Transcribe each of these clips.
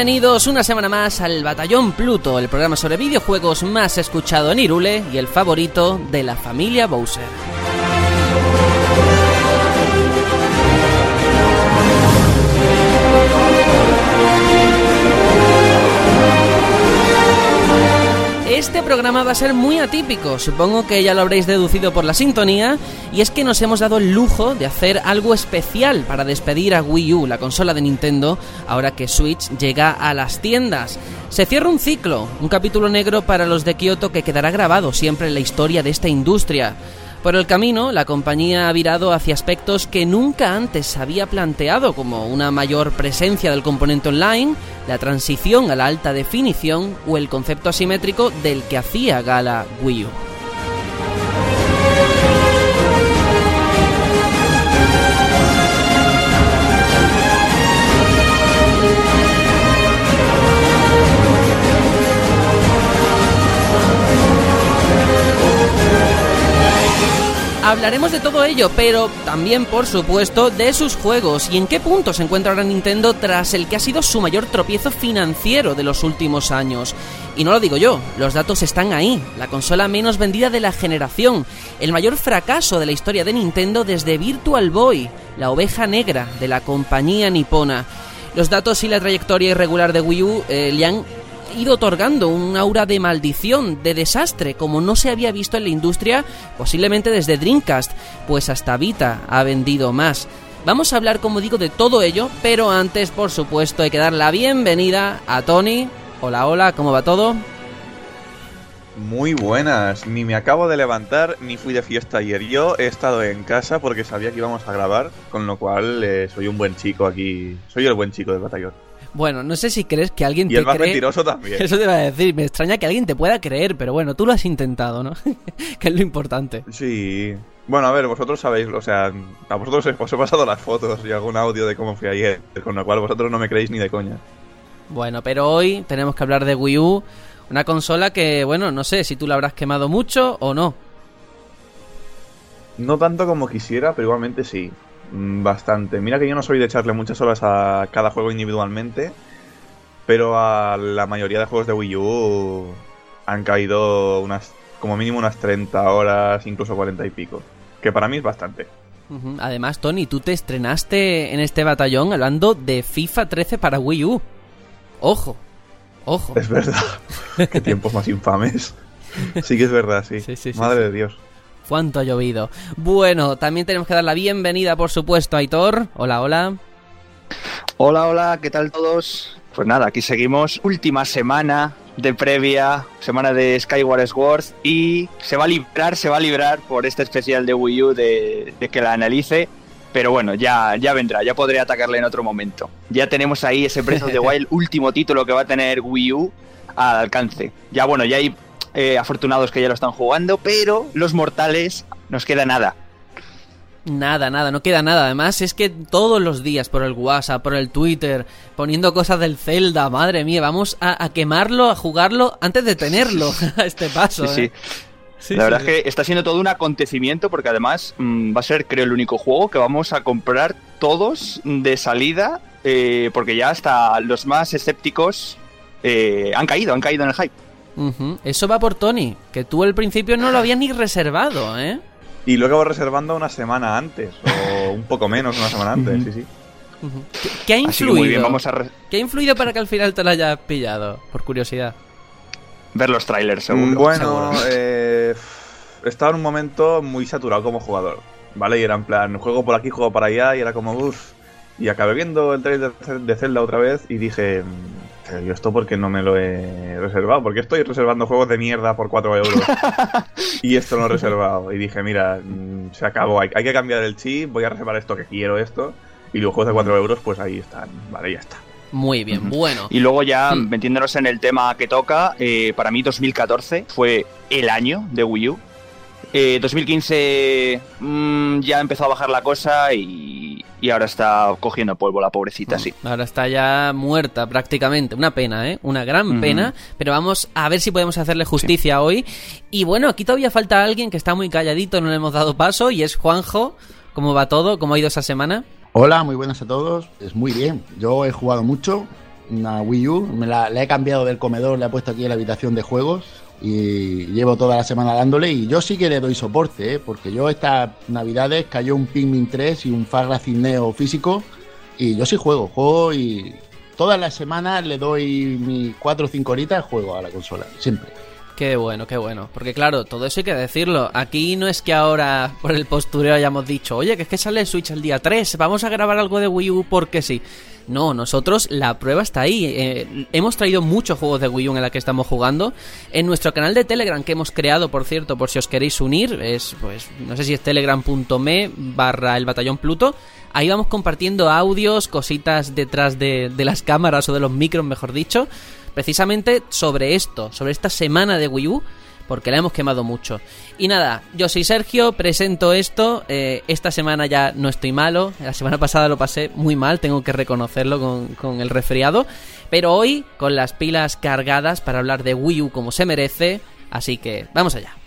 Bienvenidos una semana más al Batallón Pluto, el programa sobre videojuegos más escuchado en Irule y el favorito de la familia Bowser. Este programa va a ser muy atípico, supongo que ya lo habréis deducido por la sintonía, y es que nos hemos dado el lujo de hacer algo especial para despedir a Wii U, la consola de Nintendo, ahora que Switch llega a las tiendas. Se cierra un ciclo, un capítulo negro para los de Kyoto que quedará grabado siempre en la historia de esta industria. Por el camino, la compañía ha virado hacia aspectos que nunca antes había planteado, como una mayor presencia del componente online, la transición a la alta definición o el concepto asimétrico del que hacía gala Wii U. Hablaremos de todo ello, pero también, por supuesto, de sus juegos y en qué punto se encuentra ahora Nintendo tras el que ha sido su mayor tropiezo financiero de los últimos años. Y no lo digo yo, los datos están ahí, la consola menos vendida de la generación, el mayor fracaso de la historia de Nintendo desde Virtual Boy, la oveja negra de la compañía nipona. Los datos y la trayectoria irregular de Wii U eh, le han ido otorgando un aura de maldición, de desastre, como no se había visto en la industria, posiblemente desde Dreamcast, pues hasta Vita ha vendido más. Vamos a hablar, como digo, de todo ello, pero antes, por supuesto, hay que dar la bienvenida a Tony. Hola, hola, ¿cómo va todo? Muy buenas, ni me acabo de levantar ni fui de fiesta ayer. Yo he estado en casa porque sabía que íbamos a grabar, con lo cual eh, soy un buen chico aquí. Soy el buen chico del batallón. Bueno, no sé si crees que alguien y te el más cree... mentiroso también. Eso te iba a decir, me extraña que alguien te pueda creer, pero bueno, tú lo has intentado, ¿no? que es lo importante. Sí. Bueno, a ver, vosotros sabéis, o sea, a vosotros os he pasado las fotos y algún audio de cómo fui ayer, con lo cual vosotros no me creéis ni de coña. Bueno, pero hoy tenemos que hablar de Wii U, una consola que, bueno, no sé si tú la habrás quemado mucho o no. No tanto como quisiera, pero igualmente sí. Mm, Bastante. Mira que yo no soy de echarle muchas horas a cada juego individualmente, pero a la mayoría de juegos de Wii U han caído unas, como mínimo unas 30 horas, incluso 40 y pico. Que para mí es bastante. Además, Tony, tú te estrenaste en este batallón hablando de FIFA 13 para Wii U. Ojo, ojo. Es verdad. Qué tiempos más infames. Sí que es verdad, sí. Sí, sí, sí, Madre sí. de Dios. ¿Cuánto ha llovido? Bueno, también tenemos que dar la bienvenida, por supuesto, a Aitor. Hola, hola. Hola, hola, ¿qué tal todos? Pues nada, aquí seguimos. Última semana de previa, semana de Skyward Sword y se va a librar, se va a librar por este especial de Wii U de, de que la analice. Pero bueno, ya, ya vendrá, ya podré atacarle en otro momento. Ya tenemos ahí ese Breath of the Wild, último título que va a tener Wii U al alcance. Ya bueno, ya hay eh, afortunados que ya lo están jugando, pero los mortales nos queda nada. Nada, nada, no queda nada. Además, es que todos los días por el WhatsApp, por el Twitter, poniendo cosas del Zelda, madre mía, vamos a, a quemarlo, a jugarlo antes de tenerlo a este paso. Sí. ¿eh? Sí, la verdad sí. es que está siendo todo un acontecimiento porque además mm, va a ser, creo, el único juego que vamos a comprar todos de salida eh, porque ya hasta los más escépticos eh, han caído, han caído en el hype. Eso va por Tony, que tú al principio no lo habías ni reservado, ¿eh? Y lo acabo reservando una semana antes, o un poco menos una semana antes, sí, sí. ¿Qué, qué ha influido? muy bien, vamos a ¿Qué ha influido para que al final te lo hayas pillado? Por curiosidad. ver los trailers, seguro. Mm, Bueno, seguro. eh, estaba en un momento muy saturado como jugador, ¿vale? Y era en plan, juego por aquí, juego para allá, y era como, uff. Y acabé viendo el trailer de Zelda otra vez y dije, pero yo esto porque no me lo he reservado, porque estoy reservando juegos de mierda por 4 euros y esto no lo he reservado. Y dije, mira, mm, se acabó, hay, hay que cambiar el chip, voy a reservar esto que quiero, esto. Y los juegos de 4 euros, pues ahí están, vale, ya está. Muy bien, bueno. Y luego ya, Hmm. metiéndonos en el tema que toca, eh, para mí 2014 fue el año de Wii U. Eh, 2015 mm, ya empezó a bajar la cosa y, y ahora está cogiendo polvo la pobrecita, sí. Ahora está ya muerta prácticamente. Una pena, ¿eh? Una gran pena. Pero vamos a ver si podemos hacerle justicia hoy. Y bueno, aquí todavía falta alguien que está muy calladito, no le hemos dado paso, y es Juanjo. ¿Cómo va todo? ¿Cómo ha ido esa semana? Hola, muy buenas a todos. Es muy bien. Yo he jugado mucho una Wii U, me la, la he cambiado del comedor, la he puesto aquí en la habitación de juegos y llevo toda la semana dándole y yo sí que le doy soporte, ¿eh? porque yo estas navidades cayó un Pikmin 3 y un Far Cry Neo físico y yo sí juego, juego y todas las semanas le doy mis 4 o 5 horitas juego a la consola, siempre. Qué bueno, qué bueno. Porque claro, todo eso hay que decirlo. Aquí no es que ahora por el postureo hayamos dicho, oye, que es que sale el Switch el día 3, vamos a grabar algo de Wii U porque sí. No, nosotros la prueba está ahí. Eh, hemos traído muchos juegos de Wii U en la que estamos jugando. En nuestro canal de Telegram que hemos creado, por cierto, por si os queréis unir, es pues no sé si es telegram.me barra el batallón Pluto. Ahí vamos compartiendo audios, cositas detrás de, de las cámaras o de los micros, mejor dicho precisamente sobre esto, sobre esta semana de Wii U, porque la hemos quemado mucho. Y nada, yo soy Sergio, presento esto, eh, esta semana ya no estoy malo, la semana pasada lo pasé muy mal, tengo que reconocerlo con, con el resfriado, pero hoy con las pilas cargadas para hablar de Wii U como se merece, así que vamos allá.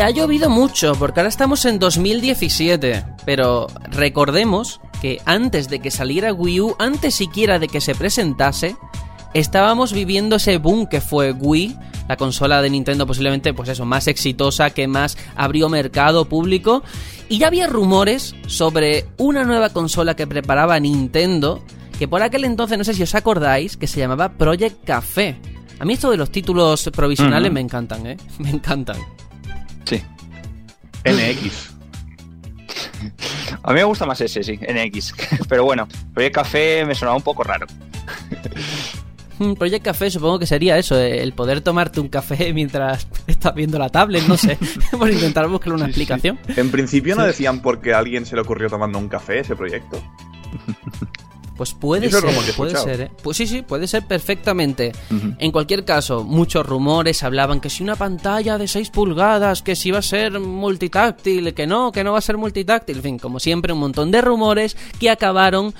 Y ha llovido mucho, porque ahora estamos en 2017. Pero recordemos que antes de que saliera Wii U, antes siquiera de que se presentase, estábamos viviendo ese boom que fue Wii, la consola de Nintendo posiblemente, pues eso, más exitosa, que más abrió mercado público. Y ya había rumores sobre una nueva consola que preparaba Nintendo, que por aquel entonces, no sé si os acordáis, que se llamaba Project Café. A mí esto de los títulos provisionales me encantan, ¿eh? Me encantan. Sí. NX. A mí me gusta más ese, sí, NX. Pero bueno, Project Café me sonaba un poco raro. Hmm, Project Café supongo que sería eso, eh, el poder tomarte un café mientras estás viendo la tablet, no sé, por intentar buscar una explicación. En principio no decían por qué a alguien se le ocurrió tomando un café ese proyecto. Pues puede ser, puede ser, ¿eh? Pues sí, sí, puede ser perfectamente. En cualquier caso, muchos rumores hablaban que si una pantalla de 6 pulgadas, que si va a ser multitáctil, que no, que no va a ser multitáctil, en fin, como siempre, un montón de rumores que acabaron,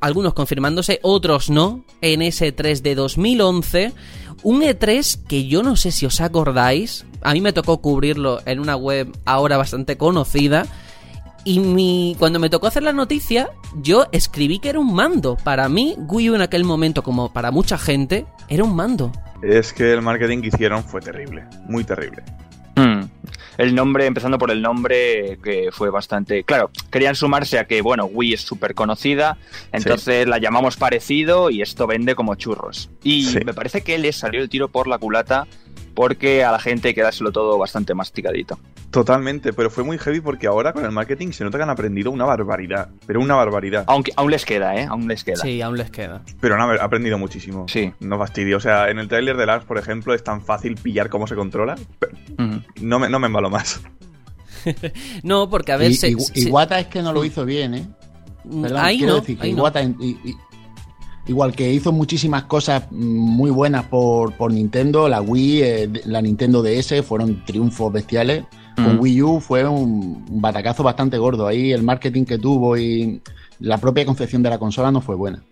algunos confirmándose, otros no, en ese 3 de 2011. Un E3 que yo no sé si os acordáis, a mí me tocó cubrirlo en una web ahora bastante conocida. Y mi, cuando me tocó hacer la noticia, yo escribí que era un mando. Para mí, Wii U en aquel momento, como para mucha gente, era un mando. Es que el marketing que hicieron fue terrible, muy terrible. Mm. El nombre, empezando por el nombre, que fue bastante. Claro, querían sumarse a que, bueno, Wii es súper conocida, entonces la llamamos parecido y esto vende como churros. Y Sí. me parece que les salió el tiro por la culata porque a la gente hay que dárselo todo bastante masticadito. Totalmente, pero fue muy heavy porque ahora con el marketing se nota que han aprendido una barbaridad, pero una barbaridad. Aunque aún les queda, ¿eh? Aún les queda. Sí, aún les queda. Pero han ap- aprendido muchísimo. Sí. No fastidio. O sea, en el tráiler de Lars, por ejemplo, es tan fácil pillar cómo se controla. pero. No me, no me embalo más. No, porque a ver, Y, se- y- se- Iwata es que no lo hizo bien, ¿eh? mm, ahí quiero no, decir que ahí. Iwata igual que hizo muchísimas cosas mm, muy buenas por, por Nintendo, la Wii, eh, la Nintendo DS fueron triunfos bestiales. Con Mm. Wii U fue un, batacazo bastante gordo. Ahí el marketing que tuvo y la propia concepción de la consola no fue buena.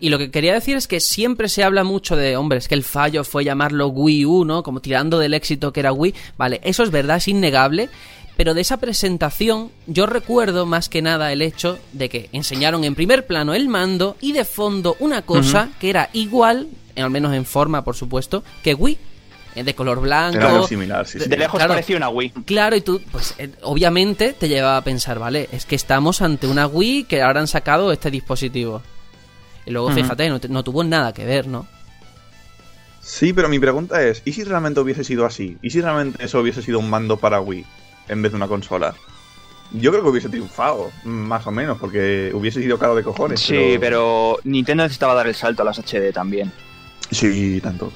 Y lo que quería decir es que siempre se habla mucho de, hombre, es que el fallo fue llamarlo Wii U, ¿no? Como tirando del éxito que era Wii. Vale, eso es verdad, es innegable. Pero de esa presentación yo recuerdo más que nada el hecho de que enseñaron en primer plano el mando y de fondo una cosa que era igual, al menos en forma por supuesto, que Wii. De color blanco. Era algo similar, sí, sí. De lejos Claro. parecía una Wii. Claro, y tú, pues eh, obviamente te llevaba a pensar, vale, es que estamos ante una Wii que ahora han sacado este dispositivo. Y luego, fíjate, no, tuvo nada que ver, ¿no? Sí, pero mi pregunta es, ¿y si realmente hubiese sido así? ¿Y si realmente eso hubiese sido un mando para Wii en vez de una consola? Yo creo que hubiese triunfado, más o menos, porque hubiese sido caro de cojones. Sí, pero Nintendo necesitaba dar el salto a las HD también. Sí, tanto.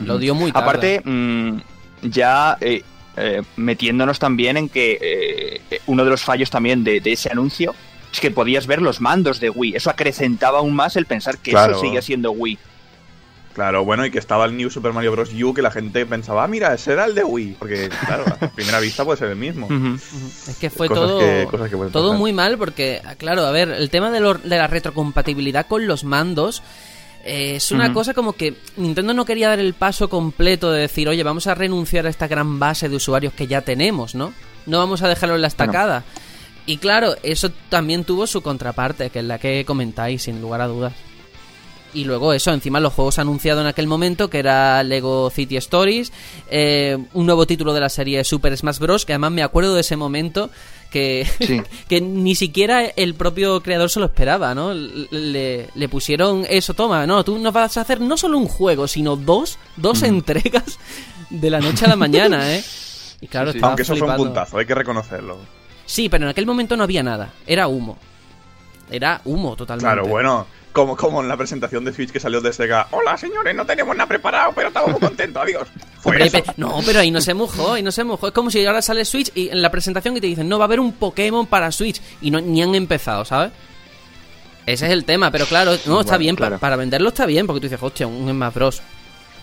Lo dio muy tarde. Aparte, mm, ya eh, eh, metiéndonos también en que eh, uno de los fallos también de, de ese anuncio es que podías ver los mandos de Wii. Eso acrecentaba aún más el pensar que Claro. eso sigue siendo Wii. Claro, bueno, y que estaba el New Super Mario Bros. U que la gente pensaba, ah, mira, ese era el de Wii. Porque, claro, a primera vista puede ser el mismo. Es que fue Cosas todo, que- cosas que pueden todo pasar. muy mal porque, claro, a ver, el tema de, lo- de la retrocompatibilidad con los mandos eh, es una cosa como que Nintendo no quería dar el paso completo de decir, oye, vamos a renunciar a esta gran base de usuarios que ya tenemos, ¿no? No vamos a dejarlo en la estacada. Y claro, eso también tuvo su contraparte, que es la que comentáis, sin lugar a dudas. Y luego eso, encima los juegos anunciados en aquel momento, que era Lego City Stories, eh, un nuevo título de la serie Super Smash Bros., que además me acuerdo de ese momento que, Sí. que ni siquiera el propio creador se lo esperaba, ¿no? Le, le pusieron eso, toma, no, tú nos vas a hacer no solo un juego, sino dos, dos entregas de la noche a la mañana, ¿eh? Y claro, Sí, sí. estaba Aunque eso fue un puntazo, hay que reconocerlo. Sí, pero en aquel momento no había nada, era humo. Era humo totalmente. Claro, bueno, como, como en la presentación de Switch que salió de Sega. Hola, señores, no tenemos nada preparado, pero estamos muy contentos, adiós. Fue Hombre, eso. pe- no, pero ahí no se mojó, ahí no se mojó. Es como si ahora sale Switch y en la presentación que te dicen, no, va a haber un Pokémon para Switch. Y no, ni han empezado, ¿sabes? Ese es el tema, pero claro, no, está bien, pa- para venderlo está bien, porque tú dices, hostia, un Smash Bros.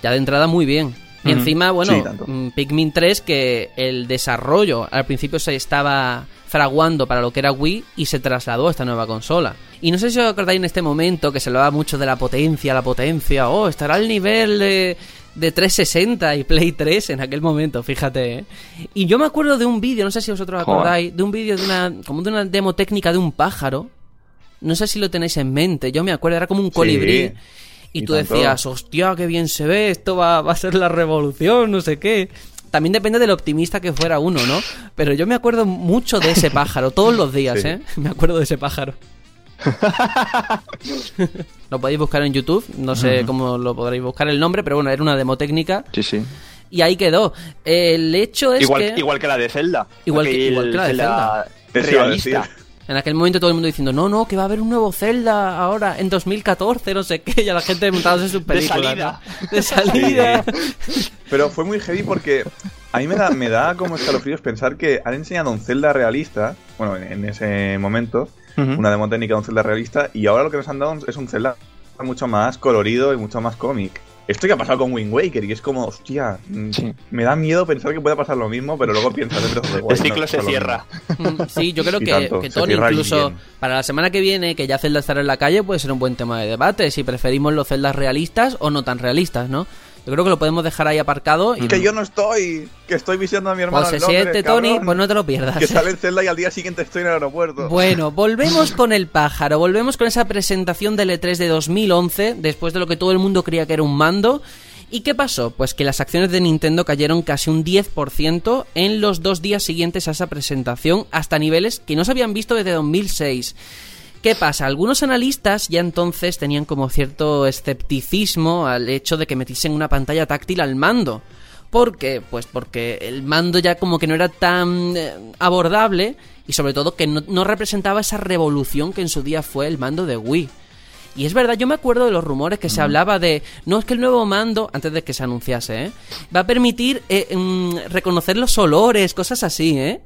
Ya de entrada muy bien. Y encima, bueno, Sí, mm, Pikmin 3, que el desarrollo al principio se estaba fraguando para lo que era Wii y se trasladó a esta nueva consola. Y no sé si os acordáis en este momento que se hablaba mucho de la potencia, la potencia, oh, estará al nivel de, de 360 y Play 3 en aquel momento, fíjate. ¿eh? Y yo me acuerdo de un vídeo, no sé si vosotros Joder. acordáis, de un vídeo de una, como de una demo técnica de un pájaro. No sé si lo tenéis en mente, yo me acuerdo, era como un colibrí. Y, y tú tanto. decías, hostia, qué bien se ve, esto va, va a ser la revolución, no sé qué. También depende del optimista que fuera uno, ¿no? Pero yo me acuerdo mucho de ese pájaro, todos los días, Sí. ¿eh? Me acuerdo de ese pájaro. lo podéis buscar en YouTube, no sé cómo lo podréis buscar el nombre, pero bueno, era una demo técnica Sí, sí. y ahí quedó. El hecho es Igual, que igual que la de Zelda. Igual que- Aquel igual que la de Zelda. Realista. en aquel momento todo el mundo diciendo, no, no, que va a haber un nuevo Zelda ahora, en 2014, no sé qué, y a la gente montándose sus películas. salida. ¿no? De salida. Pero fue muy heavy porque a mí me da, me da como escalofríos pensar que han enseñado un Zelda realista, bueno, en, en ese momento, Una demo técnica de un Zelda realista, y ahora lo que nos han dado es un Zelda mucho más colorido y mucho más cómic. Esto que ha pasado con Wind Waker, y es como, hostia, mm, Sí. me da miedo pensar que puede pasar lo mismo, pero luego piensas dentro de El ciclo se cierra. Mm, Sí, yo creo que, tanto, que se Tony, incluso para la semana que viene, que ya Zelda estará en la calle, puede ser un buen tema de debate. Si preferimos los Zeldas realistas o no tan realistas, ¿no? Yo creo que lo podemos dejar ahí aparcado. Y Que yo no estoy, que estoy visitando a mi hermano. pues se siente, Tony, pues no te lo pierdas. Que ¿eh? sale en Zelda y al día siguiente estoy en el aeropuerto. Bueno, volvemos con el pájaro, volvemos con esa presentación del E3 de 2011, después de lo que todo el mundo creía que era un mando. ¿Y qué pasó? Pues que las acciones de Nintendo cayeron casi un 10% en los dos días siguientes a esa presentación, hasta niveles que no se habían visto desde 2006. ¿Qué pasa? Algunos analistas ya entonces tenían como cierto escepticismo al hecho de que metiesen una pantalla táctil al mando. ¿Por qué? Pues porque el mando ya como que no era tan eh, abordable y sobre todo que no, no representaba esa revolución que en su día fue el mando de Wii. Y es verdad, yo me acuerdo de los rumores que se hablaba de, no es que el nuevo mando, antes de que se anunciase, ¿eh? va a permitir eh, mm, reconocer los olores, cosas así, ¿eh?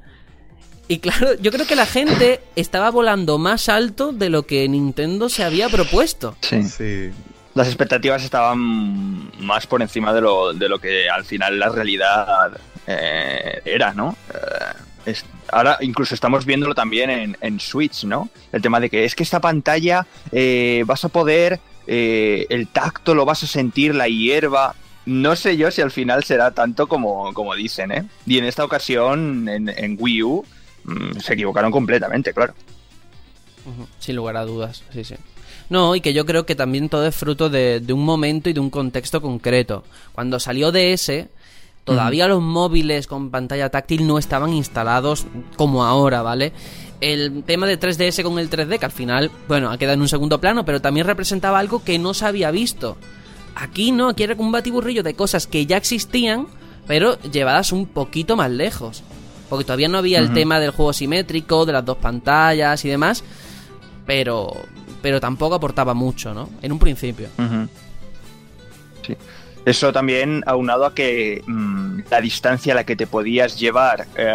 Y claro, yo creo que la gente estaba volando más alto de lo que Nintendo se había propuesto. Sí. Sí. Las expectativas estaban más por encima de lo, de lo que al final la realidad eh, era, ¿no? Eh, es- ahora incluso estamos viéndolo también en, en Switch, ¿no? El tema de que es que esta pantalla eh, vas a poder, eh, el tacto lo vas a sentir, la hierba. No sé yo si al final será tanto como, como dicen, ¿eh? Y en esta ocasión, en, en Wii U, mm, se equivocaron completamente, claro. Sin lugar a dudas, sí, sí. No, y que yo creo que también todo es fruto de, de un momento y de un contexto concreto. Cuando salió DS, todavía los móviles con pantalla táctil no estaban instalados como ahora, ¿vale? El tema de 3DS con el 3D, que al final, bueno, ha quedado en un segundo plano, pero también representaba algo que no se había visto. Aquí no, aquí era un batiburrillo de cosas que ya existían, pero llevadas un poquito más lejos. Porque todavía no había el tema del juego simétrico, de las dos pantallas y demás, pero pero tampoco aportaba mucho, ¿no? En un principio. Sí. Eso también aunado a que mm, la distancia a la que te podías llevar eh,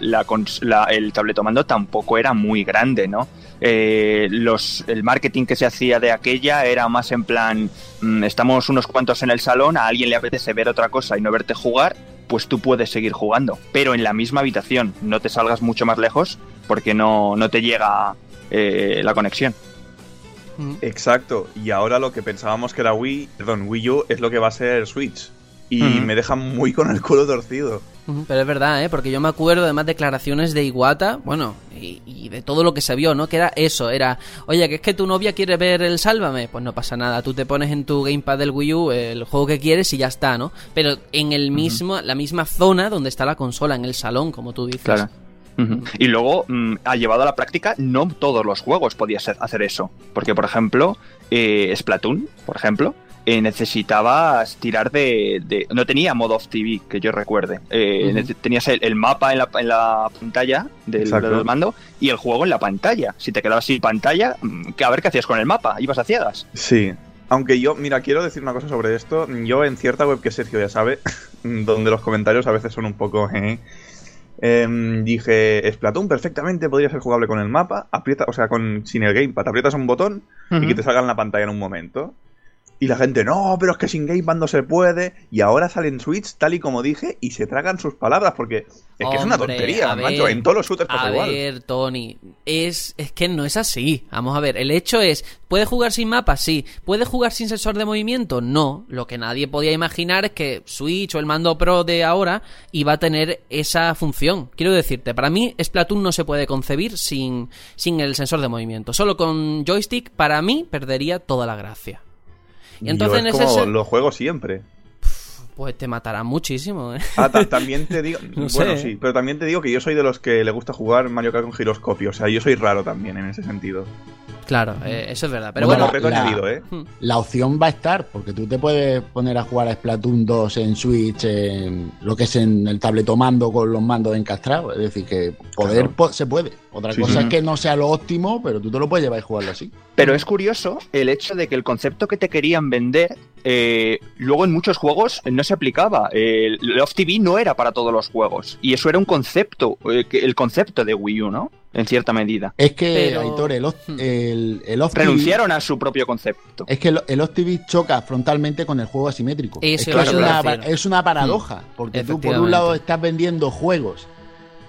la la- el tabletomando tampoco era muy grande, ¿no? Eh, los, el marketing que se hacía de aquella era más en plan, mm, estamos unos cuantos en el salón, a alguien le apetece ver otra cosa y no verte jugar, pues tú puedes seguir jugando, pero en la misma habitación, no te salgas mucho más lejos porque no, no te llega eh, la conexión. Mm. Exacto. Y ahora lo que pensábamos que era Wii, perdón, Wii U es lo que va a ser Switch. Y me deja muy con el culo torcido. Pero es verdad, ¿eh? Porque yo me acuerdo de más declaraciones de Iwata, bueno, y, y de todo lo que se vio, ¿no? Que era eso, era, oye, que es que tu novia quiere ver el Sálvame, pues no pasa nada, tú te pones en tu gamepad del Wii U el juego que quieres y ya está, ¿no? Pero en el mismo, la misma zona donde está la consola, en el salón, como tú dices. Claro. Y luego, mm, ha llevado a la práctica, no todos los juegos podías hacer eso. Porque, por ejemplo, eh, Splatoon, por ejemplo, eh, necesitabas tirar de, de- No tenía modo off TV, que yo recuerde. Eh, Tenías el, el mapa en la, en la pantalla del, mando y el juego en la pantalla. Si te quedabas sin pantalla, mm, a ver qué hacías con el mapa. Ibas a ciegas. Sí. Aunque yo, mira, quiero decir una cosa sobre esto. Yo en cierta web que Sergio ya sabe, donde los comentarios a veces son un poco... eh, em, dije, Splatoon perfectamente podría ser jugable con el mapa, aprieta, o sea, con, sin el gamepad, aprietas un botón y que te salga en la pantalla en un momento. Y la gente, no, pero es que sin gamepad no se puede. Y ahora salen Switch, tal y como dije, y se tragan sus palabras, porque es que es una tontería, a macho. En todos los shooters pasa A igual. ver, Tony, es, es que no es así. Vamos a ver, el hecho es, ¿puede jugar sin mapa? Sí. ¿Puede jugar sin sensor de movimiento? No. Lo que nadie podía imaginar es que Switch o el mando Pro de ahora iba a tener esa función. Quiero decirte, para mí Splatoon no se puede concebir sin, sin el sensor de movimiento. Solo con joystick, para mí, perdería toda la gracia. Y entonces Yo es como lo juego siempre. Pues te matará muchísimo, ¿eh? Ah, ta- también te digo. No bueno, sé. sí, pero también te digo que yo soy de los que le gusta jugar Mario Kart con giroscopio. O sea, yo soy raro también en ese sentido. Claro, eh, eso es verdad. Pero Bueno, bueno, la- añadido, ¿eh? hmm. La opción va a estar, porque tú te puedes poner a jugar a Splatoon 2 en Switch, en lo que es en el tabletomando con los mandos encastrados. Es decir, que poder Claro. po- se puede. Otra Sí, cosa sí. es que no sea lo óptimo, pero tú te lo puedes llevar y jugarlo así. Pero es curioso el hecho de que el concepto que te querían vender eh, luego en muchos juegos no se aplicaba. El el Off TV no era para todos los juegos. Y eso era un concepto, eh, que- el concepto de Wii U, ¿no? En cierta medida. Es que, Pero- Aitor, el, Hmm. el, el off TV Renunciaron a su propio concepto. Es que el, el Off TV choca frontalmente con el juego asimétrico. Es, que es una, es una paradoja, porque tú por un lado estás vendiendo juegos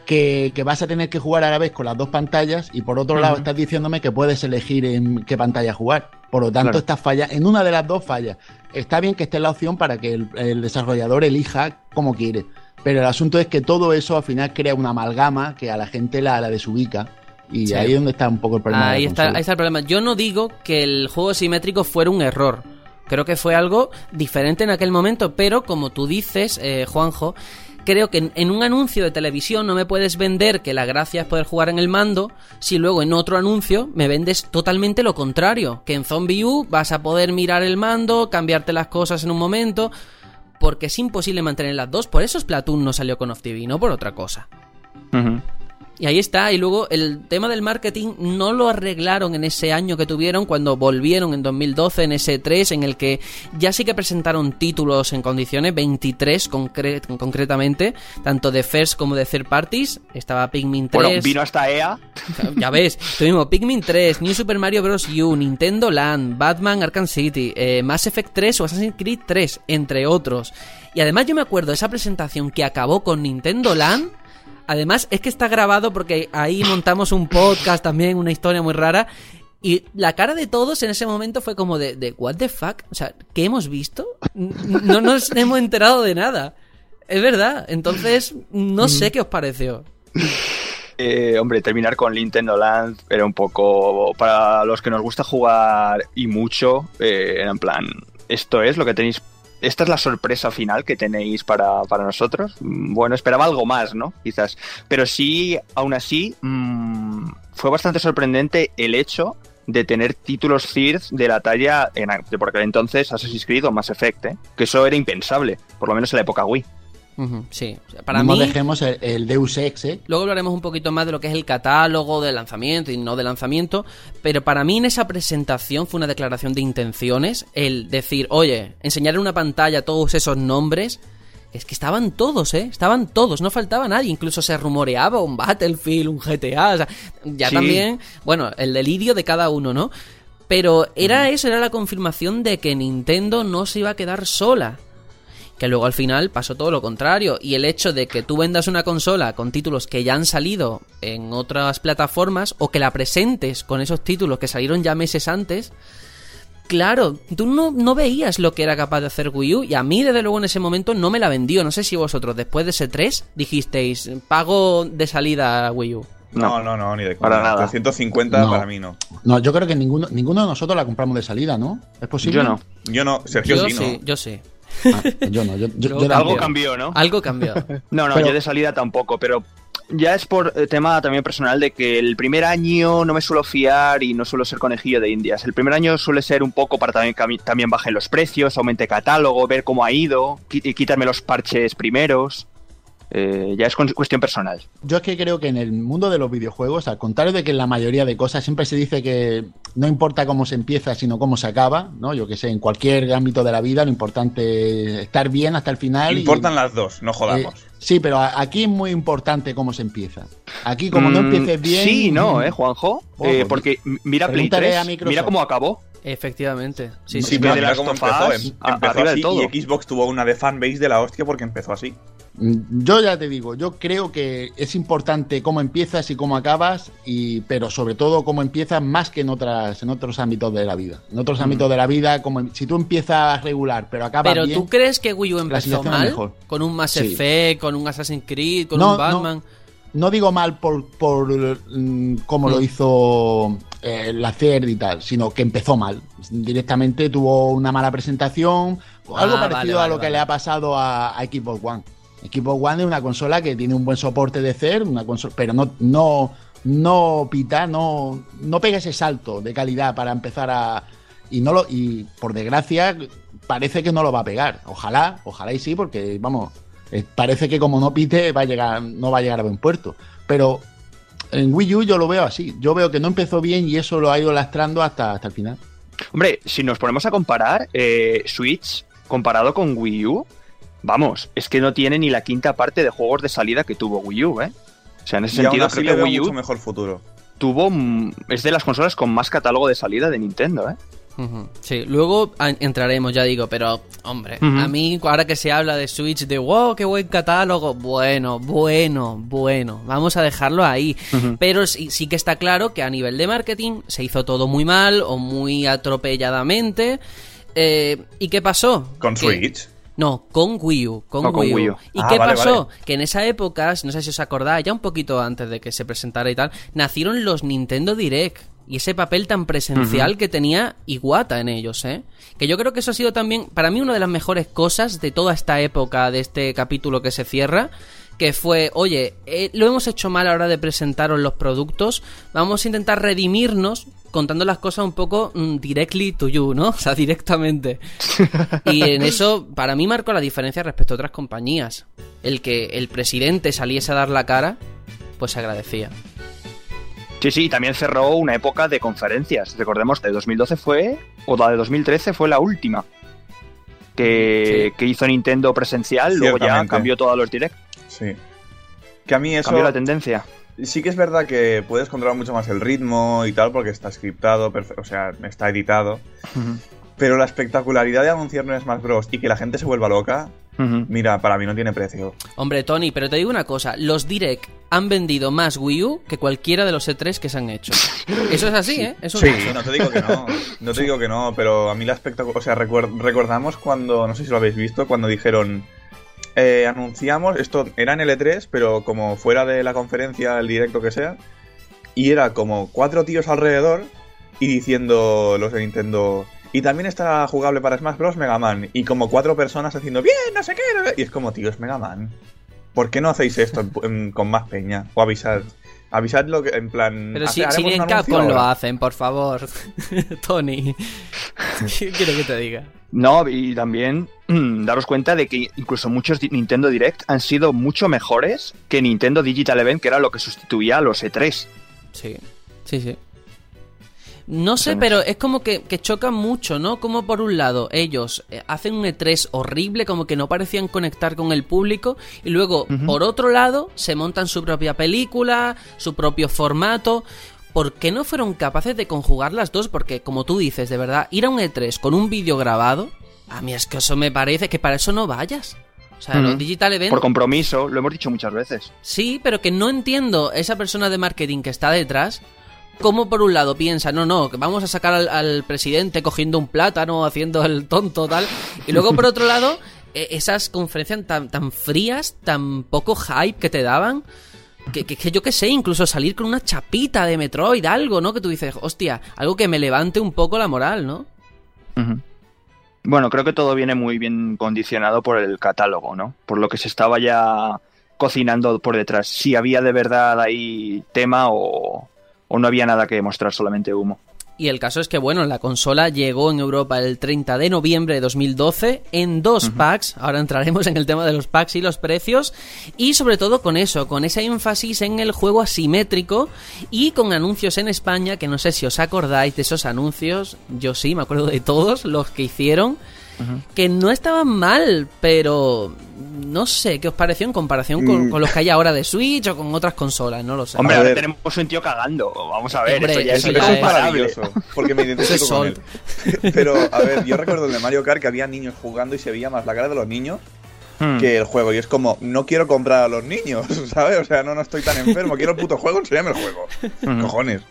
que, que vas a tener que jugar a la vez con las dos pantallas y por otro lado estás diciéndome que puedes elegir en qué pantalla jugar. Por lo tanto, Claro. estás falla en una de las dos fallas. Está bien que esté la opción para que el, el desarrollador elija como quiere. Pero el asunto es que todo eso al final crea una amalgama que a la gente la, la desubica. Y Sí. ahí es donde está un poco el problema. Ahí está, ahí está el problema. Yo no digo que el juego simétrico fuera un error. Creo que fue algo diferente en aquel momento, pero como tú dices, eh, Juanjo, creo que en, un anuncio de televisión no me puedes vender que la gracia es poder jugar en el mando, si luego en otro anuncio me vendes totalmente lo contrario, que en Zombie U vas a poder mirar el mando, cambiarte las cosas en un momento, porque es imposible mantener las dos. Por eso Splatoon no salió con Off TV, no por otra cosa. Y ahí está, y luego el tema del marketing no lo arreglaron en ese año que tuvieron cuando volvieron en 2012 en ese 3 en el que ya sí que presentaron títulos en condiciones, 23 concre- concretamente, tanto de first como de third parties, estaba Pikmin 3, Bueno, vino hasta EA. ya ves, tuvimos Pikmin 3, New Super Mario Bros. U, Nintendo Land, Batman Arkham City, eh, Mass Effect 3 o Assassin's Creed 3, entre otros. Y además yo me acuerdo de esa presentación que acabó con Nintendo Land. Además es que está grabado porque ahí montamos un podcast también, una historia muy rara. Y la cara de todos en ese momento fue como de, de ¿What the fuck? O sea, ¿qué hemos visto? No nos hemos enterado de nada. Es verdad. Entonces, no sé qué os pareció. Eh, hombre, terminar con Nintendo Land era un poco. Para los que nos gusta jugar y mucho, eh, era en plan. Esto es lo que tenéis. Esta es la sorpresa final que tenéis para, para nosotros. Mm, Bueno, esperaba algo más, ¿no? Quizás. Pero sí, aún así, mm, fue bastante sorprendente el hecho de tener títulos CIRD de la talla en, de por aquel entonces Assassin's Creed o Mass Effect, ¿eh? que eso era impensable, por lo menos en la época Wii. Sí, para no mí... dejemos el, el Deus Ex, ¿eh? Luego hablaremos un poquito más de lo que es el catálogo de lanzamiento y no de lanzamiento, pero para mí en esa presentación fue una declaración de intenciones el decir, oye, enseñar en una pantalla todos esos nombres, es que estaban todos, ¿eh? Estaban todos, no faltaba nadie, incluso se rumoreaba un Battlefield, un GTA, o sea, ya Sí. también, bueno, el delirio de cada uno, ¿no? Pero era eso, era la confirmación de que Nintendo no se iba a quedar sola que luego al final pasó todo lo contrario. Y el hecho de que tú vendas una consola con títulos que ya han salido en otras plataformas o que la presentes con esos títulos que salieron ya meses antes, claro, tú no, no veías lo que era capaz de hacer Wii U y a mí desde luego en ese momento no me la vendió. No sé si vosotros después de ese 3 dijisteis, pago de salida a Wii U. No, no, no, ni de Para nada. 350 No. para mí no. No, yo creo que ninguno, ninguno de nosotros la compramos de salida, ¿no? ¿Es posible? Yo no. Yo no, Sergio Yo sí, ¿no? sí, yo sí. Ah, yo no, yo, yo- Yo- yo Algo cambió, ¿no? Algo cambió. No, no, Pero- yo de salida tampoco, pero ya es por eh, tema también personal de que el primer año no me suelo fiar y no suelo ser conejillo de indias. El primer año suele ser un poco para también que también bajen los precios, aumente catálogo, ver cómo ha ido, y quitarme los parches primeros. Eh, ya es cuestión personal. Yo es que creo que en el mundo de los videojuegos, al contrario de que en la mayoría de cosas siempre se dice que no importa cómo se empieza, sino cómo se acaba, ¿no? Yo que sé, en cualquier ámbito de la vida lo importante es estar bien hasta el final. y- Importan las dos, no jodamos. Eh, sí, pero aquí es muy importante cómo se empieza. Aquí, como no Mm, empieces bien. Sí, no, ¿eh, Juanjo? Ojo, Eh, porque mira Play pregúntale 3, a Microsoft. mira cómo acabó. Efectivamente. Sí, Sí, sí. pero mira cómo empezó. Em- a- empezó así todo. y Xbox tuvo una de fanbase de la hostia porque empezó así. Mm, Yo ya te digo, yo creo que es importante cómo empiezas y cómo acabas, y, pero sobre todo cómo empiezas más que en otras en otros ámbitos de la vida. En otros ámbitos de la vida, como em- si tú empiezas regular, pero acabas Pero bien, ¿tú crees que Wii U empezó mal? mejor. Con un Mass Sí. Effect, con un Assassin's Creed, con No, un Batman. no digo mal por, por mm, cómo lo Mm. hizo eh, la CERD y tal, sino que empezó mal. Directamente tuvo una mala presentación, algo Ah, parecido vale, a vale, lo que le ha pasado a, a Xbox One. Xbox One es una consola que tiene un buen soporte de CERD, una consola, pero no, no, no pita, no, no pega ese salto de calidad para empezar a. Y no lo, y por desgracia, parece que no lo va a pegar. Ojalá, ojalá y sí, porque vamos, eh, parece que como no pite, va a llegar, no va a llegar a buen puerto. Pero en Wii U yo lo veo así. Yo veo que no empezó bien y eso lo ha ido lastrando hasta, hasta el final. Hombre, si nos ponemos a comparar, eh, Switch comparado con Wii U, vamos, es que no tiene ni la quinta parte de juegos de salida que tuvo Wii U, ¿eh? O sea, en ese Y aún sentido así creo que Wii mucho U mejor futuro. tuvo es de las consolas con más catálogo de salida de Nintendo, ¿eh? Sí, luego entraremos, ya digo, pero hombre, a mí ahora que se habla de Switch, de wow, qué buen catálogo, bueno, bueno, bueno, vamos a dejarlo ahí. Pero sí, sí que está claro que a nivel de marketing se hizo todo muy mal o muy atropelladamente. Eh, ¿Y qué pasó? Con Switch. No, con Wii U. Con, No, Wii, U. Wii U. ¿Y Ah, qué vale, pasó? vale. Que en esa época, no sé si os acordáis, ya un poquito antes de que se presentara y tal, nacieron los Nintendo Direct. Y ese papel tan presencial que tenía Iwata en ellos, ¿eh? Que yo creo que eso ha sido también, para mí, una de las mejores cosas de toda esta época, de este capítulo que se cierra. Que fue, oye, eh, lo hemos hecho mal a la hora de presentaros los productos. Vamos a intentar redimirnos contando las cosas un poco mm, directly to you, ¿no? O sea, directamente. Y en eso, para mí, marcó la diferencia respecto a otras compañías. El que el presidente saliese a dar la cara, pues se agradecía. Sí, sí, y también cerró una época de conferencias. Recordemos, de 2012 fue, o la de 2013 fue la última que, Sí. que hizo Nintendo presencial, luego ya cambió todos los direct, Sí. Que a mí eso. cambió la tendencia. Sí que es verdad que puedes controlar mucho más el ritmo y tal, porque está scriptado, o sea, está editado. Pero la espectacularidad de anunciar un Smash Bros. y que la gente se vuelva loca, Mira, para mí no tiene precio. Hombre, Tony, pero te digo una cosa, los Direct han vendido más Wii U que cualquiera de los E3 que se han hecho. Eso es así, ¿eh? Eso Sí, es no te digo que no. No te digo que no, pero a mí la espectacular. O sea, recordamos cuando, no sé si lo habéis visto, cuando dijeron. eh, anunciamos, esto era en L3, pero como fuera de la conferencia, el directo que sea. Y era como cuatro tíos alrededor y diciendo los de Nintendo. Y también está jugable para Smash Bros. Mega Man. Y como cuatro personas haciendo bien, no sé qué. no sé-". Y es como, tío, es Mega Man. ¿Por qué no hacéis esto con más peña? O avisar. Avisadlo que, en plan. Pero si, si en Capcom lo hacen, por favor. Tony. ¿Qué quiero que te diga? No, y también daros cuenta de que incluso muchos Nintendo Direct han sido mucho mejores que Nintendo Digital Event, que era lo que sustituía a los E E3. Sí, sí, sí. No sé, pero es como que, que chocan mucho, ¿no? Como por un lado ellos eh, hacen un E3 horrible, como que no parecían conectar con el público, y luego por otro lado se montan su propia película, su propio formato. ¿Por qué no fueron capaces de conjugar las dos? Porque, como tú dices, de verdad, ir a un E3 con un vídeo grabado, a mí es que eso me parece que para eso no vayas. O sea, los Ujú. Digital Event Por compromiso, lo hemos dicho muchas veces. Sí, pero que no entiendo esa persona de marketing que está detrás. Cómo por un lado piensa, no, no, que vamos a sacar al, presidente cogiendo un plátano, haciendo el tonto, tal. Y luego por otro lado, eh, esas conferencias tan, frías, tan poco hype que te daban. Que, que, que yo qué sé, incluso salir con una chapita de Metroid, algo, ¿no? Que tú dices, hostia, algo que me levante un poco la moral, ¿no? Bueno, creo que todo viene muy bien condicionado por el catálogo, ¿no? Por lo que se estaba ya cocinando por detrás. Si había de verdad ahí tema o, o no había nada que mostrar, solamente humo. Y el caso es que, bueno, la consola llegó en Europa el 30 de noviembre de 2012 en dos packs. Ahora entraremos en el tema de los packs y los precios. Y sobre todo con eso, con ese énfasis en el juego asimétrico y con anuncios en España, que no sé si os acordáis de esos anuncios. Yo sí, me acuerdo de todos los que hicieron. Que no estaban mal, pero no sé qué os pareció en comparación con, Mm. con los que hay ahora de Switch o con otras consolas, no lo sé. Hombre, A ahora tenemos un tío cagando. Vamos a ver, Hombre, eso ya eso es, ya es maravilloso, porque me identifico con él. sol. Pero, a ver, yo recuerdo el de Mario Kart que había niños jugando y se veía más la cara de los niños Hmm. que el juego. Y es como, no quiero comprar a los niños, ¿sabes? O sea, no, no estoy tan enfermo, quiero el puto juego, enséñame el juego. Ujú. Cojones.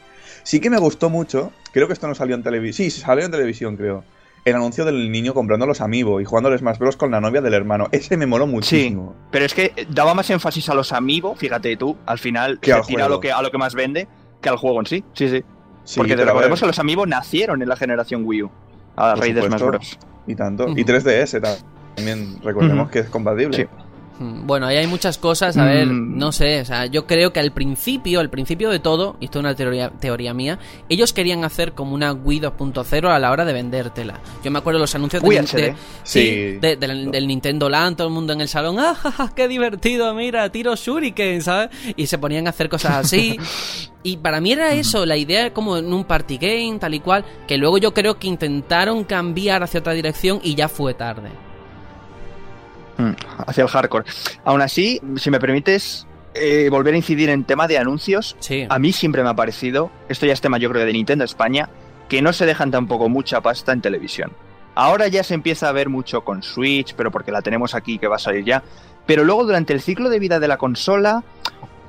Sí que me gustó mucho, creo que esto no salió en televisión. Sí, salió en televisión, creo. El anuncio del niño comprando los Amiibo y jugando al Smash Bros. con la novia del hermano. Ese me moló Sí, muchísimo. pero es que daba más énfasis a los amigos, fíjate tú, al final Que se al tira a lo que, a lo que más vende que al juego en sí. Sí, sí. Sí, Porque te recordemos que los amigos nacieron en la generación Wii U, a Por raíz de Smash. Bros. Y tanto. Y 3DS ta- también, recordemos que es compatible. Sí. Mm, Bueno, ahí hay muchas cosas, a ver, Mm. no sé, o sea, yo creo que al principio, al principio de todo, y esto es una teoría, teoría mía, ellos querían hacer como una Wii 2.0 a la hora de vendértela. Yo me acuerdo de los anuncios de, Wii de- HD. sí, Sí. de- del, del Nintendo Land, todo el mundo en el salón, ¡ah, ja, ja, qué divertido! Mira, tiro shuriken, ¿sabes? Y se ponían a hacer cosas así. y para mí era eso, la idea como en un party game, tal y cual, que luego yo creo que intentaron cambiar hacia otra dirección y ya fue tarde. Mm, hacia el hardcore. Aún así, si me permites eh, volver a incidir en tema de anuncios, Sí. a mí siempre me ha parecido, esto ya es tema yo creo de Nintendo España, que no se dejan tampoco mucha pasta en televisión. Ahora ya se empieza a ver mucho con Switch, pero porque la tenemos aquí que va a salir ya. Pero luego durante el ciclo de vida de la consola,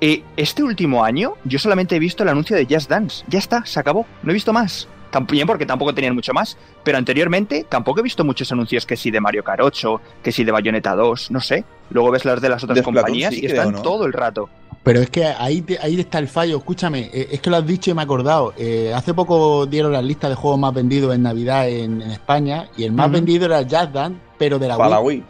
eh, este último año yo solamente he visto el anuncio de Just Dance. Ya está, se acabó. No he visto más. También porque tampoco tenían mucho más. Pero anteriormente tampoco he visto muchos anuncios que sí de Mario Kart 8, que sí de Bayonetta 2, no sé. Luego ves las de las otras De compañías sí, y están ¿no? todo el rato. Pero es que ahí, te- ahí está el fallo. Escúchame, eh, es que lo has dicho y me he acordado. Eh, hace poco dieron las listas de juegos más vendidos en Navidad en, en España y el más vendido era el Just Dance, pero de la Para la Wii.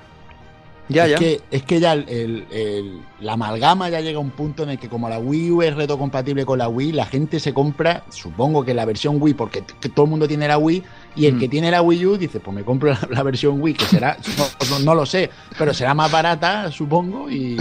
Ya, es, ya. Que, es que ya el, el- el- la amalgama ya llega a un punto en el que como la Wii U es retrocompatible con la Wii, la gente se compra, supongo que la versión Wii, porque todo el mundo tiene la Wii, y el Mm. que tiene la Wii U dice, pues me compro la, la versión Wii, que será, no, no- no lo sé, pero será más barata, supongo, y,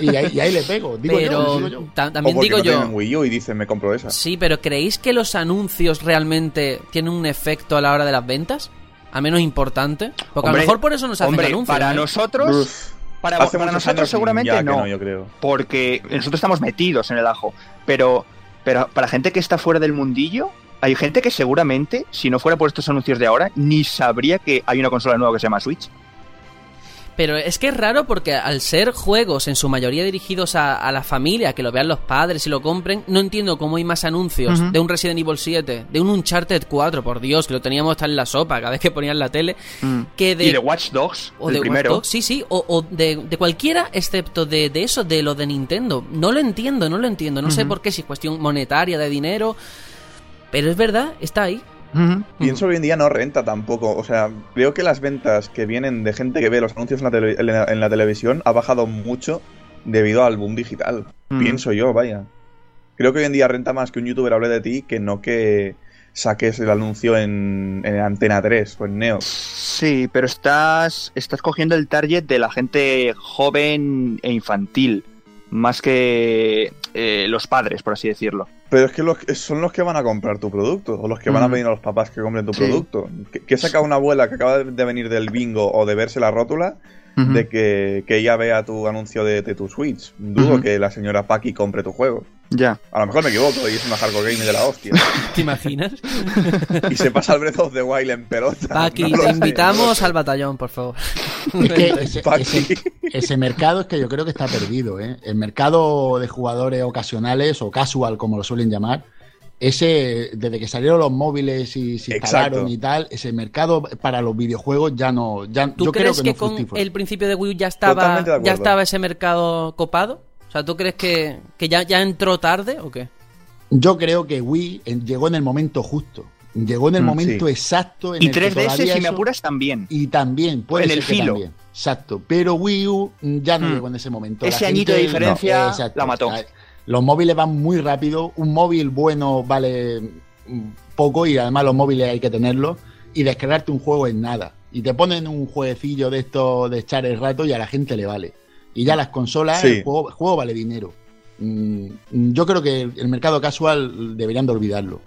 y ahí, y ahí le pego. Digo yo, Pero digo yo. ta- O también porque digo no yo... Wii U y dicen, me compro esa. Sí, pero ¿creéis que los anuncios realmente tienen un efecto a la hora de las ventas? A menos importante. Porque a lo mejor por eso nos hacen Hombre, anuncios. para ¿eh? nosotros, Uf, para, para nosotros seguramente ya que no, yo creo. porque nosotros estamos metidos en el ajo. Pero, pero para gente que está fuera del mundillo, hay gente que seguramente, si no fuera por estos anuncios de ahora, ni sabría que hay una consola nueva que se llama Switch. Pero es que es raro porque al ser juegos en su mayoría dirigidos a, a la familia, que lo vean los padres y lo compren, no entiendo cómo hay más anuncios de un Resident Evil 7, de un Uncharted 4, por Dios, que lo teníamos hasta en la sopa cada vez que ponían la tele, que de... Y de Watch Dogs, o el de primero. Watch Dogs, sí, sí, o, o de, de cualquiera excepto de, de eso, de lo de Nintendo. No lo entiendo, no lo entiendo. No sé por qué, si es cuestión monetaria, de dinero. Pero es verdad, está ahí. Ujú. Pienso hoy en día no renta tampoco. O sea, creo que las ventas que vienen de gente que ve los anuncios en la, tele- en la- en la televisión ha bajado mucho debido al boom digital. Mm. Pienso yo, vaya. Creo que hoy en día renta más que un youtuber hable de ti que no que saques el anuncio en, en Antena 3 o en Neo. Sí, pero estás, estás cogiendo el target de la gente joven e infantil, más que eh, los padres, por así decirlo. Pero es que los, son los que van a comprar tu producto, o los que van a Mm. pedir a los papás que compren tu Sí. producto. ¿Qué, qué saca una abuela que acaba de venir del bingo o de verse la rótula De que, que ella vea tu anuncio de, de tu Switch? Dudo que la señora Paki compre tu juego. Ya. A lo mejor me equivoco y es una hardcore game de la hostia. ¿Te imaginas? y se pasa al Breath of the Wild en pelota. No lo te invitamos al batallón, por favor. Es que ese- ese mercado es que yo creo que está perdido. ¿eh? El mercado de jugadores ocasionales o casual, como lo suelen llamar, ese desde que salieron los móviles y se instalaron Exacto. y tal, ese mercado para los videojuegos ya no. Ya, ¿Tú yo creo crees que, que, no con fructífero. el principio de Wii U ya estaba, ya estaba ese mercado copado? O sea, ¿tú crees que, que ya, ya entró tarde o qué? Yo creo que Wii llegó en el momento justo. Llegó en el Mm, momento sí. exacto. En Y el que 3DS, todavía si me apuras, también. Y también, puede En ser el que filo. también. Exacto. Pero Wii U mm, ya no Hmm. llegó en ese momento. Ese La añito de diferencia exacto. la mató. Los móviles van muy rápido. Un móvil bueno vale poco y además los móviles hay que tenerlos. Y descargarte un juego es nada. Y te ponen un jueguecillo de esto de echar el rato y a la gente le vale. Y ya las consolas, Sí. el, juego, el juego vale dinero. Mm, Yo creo que el mercado casual deberían de olvidarlo.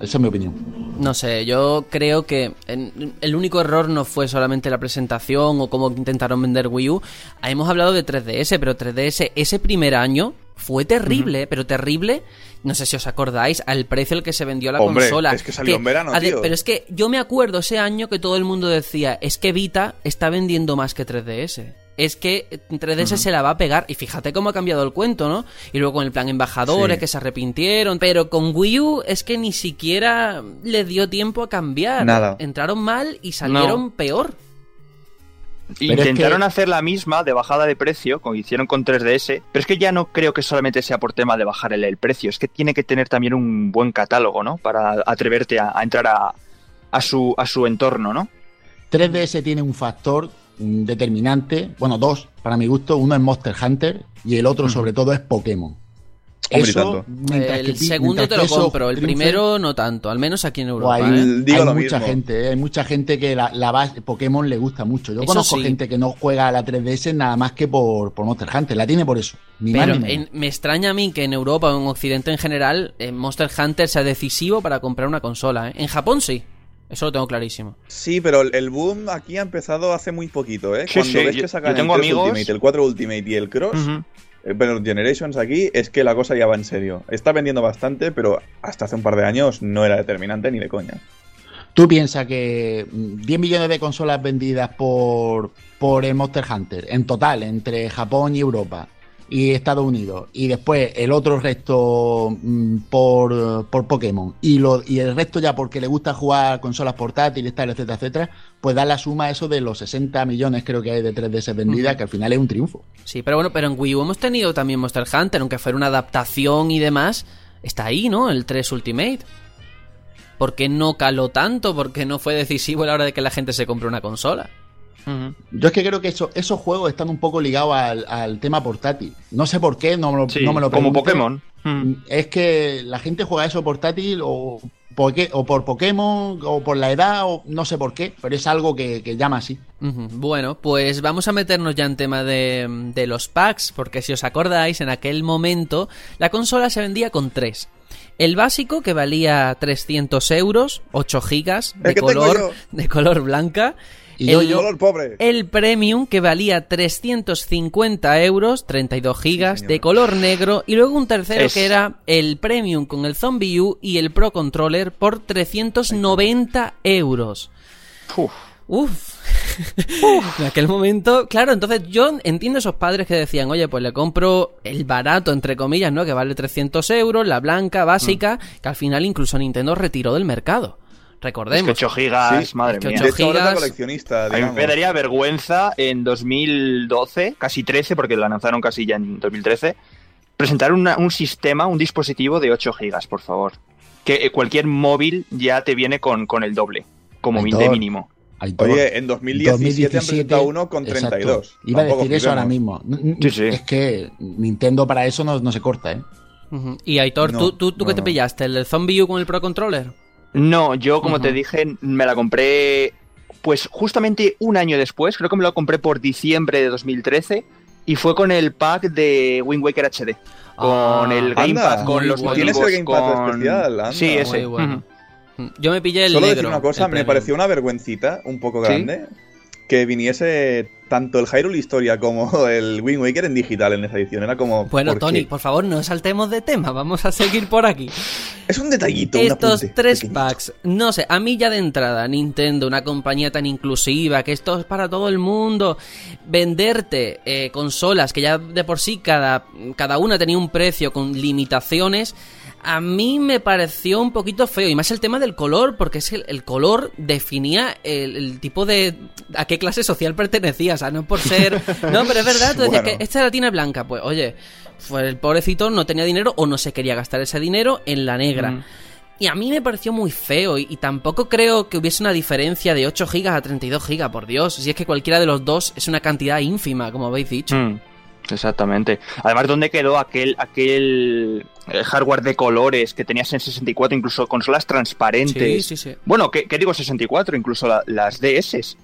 Esa es mi opinión. No sé, yo creo que en- el único error no fue solamente la presentación o cómo intentaron vender Wii U. Hemos hablado de 3DS, pero 3DS ese primer año fue terrible, pero terrible. No sé si os acordáis al precio al que se vendió la Hombre, consola. es que salió en verano, tío. Pero es que yo me acuerdo ese año que todo el mundo decía, es que Vita está vendiendo más que 3DS. Es que 3DS se la va a pegar. Y fíjate cómo ha cambiado el cuento, ¿no? Y luego con el plan embajadores Sí. que se arrepintieron. Pero con Wii U es que ni siquiera les dio tiempo a cambiar. Nada. Entraron mal y salieron peor. Es Intentaron que- hacer la misma de bajada de precio, como hicieron con 3DS, pero es que ya no creo que solamente sea por tema de bajar el, el precio, es que tiene que tener también un buen catálogo, ¿no? Para atreverte a, a entrar a, a su, a su entorno, ¿no? 3DS tiene un factor determinante, bueno, dos para mi gusto, uno es Monster Hunter y el otro sobre todo es Pokémon. Hombre, y tanto. mientras el que segundo te lo eso compro, el triunfe, primero no tanto, al menos aquí en Europa. hay, ¿eh? Digo hay lo mucha mismo. gente, ¿eh? hay mucha gente que la, la base Pokémon le gusta mucho. Yo Eso conozco sí. gente que no juega a la 3DS nada más que por, por Monster Hunter, la tiene por eso. Ni más Pero ni menos. en- me extraña a mí que en Europa o en Occidente en general eh, Monster Hunter sea decisivo para comprar una consola. ¿eh? En Japón sí, eso lo tengo clarísimo. Sí, pero el- boom aquí ha empezado hace muy poquito, ¿eh? Sí, Cuando sí, ves yo- que sacan yo tengo el 3 amigos- Ultimate, el 4 Ultimate y el Cross, pero los Generations aquí es que la cosa ya va en serio. Está vendiendo bastante, pero hasta hace un par de años no era determinante ni de coña. Tú piensas que mm, 10 millones de consolas vendidas por, por el Monster Hunter en total entre Japón y Europa y Estados Unidos y después el otro resto mm, por, por Pokémon y, lo, y el resto ya porque le gusta jugar consolas portátiles, tal, etcétera, etcétera, pues da la suma a eso de los 60 millones creo que hay de 3DS vendidas, que al final es un triunfo. Sí, pero bueno, pero en Wii U hemos tenido también Monster Hunter, aunque fuera una adaptación y demás. Está ahí, ¿no? El 3 Ultimate. ¿Por qué no caló tanto? ¿Por qué no fue decisivo a la hora de que la gente se compre una consola? Yo es que creo que eso, esos juegos están un poco ligados al, al tema portátil. No sé por qué, no me lo, Sí, no me lo como. Pokémon. Ujú. Es que la gente juega eso portátil o, por qué- o por Pokémon o por la edad o no sé por qué, pero es algo que, que llama así. Bueno, pues vamos a meternos ya en tema de, de los packs, porque si os acordáis, en aquel momento la consola se vendía con tres. El básico que valía 300 euros, 8 gigas de color, de color blanca. Y yo- el, yo- Color pobre. el premium que valía 350 euros, 32 gigas Sí, de color negro. Y luego un tercero Es- que era el premium con el Zombie U y el Pro Controller por 390 euros. Uf. Uf. en aquel momento, claro, entonces yo entiendo esos padres que decían, oye, pues le compro el barato, entre comillas, ¿no? Que vale 300 euros, la blanca, básica, Mm. que al final incluso Nintendo retiró del mercado. Es que Recordemos. 8 gigas, Sí, madre es que mía. De hecho, ahora es la gigas- coleccionista, A mí me daría vergüenza en 2012, casi 13, porque la lanzaron casi ya en 2013, presentar una- un sistema, un dispositivo de 8 gigas, por favor. Que eh, cualquier móvil ya te viene con, con el doble, como de mínimo. Oye, en 2017, han presentado uno con exacto. 32. Iba a decir eso ahora mismo. Sí, sí. Es que Nintendo para eso no, no se corta, ¿eh? Y Aitor, No, ¿tú, tú, tú no, qué te pillaste? ¿El Zombie U con el Pro Controller? No, yo como te dije, me la compré pues justamente un año después, creo que me la compré por diciembre de 2013 y fue con el pack de Wind Waker HD. Con Ah, el anda, Gamepad, con los bueno. ¿Tienes el motivos, Gamepad con... especial? Anda. Sí, ese. Muy bueno. Ujú. Yo me pillé el Solo negro. decir una cosa, me premium. pareció una vergüencita un poco ¿Sí? grande que viniese tanto el Hyrule Historia como el Wind Waker en digital en esa edición. Era como. Bueno, ¿por Tony, qué? por favor, no saltemos de tema, vamos a seguir por aquí. Es un detallito. Estos tres pequeñito. packs, no sé, a mí ya de entrada, Nintendo, una compañía tan inclusiva, que esto es para todo el mundo, venderte eh, consolas que ya de por sí cada, cada una tenía un precio con limitaciones, a mí me pareció un poquito feo, y más el tema del color, porque es el, el color definía el, el tipo de... a qué clase social pertenecía, o sea, no por ser... No, pero es verdad, tú decías Bueno. que esta la tiene blanca, pues oye, pues el pobrecito no tenía dinero o no se quería gastar ese dinero en la negra. Mm. Y a mí me pareció muy feo y, y tampoco creo que hubiese una diferencia de 8 gigas a 32 gigas, por Dios. Si es que cualquiera de los dos es una cantidad ínfima, como habéis dicho. Mm, Exactamente. Además, ¿dónde quedó aquel, aquel eh, hardware de colores que tenías en 64, incluso consolas transparentes? Sí, sí, sí. Bueno, ¿qué, qué digo 64? Incluso la- las DS.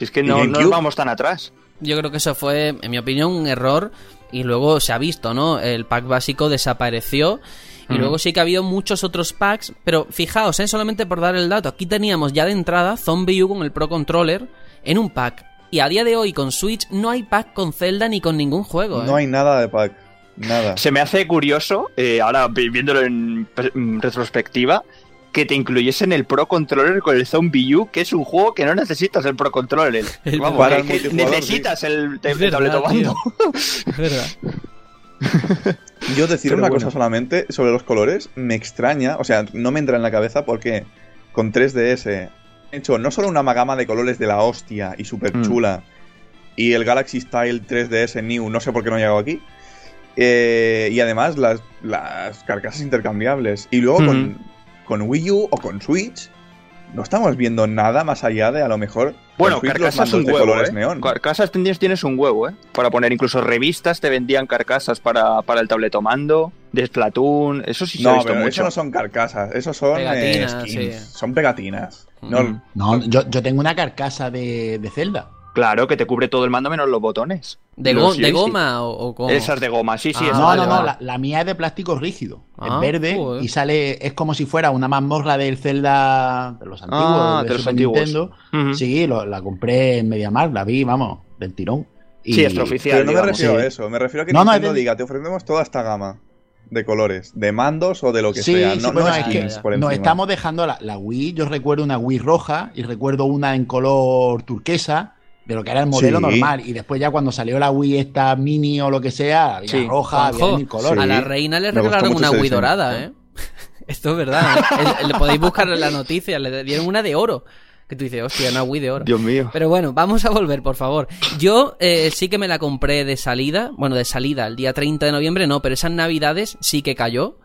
Es que ¿Y no, no vamos tan atrás. Yo creo que eso fue, en mi opinión, un error y luego se ha visto, ¿no? El pack básico desapareció y luego sí que ha habido muchos otros packs, pero fijaos, ¿eh? solamente por dar el dato, aquí teníamos ya de entrada Zombie U con el Pro Controller en un pack. Y a día de hoy con Switch no hay pack con Zelda ni con ningún juego. ¿eh? No hay nada de pack. Nada. Se me hace curioso, eh, ahora vi- viéndolo en, en retrospectiva, que te incluyesen el Pro Controller con el Zombie U, que es un juego que no necesitas el Pro Controller. El- Vamos, para que- el que multijugador, necesitas el, el verdad, tabletomando. Es verdad. Yo decir Pero una bueno. cosa solamente sobre los colores, me extraña, o sea, no me entra en la cabeza porque con 3DS he hecho no solo una amalgama de colores de la hostia y súper chula, y el Galaxy Style 3DS New, no sé por qué no ha llegado aquí, eh, y además las, las carcasas intercambiables. Y luego con, con Wii U o con Switch, no estamos viendo nada más allá de a lo mejor. Bueno, carcasas un de huevo, colores ¿eh? neón. Carcasas tienes, tienes un huevo, ¿eh? Para poner incluso revistas te vendían carcasas para, para el tabletomando, de Splatoon, eso sí se ha No, visto pero mucho. eso no son carcasas, eso son eh, skins, sí. son pegatinas. No. No, yo, yo tengo una carcasa de, de Zelda. Claro, que te cubre todo el mando menos los botones. ¿De, Los de goma o, o cómo? Esas de goma, sí, sí. Ah, no, no, no, la, la mía es de plástico rígido. Ah, es verde joder. y sale, es como si fuera una mazmorra del Zelda de los antiguos, Ah, de, de los Super antiguos. Nintendo. Sí, lo- la compré en MediaMarkt, la vi, vamos, del tirón. Y- Sí, extraoficial. Pero no me refiero sí. a eso, me refiero a que No, no, Nintendo es de- diga, te ofrecemos toda esta gama de colores, de mandos o de lo que Sí, sea. sí, No, bueno, no es que skins por nos estamos dejando la, la Wii. Yo recuerdo una Wii roja y recuerdo una en color turquesa, de lo que era el modelo Sí. normal. Y después, ya cuando salió la Wii, esta mini o lo que sea, había Sí. roja, había mil colores. a Sí. la reina le regalaron una Wii dorada, ¿eh? Esto es verdad. ¿eh? Es- Le podéis buscar en la noticia, le dieron una de oro. Que tú dices, hostia, una Wii de oro. Dios mío. Pero bueno, vamos a volver, por favor. Yo eh, sí que me la compré de salida. Bueno, de salida, el día 30 de noviembre no, pero esas navidades sí que cayó.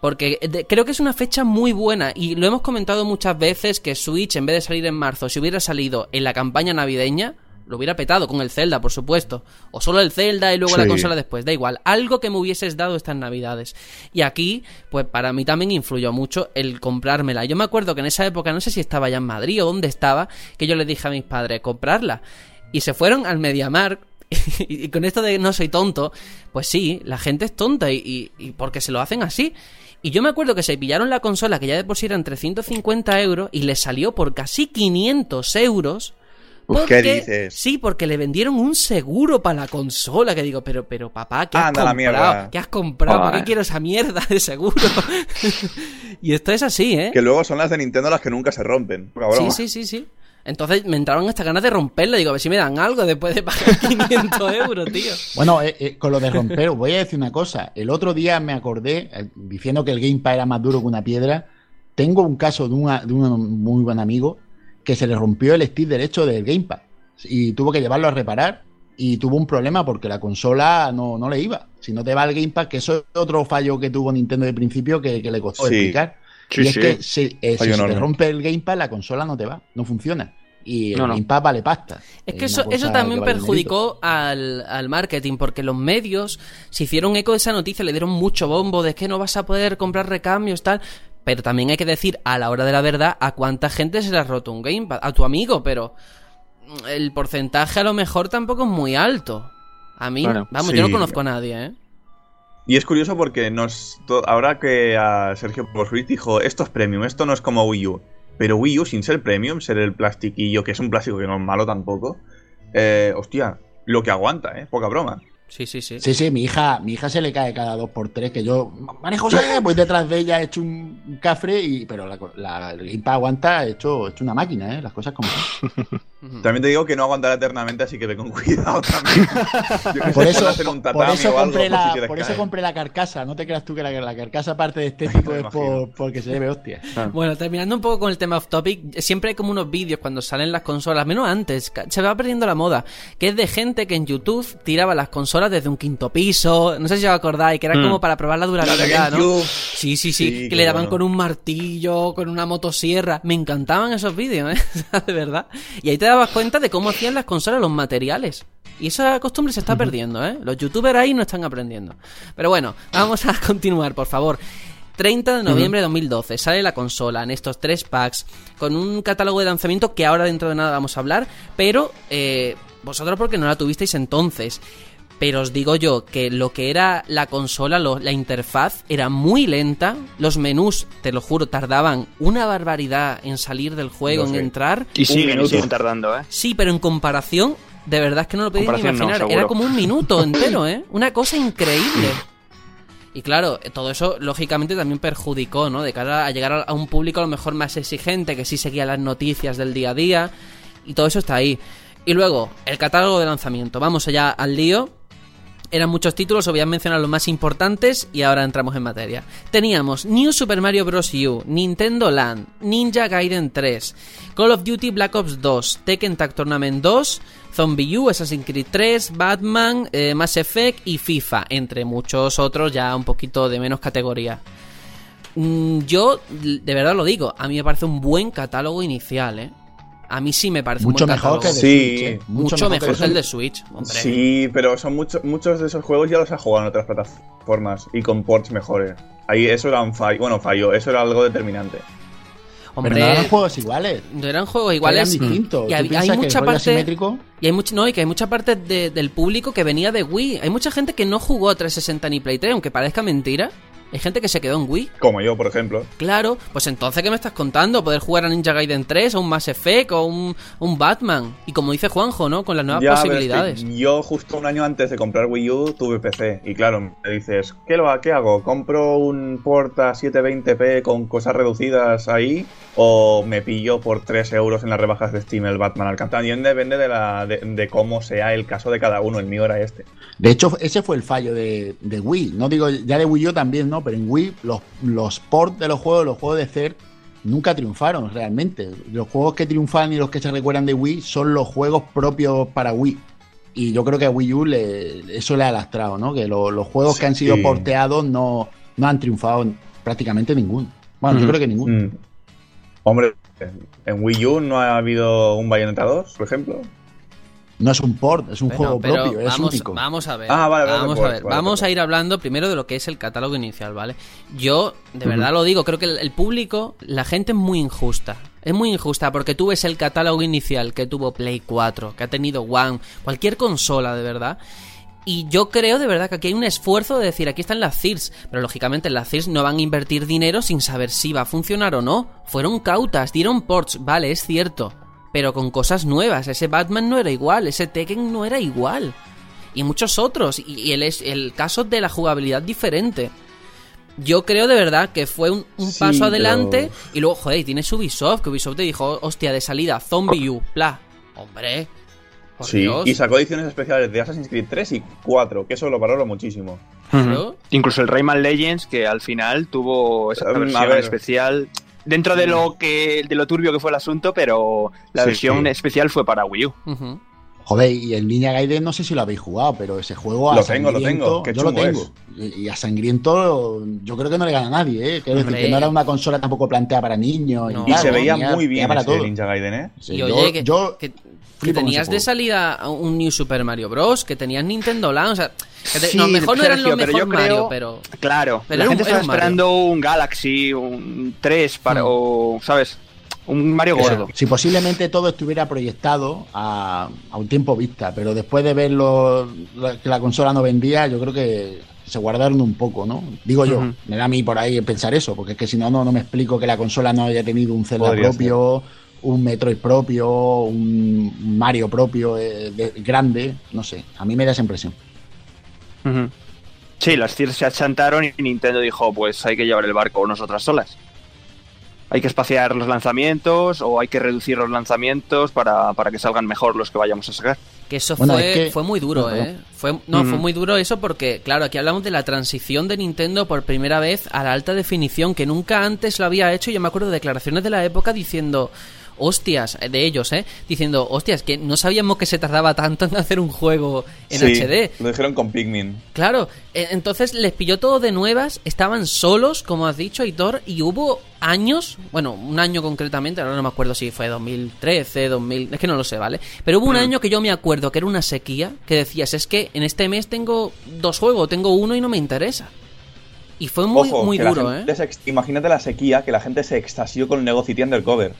Porque de- creo que es una fecha muy buena. Y lo hemos comentado muchas veces que Switch, en vez de salir en marzo, si hubiera salido en la campaña navideña, lo hubiera petado con el Zelda, por supuesto. O solo el Zelda y luego la consola después. Da igual. Algo que me hubieses dado estas navidades. Y aquí, pues para mí también influyó mucho el comprármela. Yo me acuerdo que en esa época, no sé si estaba ya en Madrid o dónde estaba, que yo le dije a mis padres comprarla. Y se fueron al MediaMarkt. Y con esto de no soy tonto, pues sí, la gente es tonta y, y, y porque se lo hacen así. Y yo me acuerdo que se pillaron la consola, que ya de por sí eran 350 euros, y les salió por casi 500 euros. Uf, ¿qué dices? Sí, porque le vendieron un seguro para la consola. Que digo, pero, pero papá, ¿qué has Anda la comprado? mierda. ¿Qué has comprado? ¿Para qué quiero esa mierda de seguro? y esto es así, ¿eh? Que luego son las de Nintendo las que nunca se rompen. Poca Sí, sí, sí, sí. Entonces me entraron estas ganas de romperla. Digo, a ver si me dan algo después de pagar 500 euros, tío. Bueno, eh, eh, con lo de romper, os voy a decir una cosa. El otro día me acordé, eh, diciendo que el Gamepad era más duro que una piedra. Tengo un caso de, una- de un muy buen amigo que se le rompió el stick derecho del Gamepad y tuvo que llevarlo a reparar y tuvo un problema porque la consola no, no le iba. Si no te va el Gamepad, que eso es otro fallo que tuvo Nintendo de principio que, que le costó Sí. explicar. Sí, y es sí. que si, eh, si se te rompe el Gamepad, la consola no te va, no funciona. y el No, no. Game Pass vale pasta. Es que eso, eso también que vale perjudicó al, al marketing, porque los medios se hicieron eco de esa noticia, le dieron mucho bombo de que no vas a poder comprar recambios, tal. Pero también hay que decir, a la hora de la verdad, a cuánta gente se le ha roto un Game Pass. A tu amigo, pero el porcentaje a lo mejor tampoco es muy alto. A mí, Bueno, vamos, yo no conozco a nadie, ¿eh? Y es curioso porque nos to- ahora que a Sergio Posruiz dijo, esto es premium, esto no es como Wii U. Pero Wii U, sin ser premium, ser el plastiquillo, que es un plástico que no es malo tampoco, eh, hostia, lo que aguanta, ¿eh? Poca broma. Sí, sí, sí. Sí, sí, mi hija, mi hija se le cae cada dos por tres que yo, María José, voy detrás de ella, he hecho un cafre, y, pero la, la, el aguanta, he hecho, he hecho una máquina, ¿eh? las cosas como son. También te digo que no aguantará eternamente, así que ve con cuidado también. Yo Por eso, puedo hacer un por tatami eso o algo compré por la, quieres por eso caer. compré la carcasa, no te creas tú que la, la carcasa aparte de estético es por, porque se lleve hostia. Bueno, terminando un poco con el tema off topic, siempre hay como unos vídeos cuando salen las consolas, menos antes, se va perdiendo la moda, que es de gente que en YouTube tiraba las consolas desde un quinto piso, no sé si os acordáis, que era Mm. como para probar la durabilidad, ¿no? Sí, sí, sí, Sí, que le daban bueno. con un martillo, con una motosierra. Me encantaban esos vídeos, ¿eh? O sea, de verdad. Y ahí te dabas cuenta de cómo hacían las consolas los materiales. Y esa costumbre se está perdiendo, ¿eh? Los youtubers ahí no están aprendiendo. Pero bueno, vamos a continuar, por favor. 30 de noviembre de 2012 sale la consola en estos tres packs con un catálogo de lanzamiento que ahora dentro de nada vamos a hablar, pero eh, vosotros porque no la tuvisteis entonces. Pero os digo yo que lo que era la consola, lo- la interfaz, era muy lenta. Los menús, te lo juro, tardaban una barbaridad en salir del juego, en entrar. Y siguen, y siguen tardando, ¿eh? Sí, pero en comparación, de verdad es que no lo podéis ni no, imaginar. Era como un minuto entero, ¿eh? Una cosa increíble. Y claro, todo eso lógicamente también perjudicó, ¿no? De cara a llegar a- a un público a lo mejor más exigente, que sí seguía las noticias del día a día. Y todo eso está ahí. Y luego, el catálogo de lanzamiento. Vamos allá al lío. Eran muchos títulos, os voy a mencionar los más importantes y ahora entramos en materia. Teníamos New Super Mario Bros. U, Nintendo Land, Ninja Gaiden 3, Call of Duty Black Ops 2, Tekken Tag Tournament 2, Zombie U, Assassin's Creed 3, Batman, eh, Mass Effect y FIFA, entre muchos otros ya un poquito de menos categoría. Mm, Yo, de verdad lo digo, a mí me parece un buen catálogo inicial, ¿eh? A mí sí me parece Mucho un buen mejor que el de. Sí, Switch, ¿eh? Mucho, mejor que el de Switch. Hombre. Sí, pero son muchos muchos de esos juegos ya los ha jugado en otras plataformas y con ports mejores. Ahí eso era un fallo, bueno, fallo, eso era algo determinante. Hombre, Pero no eran juegos iguales. no eran juegos iguales. Eran distintos. Y ¿Tú hay, mucha parte. Y hay mucha, no, y que hay mucha parte de- del público que venía de Wii. Hay mucha gente que no jugó 360 ni Play 3, aunque parezca mentira. Hay gente que se quedó en Wii. Como yo, por ejemplo. Claro, pues entonces, ¿qué me estás contando? Poder jugar a Ninja Gaiden 3 o un Mass Effect o un, un Batman. Y como dice Juanjo, ¿no? Con las nuevas Ya, pero es que posibilidades. yo justo un año antes de comprar Wii U tuve PC y claro, me dices, ¿qué, lo, ¿qué hago? ¿Compro un port a 720p con cosas reducidas ahí o me pillo por 3 euros en las rebajas de Steam el Batman Arkham? También depende de, la, de, de cómo sea el caso de cada uno, el mío era este. De hecho, ese fue el fallo de, de Wii. No digo, ya de Wii U también, ¿no? Pero en Wii los, los ports de los juegos, los juegos de CER, nunca triunfaron realmente. Los juegos que triunfan y los que se recuerdan de Wii son los juegos propios para Wii. Y yo creo que a Wii U le, eso le ha lastrado, ¿no? Que lo- los juegos que han sido Sí. porteados no, no han triunfado en prácticamente ninguno. Bueno, yo creo que ninguno. Mm. Hombre, en Wii U no ha habido un Bayonetta 2, por ejemplo. No es un port, es un Bueno, juego pero propio, es vamos, único. vamos a ver. Ah, vale, vale, vamos a ver. vale, vamos a ir hablando primero de lo que es el catálogo inicial, ¿vale? Yo, de verdad lo digo, creo que el, el público, la gente es muy injusta. Es muy injusta porque tú ves el catálogo inicial que tuvo Play 4, que ha tenido One, cualquier consola, de verdad. Y yo creo de verdad que aquí hay un esfuerzo de decir, aquí están las CIRS, pero lógicamente las CIRS no van a invertir dinero sin saber si va a funcionar o no. Fueron cautas, dieron ports, vale, es cierto, pero con cosas nuevas. Ese Batman no era igual, ese Tekken no era igual. Y muchos otros, y el, es- el caso de la jugabilidad diferente. Yo creo de verdad que fue un, un Sí, paso pero- adelante y luego, joder, y tienes Ubisoft, que Ubisoft te dijo, hostia, de salida, Zombie U, bla. Hombre, por sí, Dios. y sacó ediciones especiales de Assassin's Creed 3 y 4, que eso lo valoro muchísimo. Claro. Incluso el Rayman Legends, que al final tuvo esa a versión ver. especial. Dentro de lo que de lo turbio que fue el asunto, pero la Sí, versión sí. especial fue para Wii U. Ujú. Joder, y el Ninja Gaiden no sé si lo habéis jugado, pero ese juego a Lo tengo, lo sangriento- tengo, qué yo lo tengo. es. Y, y a sangriento yo creo que no le gana a nadie, ¿eh? Quiero decir que no era una consola tampoco planteada para niños. No. Y tal, se veía muy bien para ese todo. Ninja Gaiden, ¿eh? Sí, y yo- oye, que, yo que- que tenías de salida un New Super Mario Bros, que tenías Nintendo Land, o sea, que te- Sí, no, mejor no eran los pero mejor yo Mario, creo- pero... Claro, Pero la gente un- estaba Mario. esperando un Galaxy, un 3 para, Mm. o, ¿sabes? Un Mario O sea, gordo. si posiblemente todo estuviera proyectado a, a un tiempo vista, pero después de ver lo- lo- que la consola no vendía, yo creo que se guardaron un poco, ¿no? Digo yo, me da a mí por ahí pensar eso, porque es que si no, no, no me explico que la consola no haya tenido un Zelda Podría propio, un Metroid propio, un Mario propio eh, de- grande, no sé, a mí me da esa impresión. Sí, las CIR se achantaron y Nintendo dijo, pues hay que llevar el barco nosotras solas. Hay que espaciar los lanzamientos o hay que reducir los lanzamientos para, para que salgan mejor los que vayamos a sacar. Que eso Bueno, fue, es que- fue muy duro, No, ¿eh? Fue, no, fue muy duro eso porque, claro, aquí hablamos de la transición de Nintendo por primera vez a la alta definición, que nunca antes lo había hecho. Yo me acuerdo de declaraciones de la época diciendo, hostias, de ellos, ¿eh? Diciendo, hostias, que no sabíamos que se tardaba tanto en hacer un juego en Sí, HD. Lo dijeron con Pikmin. Claro, eh, entonces les pilló todo de nuevas, estaban solos, como has dicho, Hitor, y hubo años, bueno, un año concretamente, ahora no me acuerdo si fue 2013, 2000, es que no lo sé, ¿vale? Pero hubo un Mm. año que yo me acuerdo que era una sequía, que decías, es que en este mes tengo dos juegos, tengo uno y no me interesa. Y fue muy, Ojo, muy duro, ¿eh? se Imagínate la sequía, que la gente se extasió con Lego City Undercover.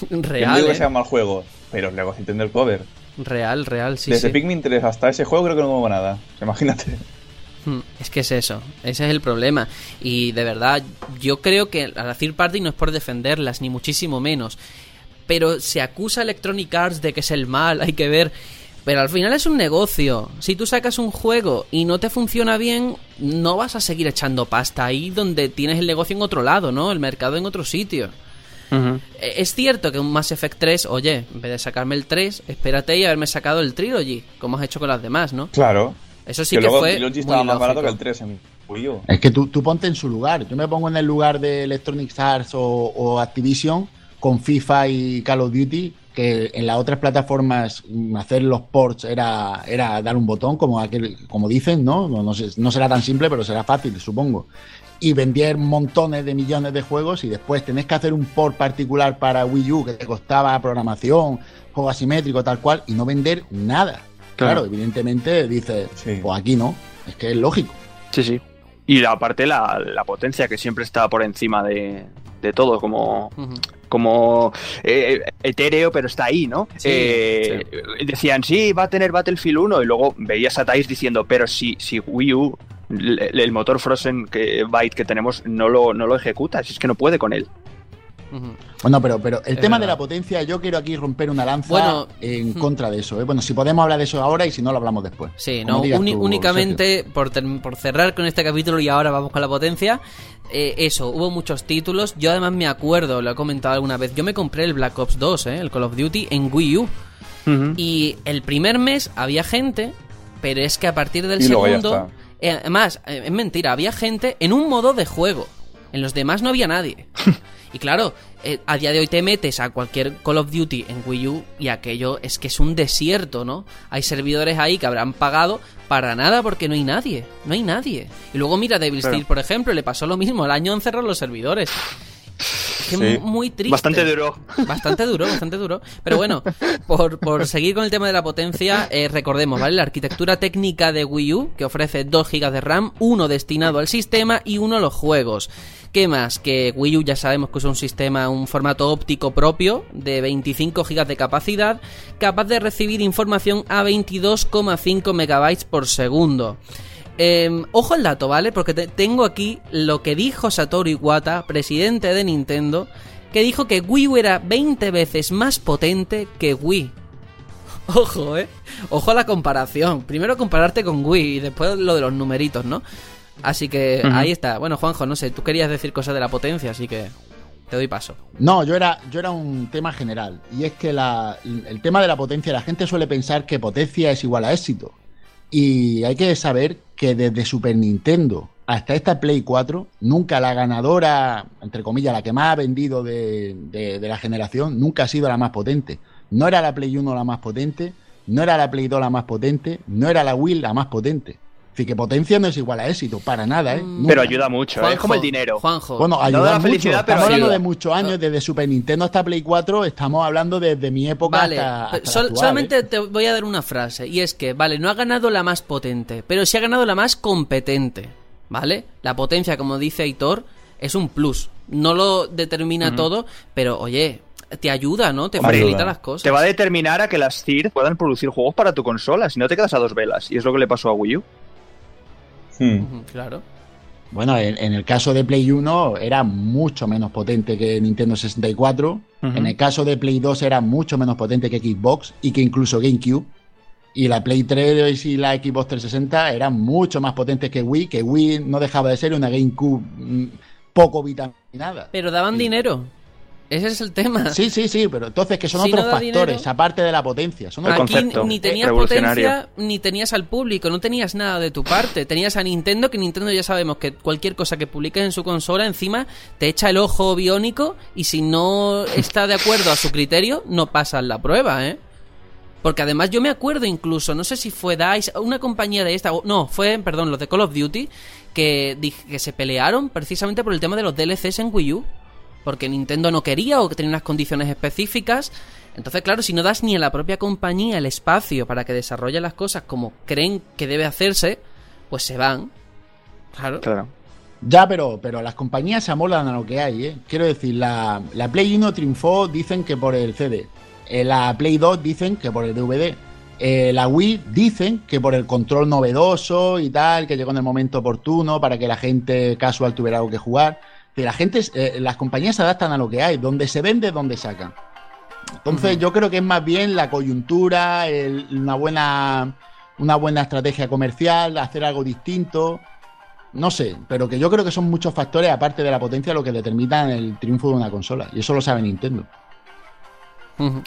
Que no Real, digo que sea mal juego, pero Lego City Undercover. Real, real, sí, Desde sí. Pikmin 3 hasta ese juego creo que no hubo nada. Imagínate. Hmm, Es que es eso, ese es el problema. Y de verdad, yo creo que a la third party no es por defenderlas, ni muchísimo menos. Pero se acusa a Electronic Arts de que es el mal, hay que ver. Pero al final es un negocio. Si tú sacas un juego y no te funciona bien, no vas a seguir echando pasta ahí donde tienes el negocio en otro lado, ¿no? El mercado en otro sitio. Eh, Es cierto que un Mass Effect 3, oye, en vez de sacarme el 3, espérate y haberme sacado el Trilogy, como has hecho con las demás, ¿no? Claro. Eso sí que que, luego fue el Trilogy muy estaba más barato que el 3 en Wii U. Es que tú, tú ponte en su lugar. Yo me pongo en el lugar de Electronic Arts o, o Activision con FIFA y Call of Duty, que en las otras plataformas mm, hacer los ports era, era dar un botón, como aquel, como dicen, ¿no? No, no, sé- no será tan simple, pero será fácil, supongo. Y vender montones de millones de juegos y después tenés que hacer un port particular para Wii U que te costaba programación, juego asimétrico, tal cual, y no vender nada. Claro, Claro. evidentemente dices, Sí. pues aquí no, es que es lógico. Sí, sí. Y la- aparte la, la potencia que siempre está por encima de, de todo, como, como eh, etéreo, pero está ahí, ¿no? Sí, Eh, Decían, sí, va a tener Battlefield 1, y luego veías a Thais diciendo, pero si, si Wii U, el, motor Frozen que, Byte que tenemos, no lo, no lo ejecuta, si es que no puede con él. Bueno, pero, pero el Es tema de la potencia, yo quiero aquí romper una lanza Bueno, en contra de eso. ¿eh? Bueno, si podemos hablar de eso ahora y si no, lo hablamos después. Sí, no, digas uni- tú, únicamente por, ter- por cerrar con este capítulo y ahora vamos con la potencia. eh, eso, hubo muchos títulos. Yo además me acuerdo, lo he comentado alguna vez. Yo me compré el Black Ops 2, eh, el Call of Duty, en Wii U. Y el primer mes había gente, pero es que a partir del Y luego ya segundo. Eh, además, eh, es mentira, había gente en un modo de juego. En los demás no había nadie. y claro, eh, a día de hoy te metes a cualquier Call of Duty en Wii U y aquello es que es un desierto, ¿no? Hay servidores ahí que habrán pagado para nada porque no hay nadie. No hay nadie. Y luego mira Devil Claro. Steel, por ejemplo, le pasó lo mismo. El año han cerrado los servidores. Es que Sí. muy triste. Bastante duro. Bastante duro, bastante duro. Pero bueno, por, por seguir con el tema de la potencia, eh, recordemos, ¿vale? La arquitectura técnica de Wii U, que ofrece 2 GB de RAM, uno destinado al sistema y uno a los juegos. ¿Qué más? Que Wii U ya sabemos que usa un sistema, un formato óptico propio de 25 GB de capacidad, capaz de recibir información a 22,5 megabytes por segundo. Eh, ojo al dato, ¿vale? Porque te- tengo aquí lo que dijo Satoru Iwata, presidente de Nintendo, que dijo que Wii U era 20 veces más potente que Wii. Ojo, ¿eh? Ojo a la comparación. Primero compararte con Wii y después lo de los numeritos, ¿no? Así que ahí está. Bueno, Juanjo, no sé, tú querías decir cosas de la potencia, así que te doy paso. No, yo era, yo era un tema general. Y es que la- el tema de la potencia, la gente suele pensar que potencia es igual a éxito. Y hay que saber que desde Super Nintendo hasta esta Play 4, nunca la ganadora, entre comillas, la que más ha vendido de, de- la generación, nunca ha sido la más potente. No era la Play 1 la más potente, no era la Play 2 la más potente, no era la Wii la más potente. Así que potencia no es igual a éxito, para nada, ¿eh? Mm. Nunca. Pero ayuda mucho, ¿eh? es como el dinero. Juanjo. Bueno, No ayuda da la mucho. felicidad, pero estamos hablando ayuda. de muchos años, desde Super Nintendo hasta Play 4, estamos hablando desde mi época Vale, hasta, hasta sol- actual, solamente ¿eh? te voy a dar una frase, y es que, vale, no ha ganado la más potente, pero sí ha ganado la más competente, ¿vale? La potencia, como dice Aitor, es un plus. No lo determina todo, pero oye, te ayuda, ¿no? Te Hombre, facilita ayuda. las cosas. Te va a determinar a que las CIR puedan producir juegos para tu consola, si no te quedas a dos velas. Y es lo que le pasó a Wii U. Hmm. Claro. Bueno, en, en el caso de Play 1 era mucho menos potente que Nintendo 64. Ujú. En el caso de Play 2 era mucho menos potente que Xbox y que incluso GameCube. Y la Play 3 y la Xbox 360 eran mucho más potentes que Wii, que Wii no dejaba de ser una GameCube mm, poco vitaminada. Pero daban Sí. dinero. Ese es el tema. Sí, sí, sí, pero entonces que son Si otros factores, dinero- aparte de la potencia. Son otros Aquí concepto, ni tenías potencia ni tenías al público, no tenías nada de tu parte. Tenías a Nintendo, que Nintendo ya sabemos que cualquier cosa que publiques en su consola encima te echa el ojo biónico y si no está de acuerdo a su criterio, no pasas la prueba, ¿eh? Porque además yo me acuerdo incluso, no sé si fue DICE, una compañía de esta, o- no, fue, perdón, los de Call of Duty, que, que se pelearon precisamente por el tema de los DLCs en Wii U. Porque Nintendo no quería o que tenía unas condiciones específicas. Entonces, claro, si no das ni a la propia compañía el espacio para que desarrolle las cosas como creen que debe hacerse, pues se van. Claro. Claro. Ya, pero, pero las compañías se amoldan a lo que hay, ¿eh? Quiero decir, la, la Play 1 triunfó, dicen que por el CD. Eh, la Play 2 dicen que por el DVD. Eh, la Wii dicen que por el control novedoso y tal, que llegó en el momento oportuno para que la gente casual tuviera algo que jugar. Que la gente, eh, las compañías se adaptan a lo que hay, donde se vende, donde sacan. Entonces, yo creo que es más bien la coyuntura, el- una buena una buena estrategia comercial, hacer algo distinto. No sé, pero que yo creo que son muchos factores, aparte de la potencia, lo que determinan el triunfo de una consola. Y eso lo sabe Nintendo.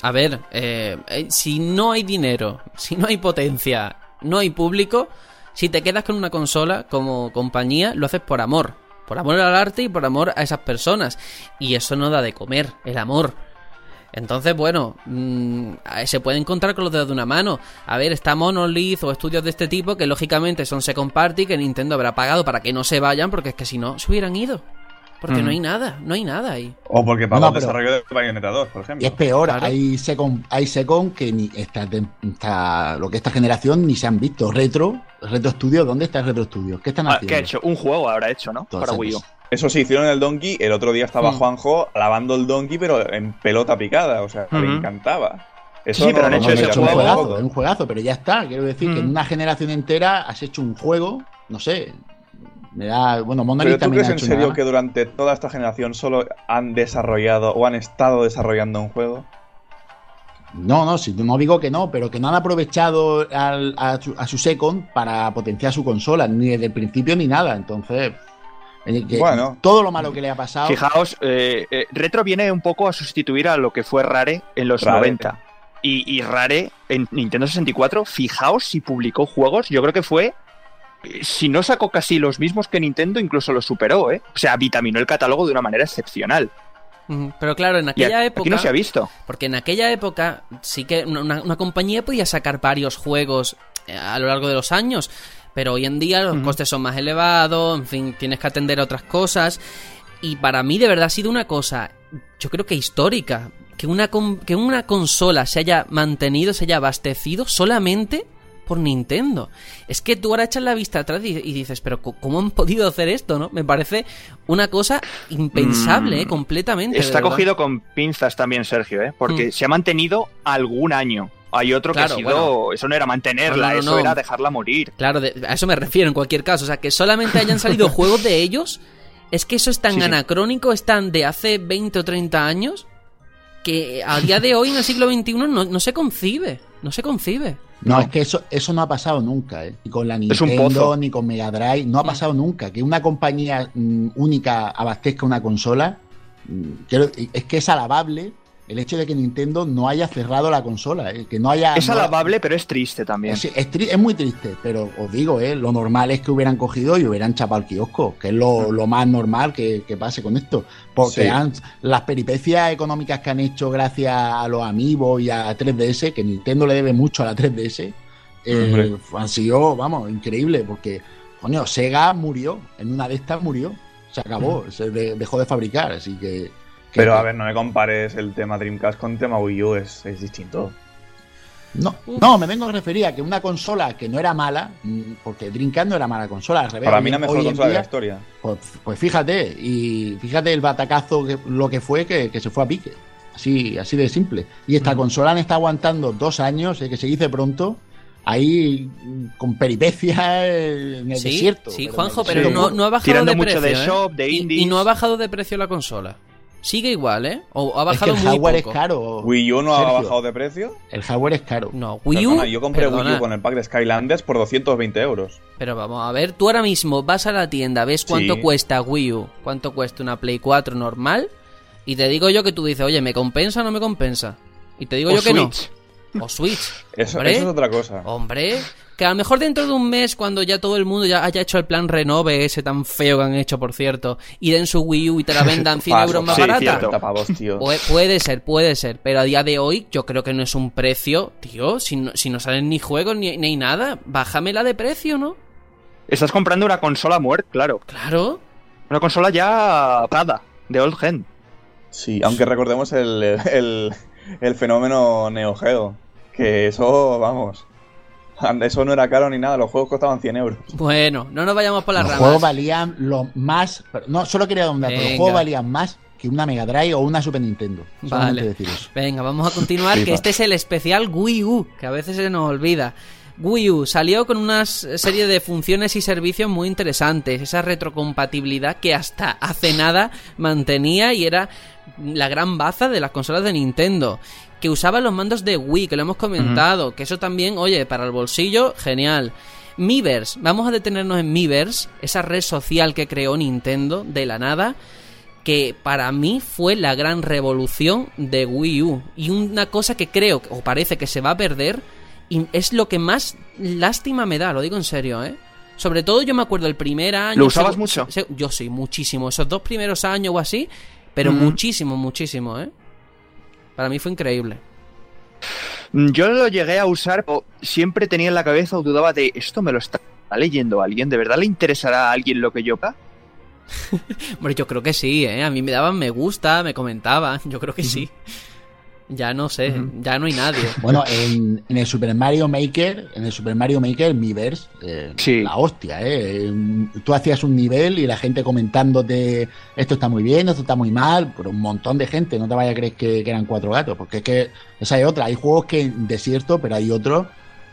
A ver, eh, eh, si no hay dinero, si no hay potencia, no hay público, si te quedas con una consola como compañía, lo haces por amor. Por amor al arte y por amor a esas personas. Y eso no da de comer, el amor. Entonces, bueno, mm, se puede encontrar con los dedos de una mano. A ver, está Monolith o estudios de este tipo que lógicamente son second party que Nintendo habrá pagado para que no se vayan porque es que si no se hubieran ido. Porque Mm. no hay nada, no hay nada ahí. O porque pagó No, el desarrollo de Bayonetta 2, por Y ejemplo. es peor, Claro. hay Secon, hay Secon que ni esta- lo que esta generación ni se han visto. Retro, Retro Studio, ¿dónde está el Retro Studio? ¿Qué están Ah, haciendo? ¿Qué ha hecho? Un juego habrá hecho, ¿no? Entonces, Para Wii U. Eso sí, hicieron el Donkey. El otro día estaba Mm. Juanjo lavando el Donkey, pero en pelota picada. O sea, le Ujú. encantaba. Eso Sí, pero han no- hecho no ese me es un juego- juegazo, es un juegazo, pero ya está. Quiero decir que en Mm. una generación entera has hecho un juego, no sé. Me da. Bueno, Monolith Pero tú crees ha en hecho serio una- que durante toda esta generación solo han desarrollado o han estado desarrollando un juego? No, no, si no digo que no, pero que no han aprovechado al- a, su, a su Second para potenciar su consola, ni desde el principio ni nada. Entonces, eh, que Bueno. todo lo malo que le ha pasado. Fijaos, eh, eh, Retro viene un poco a sustituir a lo que fue Rare en los Rare. 90. Y, y Rare en Nintendo 64, fijaos si publicó juegos, yo creo que fue, eh, si no sacó casi los mismos que Nintendo, incluso los superó, ¿eh? O sea, vitaminó el catálogo de una manera excepcional. Pero claro, en aquella a- época. aquí no se ha visto. Porque en aquella época sí que una, una compañía podía sacar varios juegos eh, a lo largo de los años, pero hoy en día los costes son más elevados, en fin, tienes que atender a otras cosas. Y para mí de verdad ha sido una cosa, yo creo que histórica, que una, que una consola se haya mantenido, se haya abastecido solamente por Nintendo. Es que tú ahora echas la vista atrás y, y dices, pero ¿cómo han podido hacer esto? no Me parece una cosa impensable, Mm, eh, completamente. Está cogido con pinzas también, Sergio, ¿eh? Porque Mm. se ha mantenido algún año. Hay otro Claro, que ha sido. bueno. Eso no era mantenerla, No, no, no, eso no. era dejarla morir. Claro, de- a eso me refiero en cualquier caso. O sea, que solamente hayan salido juegos de ellos. Es que eso es tan Sí, sí. anacrónico, es tan de hace 20 o 30 años. Que a día de hoy, en el siglo XXI, no, no se concibe. No se concibe. No, No. es que eso, eso no ha pasado nunca, ¿eh? Ni con la Nintendo, ni con Mega Drive, no ha pasado nunca. Que una compañía mm, única abastezca una consola, mm, es que es alabable, el hecho de que Nintendo no haya cerrado la consola, eh, que no haya... Es no- alabable, pero es triste también. Es, es tri- es muy triste, pero os digo, eh, lo normal es que hubieran cogido y hubieran chapado el kiosco, que es lo, lo más normal que, que pase con esto. Porque Sí. han- las peripecias económicas que han hecho gracias a los amigos y a 3DS, que Nintendo le debe mucho a la 3DS, eh, han sido, vamos, increíble, porque, coño, Sega murió, en una de estas murió, se acabó, se de- dejó de fabricar, así que... Pero a ver, no me compares el tema Dreamcast con el tema Wii U, es, es distinto. No, no, me vengo a referir a que una consola que no era mala, mm, porque Dreamcast no era mala consola, al revés. Para mí la mejor consola de la día, historia. Pues, pues fíjate, y fíjate el batacazo que lo que fue que, que se fue a pique. Así, así de simple. Y esta consola han estado aguantando dos años, eh, que se dice pronto, ahí mm, con peripecias en el Sí, desierto. sí, Juanjo, pero no, ha bajado Tirando de mucho precio. de ¿eh? shop, de Y- no ha bajado de precio la consola. Sigue igual, ¿eh? O ha Es que bajado el muy hardware poco. es caro. Wii U no ha bajado de precio. El hardware es caro. No, Wii U. Perdona, yo compré Wii U con el pack de Skylanders por 220 euros. Pero vamos a ver, tú ahora mismo vas a la tienda, ves cuánto Sí. cuesta Wii U, cuánto cuesta una Play 4 normal, y te digo yo que tú dices, oye, ¿me compensa o no me compensa? Y te digo O yo que no. O Switch. Eso, Hombre. eso es otra cosa. Hombre, que a lo mejor dentro de un mes, cuando ya todo el mundo ya haya hecho el plan renove, ese tan feo que han hecho, por cierto, y den su Wii U y te la vendan 100 Paso, euros más sí, barata. cierto. 40 pavos, tío. Pu- puede ser, puede ser, pero a día de hoy yo creo que no es un precio, tío, si no, si no salen ni juegos ni, ni nada, bájamela de precio, ¿no? Estás comprando una consola muerta, claro. Claro. Una consola ya paga, de old gen. Sí, aunque recordemos el, el, el fenómeno Neo Geo. Que eso, vamos. Eso no era caro ni nada, los juegos costaban 100 euros. Bueno, no nos vayamos por las los ramas. juegos valían lo más. No, solo quería dar un dato. Los juegos valían más que una Mega Drive o una Super Nintendo. Vale. decir eso. Venga, vamos a continuar, que este es el especial Wii U, que a veces se nos olvida. Wii U salió con una serie de funciones y servicios muy interesantes, esa retrocompatibilidad que hasta hace nada mantenía y era la gran baza de las consolas de Nintendo, que usaba los mandos de Wii, que lo hemos comentado, que eso también, oye, para el bolsillo, genial. Miiverse, vamos a detenernos en Miiverse, esa red social que creó Nintendo de la nada, que para mí fue la gran revolución de Wii U. Y una cosa que creo, o parece que se va a perder, y es lo que más lástima me da, lo digo en serio, ¿eh? Sobre todo yo me acuerdo el primer año... ¿Lo usabas mucho? se- yo sí, muchísimo. Esos dos primeros años o así, pero muchísimo, muchísimo, ¿eh? Para mí fue increíble. Mm, Yo lo llegué a usar, pero siempre tenía en la cabeza o dudaba de esto me lo está leyendo alguien, ¿de verdad le interesará a alguien lo que yo haga? Hombre, yo creo que sí, ¿eh? A mí me daban me gusta, me comentaban, yo creo que sí. Ya no sé, ya no hay nadie. Bueno, en, en el Super Mario Maker, en el Super Mario Maker Miiverse, eh, Sí. la hostia, ¿eh? Tú hacías un nivel y la gente comentándote esto está muy bien, esto está muy mal, pero un montón de gente, no te vayas a creer que, que eran cuatro gatos, porque es que esa es otra, hay juegos que en desierto, pero hay otros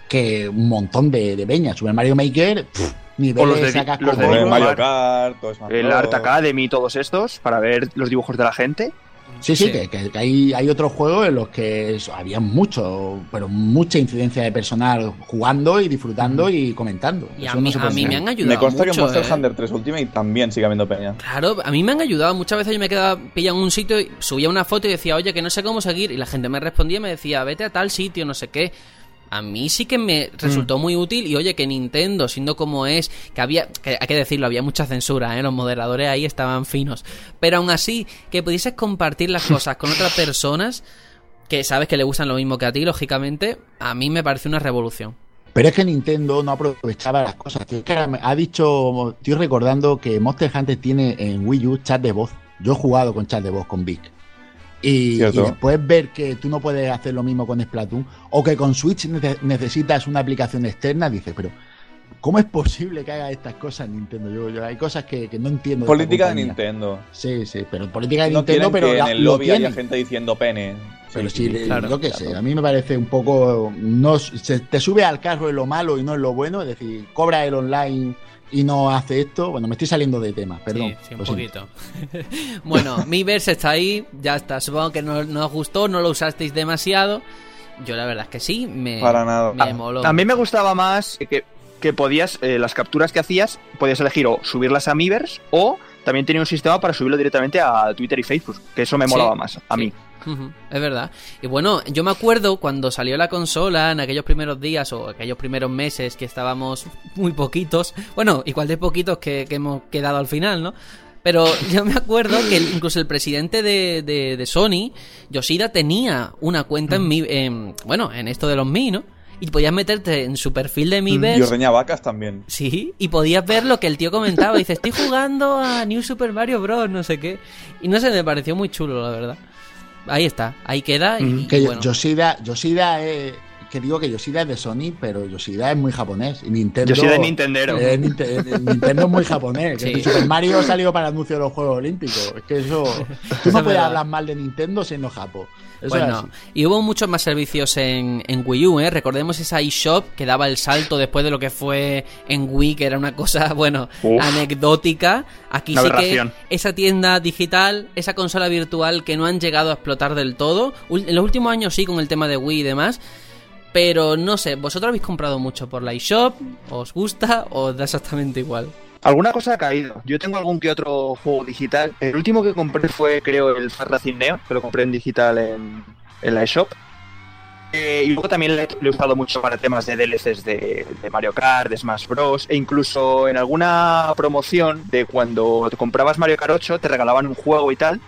que un montón de, de peña. Super Mario Maker, pff, niveles los de- sacas los de. Mario Art- Kart, todo eso. El Art Academy y todos estos, para ver los dibujos de la gente. Sí, sí, Sí. que, que- que hay, hay otros juegos en los que había mucho, pero mucha incidencia de personal jugando y disfrutando y comentando. Y a no mí, se a puede mí me han ayudado Me consta que en mucho, Monster ¿eh? Hunter 3 Ultimate también sigue habiendo peña. Claro, a mí me han ayudado. Muchas veces yo me quedaba pillado en un sitio y subía una foto y decía, oye, que no sé cómo seguir. Y la gente me respondía y me decía, vete a tal sitio, no sé qué. A mí sí que me resultó muy útil. Y oye, que Nintendo, siendo como es, que había, que hay que decirlo, había mucha censura, ¿eh? los moderadores ahí estaban finos. Pero aún así, que pudieses compartir las cosas con otras personas que sabes que le gustan lo mismo que a ti, lógicamente, a mí me parece una revolución. Pero es que Nintendo no aprovechaba las cosas. tío. Es que ahora me- ha dicho, estoy recordando que Monster Hunter tiene en Wii U chat de voz. Yo he jugado con chat de voz con Vic. Y, y después ver que tú no puedes hacer lo mismo con Splatoon o que con Switch nece- necesitas una aplicación externa, dices, pero ¿cómo es posible que haga estas cosas Nintendo? Yo, yo- hay cosas que, que no entiendo. Política de. Nintendo. Sí, sí, pero política de No Nintendo, pero que la- en el lo lobby haya gente diciendo pene. Pero Sí, sí, sí, sí. claro, yo qué claro. sé, a mí me parece un poco. no se Te sube al carro en lo malo y no en lo bueno, es decir, cobra el online y no hace esto. Bueno, me estoy saliendo de tema, perdón. Sí, sí, un poquito. bueno, mi verse está ahí, ya está. Supongo que no, no os gustó, no lo usasteis demasiado. Yo la verdad es que sí, me, Para nada. me moló. A mí me gustaba más que, que podías, eh, las capturas que hacías, podías elegir o subirlas a Miiverse o también tenía un sistema para subirlo directamente a Twitter y Facebook, que eso me Sí, molaba más, a sí. Es verdad. Y bueno, yo me acuerdo cuando salió la consola, en aquellos primeros días o aquellos primeros meses que estábamos muy poquitos, bueno, igual de poquitos que, que hemos quedado al final, ¿no? Pero yo me acuerdo que el- incluso el presidente de, de- de Sony, Yoshida, tenía una cuenta en mi, en- bueno, en esto de los Mi, ¿no? Y podías meterte en su perfil de Mi Y ordeña vacas también. Sí, y podías ver lo que el tío comentaba. Dice, estoy jugando a New Super Mario Bros. no sé qué. Y no sé, me pareció muy chulo, la verdad. Ahí está, ahí queda. Y, y Que bueno. Yoshida, Yoshida es. Que digo que Yoshida es de Sony, pero Yoshida es muy japonés. Y Nintendo. Yoshida es nintendero. Eh, Ninte- Nintendo es muy japonés. que Sí. Super Mario salió para el anuncio de los Juegos Olímpicos. Es que eso. Tú no puedes hablar mal de Nintendo siendo japo. Eso Pues. Y hubo muchos más servicios en, en Wii U, ¿eh? Recordemos esa eShop que daba el salto después de lo que fue en Wii, que era una cosa, bueno, Uf. anecdótica. Aquí sí que esa tienda digital, esa consola virtual que no han llegado a explotar del todo. En los últimos años sí, con el tema de Wii y demás. Pero no sé, ¿vosotros habéis comprado mucho por la eShop? ¿Os gusta o da exactamente igual? Alguna cosa ha caído. Yo tengo algún que otro juego digital. El último que compré fue, creo, el Far Racing Neo, que lo compré en digital en, la eShop. Eh, y luego también le he usado mucho para temas de DLCs de, de Mario Kart, de Smash Bros. E incluso en alguna promoción de cuando te comprabas Mario Kart 8 te regalaban un juego y tal.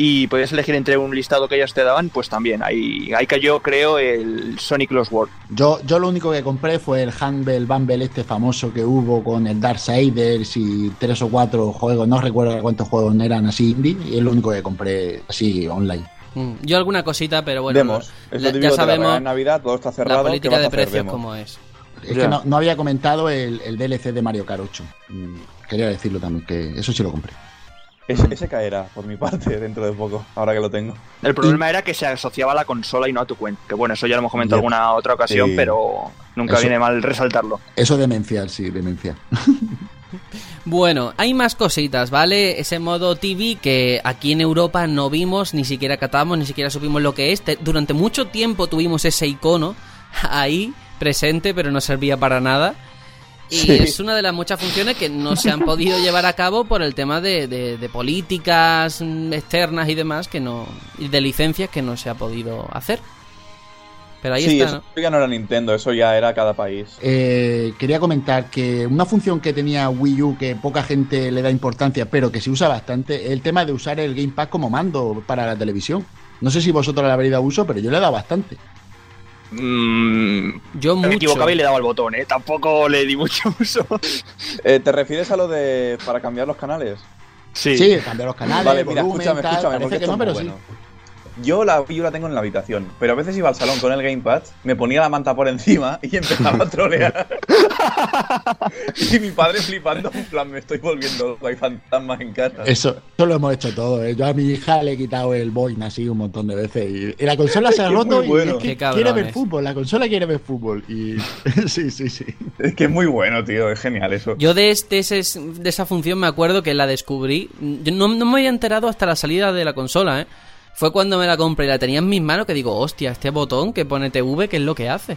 Y podías elegir entre un listado que ellos te daban, pues también. Ahí, ahí cayó, creo, el Sonic Lost World. Yo, yo lo único que compré fue el Humble Bumble este famoso que hubo con el Darksiders y tres o cuatro juegos, no recuerdo cuántos juegos eran así indie, y es lo único que compré así online. Mm, Yo alguna cosita, pero bueno, la- típico ya sabemos en Navidad, todo está la cerrado. ¿qué política de precios como es. Es Ya. que no, no había comentado el, el DLC de Mario Kart 8. Mm, Quería decirlo también, que eso sí lo compré. Ese, ese caerá, por mi parte, dentro de poco, ahora que lo tengo. El problema era que se asociaba a la consola y no a tu cuenta. Que bueno, eso ya lo hemos comentado Yep. alguna otra ocasión, Sí. pero nunca Eso- viene mal resaltarlo. Eso demencial, sí, demencial. Bueno, hay más cositas, ¿vale? Ese modo TV que aquí en Europa no vimos, ni siquiera catamos, ni siquiera supimos lo que es. Te- Durante mucho tiempo tuvimos ese icono ahí presente, pero no servía para nada. Y Sí. es una de las muchas funciones que no se han podido llevar a cabo por el tema de, de- de políticas externas y demás que no y de licencias que no se ha podido hacer. Pero ahí sí, está, eso ¿no? ya no era Nintendo, eso ya era cada país. Eh, quería comentar que una función que tenía Wii U que poca gente le da importancia, pero que se usa bastante, es el tema de usar el Gamepad como mando para la televisión. No sé si vosotros le habréis dado uso, pero yo le he dado bastante. Mm, Yo me equivocaba y le daba el botón, ¿eh? Tampoco le di mucho uso. Eh, ¿Te refieres a lo de para cambiar los canales? Sí. Sí, cambiar los canales, vale, mira, volumen, escúchame, tal, escúchame, parece porque que esto no, es pero muy sí. Yo la Wii U la tengo en la habitación, pero a veces iba al salón con el gamepad, me ponía la manta por encima y empezaba a trolear. y mi padre flipando, en plan, me estoy volviendo hay fantasmas en casa. Eso, eso lo hemos hecho todo. ¿eh? Yo a mi hija le he quitado el Boeing así un montón de veces. Y, y la consola se ha roto y bueno. es que quiere ver fútbol. La consola quiere ver fútbol. Y sí, sí, sí. Es que es muy bueno, tío, es genial eso. Yo de, este, ese- de esa función me acuerdo que la descubrí. Yo no, no me había enterado hasta la salida de la consola, ¿eh? Fue cuando me la compré y la tenía en mis manos que digo, hostia, este botón que pone TV, ¿qué es lo que hace?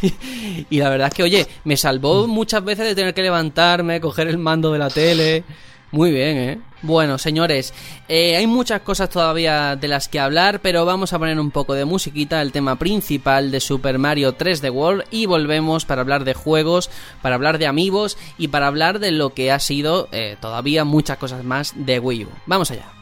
y la verdad es que, oye, me salvó muchas veces de tener que levantarme, coger el mando de la tele. Muy bien, ¿eh? Bueno, señores, eh, hay muchas cosas todavía de las que hablar, pero vamos a poner un poco de musiquita, el tema principal de Super Mario 3D World, y volvemos para hablar de juegos, para hablar de amigos y para hablar de lo que ha sido eh, todavía muchas cosas más de Wii U. Vamos allá.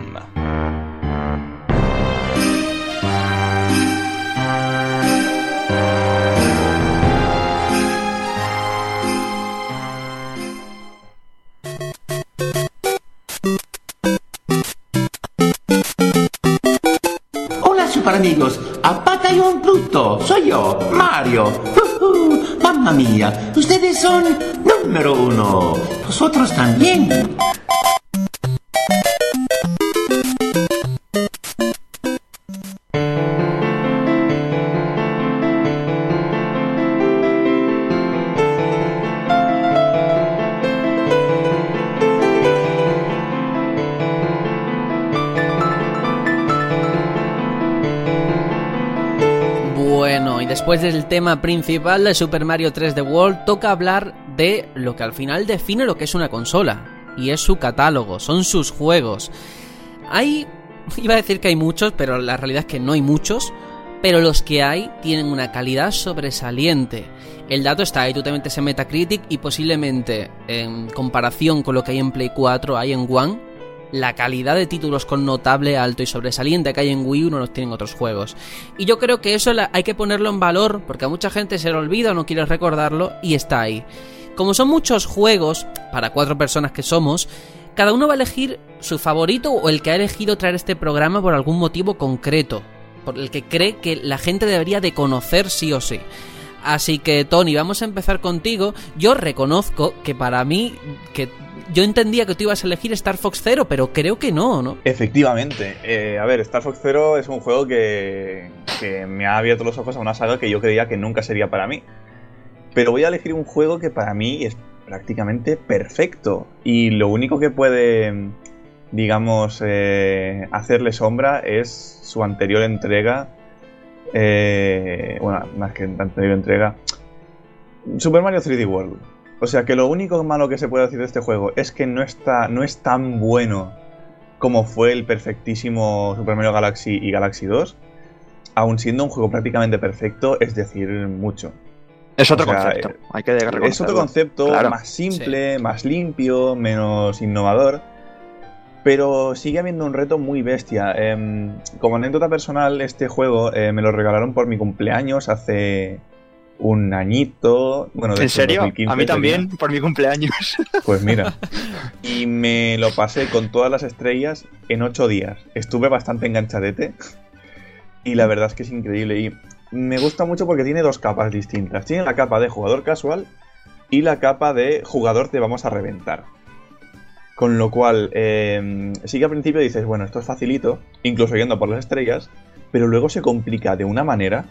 amigos, a un Pluto, soy yo, Mario. Uh, mamma mía, ustedes son número uno. Vosotros también. Después del tema principal de Super Mario 3D World, toca hablar de lo que al final define lo que es una consola. Y es su catálogo, son sus juegos. Hay... Iba a decir que hay muchos, pero la realidad es que no hay muchos. Pero los que hay tienen una calidad sobresaliente. El dato está ahí, tú te metes en Metacritic y posiblemente en comparación con lo que hay en Play 4 hay en One, la calidad de títulos con notable alto y sobresaliente que hay en Wii U no los tienen otros juegos. Y yo creo que eso hay que ponerlo en valor porque a mucha gente se le olvida o no quiere recordarlo y está ahí. Como son muchos juegos, para cuatro personas que somos, cada uno va a elegir su favorito o el que ha elegido traer este programa por algún motivo concreto, por el que cree que la gente debería de conocer sí o sí. Así que Tony, vamos a empezar contigo. Yo reconozco que para mí, que yo entendía que tú ibas a elegir Star Fox Zero, pero creo que no, ¿no? Efectivamente. Eh, a ver, Star Fox Zero es un juego que, que me ha abierto los ojos a una saga que yo creía que nunca sería para mí. Pero voy a elegir un juego que para mí es prácticamente perfecto. Y lo único que puede, digamos, eh, hacerle sombra es su anterior entrega. Eh, bueno, más que anterior entrega. Super Mario 3D World. O sea que lo único malo que se puede decir de este juego es que no está. no es tan bueno como fue el perfectísimo Super Mario Galaxy y Galaxy 2. Aun siendo un juego prácticamente perfecto, es decir, mucho. Es otro O sea, concepto, eh, hay que Es otro concepto Claro. más simple, más limpio, menos innovador. Pero sigue habiendo un reto muy bestia. Em, como anécdota personal, este juego eh, me lo regalaron por mi cumpleaños hace un añito. Bueno, de ¿En serio? 2015 A mí tenía. también, por mi cumpleaños. Pues mira. Y me lo pasé con todas las estrellas en ocho días. Estuve bastante enganchadete. Y la verdad es que es increíble. Y me gusta mucho porque tiene dos capas distintas. Tiene la capa de jugador casual y la capa de jugador te vamos a reventar. Con lo cual, eh, sí que al principio dices, bueno, esto es facilito, incluso yendo por las estrellas, pero luego se complica de una manera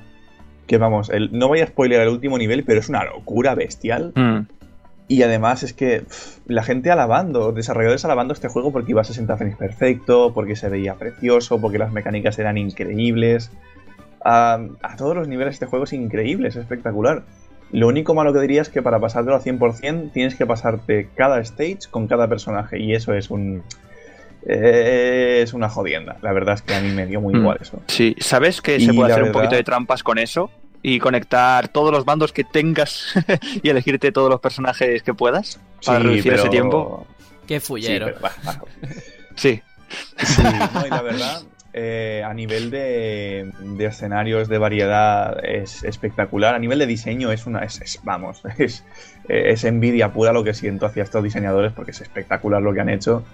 que vamos, el- no voy a spoiler el último nivel, pero es una locura bestial. Mm. Y además es que pff, la gente alabando, desarrolladores alabando este juego porque iba a 60 frames perfecto, porque se veía precioso, porque las mecánicas eran increíbles. A, a todos los niveles este juego es increíble, es espectacular. Lo único malo que diría es que para pasártelo al 100% tienes que pasarte cada stage con cada personaje y eso es un... eh, es una jodienda. La verdad es que a mí me dio muy Mm. igual eso. Sí, ¿sabes que Y se puede hacer un poquito de trampas con eso? Y conectar todos los bandos que tengas y elegirte todos los personajes que puedas para Sí, reducir ese tiempo. Qué Sí, fullero. pero, bah, bah. Sí. Sí, no, y la verdad, eh, a nivel de, de escenarios de variedad es espectacular. A nivel de diseño es una. Es, es- vamos, es, es envidia pura lo que siento hacia estos diseñadores porque es espectacular lo que han hecho.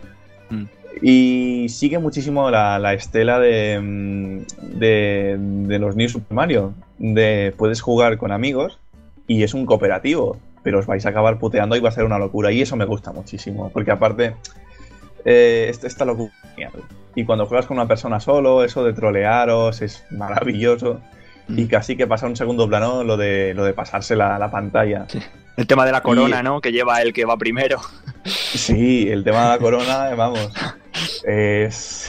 Mm. Y sigue muchísimo la, la estela de, mm, de, de los New Super Mario. De puedes jugar con amigos y es un cooperativo, pero os vais a acabar puteando y va a ser una locura. Y eso me gusta muchísimo, porque aparte eh, esta, locura. Y cuando juegas con una persona solo, eso de trolearos es maravilloso. Y Mm. casi que pasa a un segundo plano lo de, lo de pasarse la, la pantalla. El tema de la corona, Y- ¿no? Que lleva el que va primero. Sí, el tema de la corona, eh, vamos, es.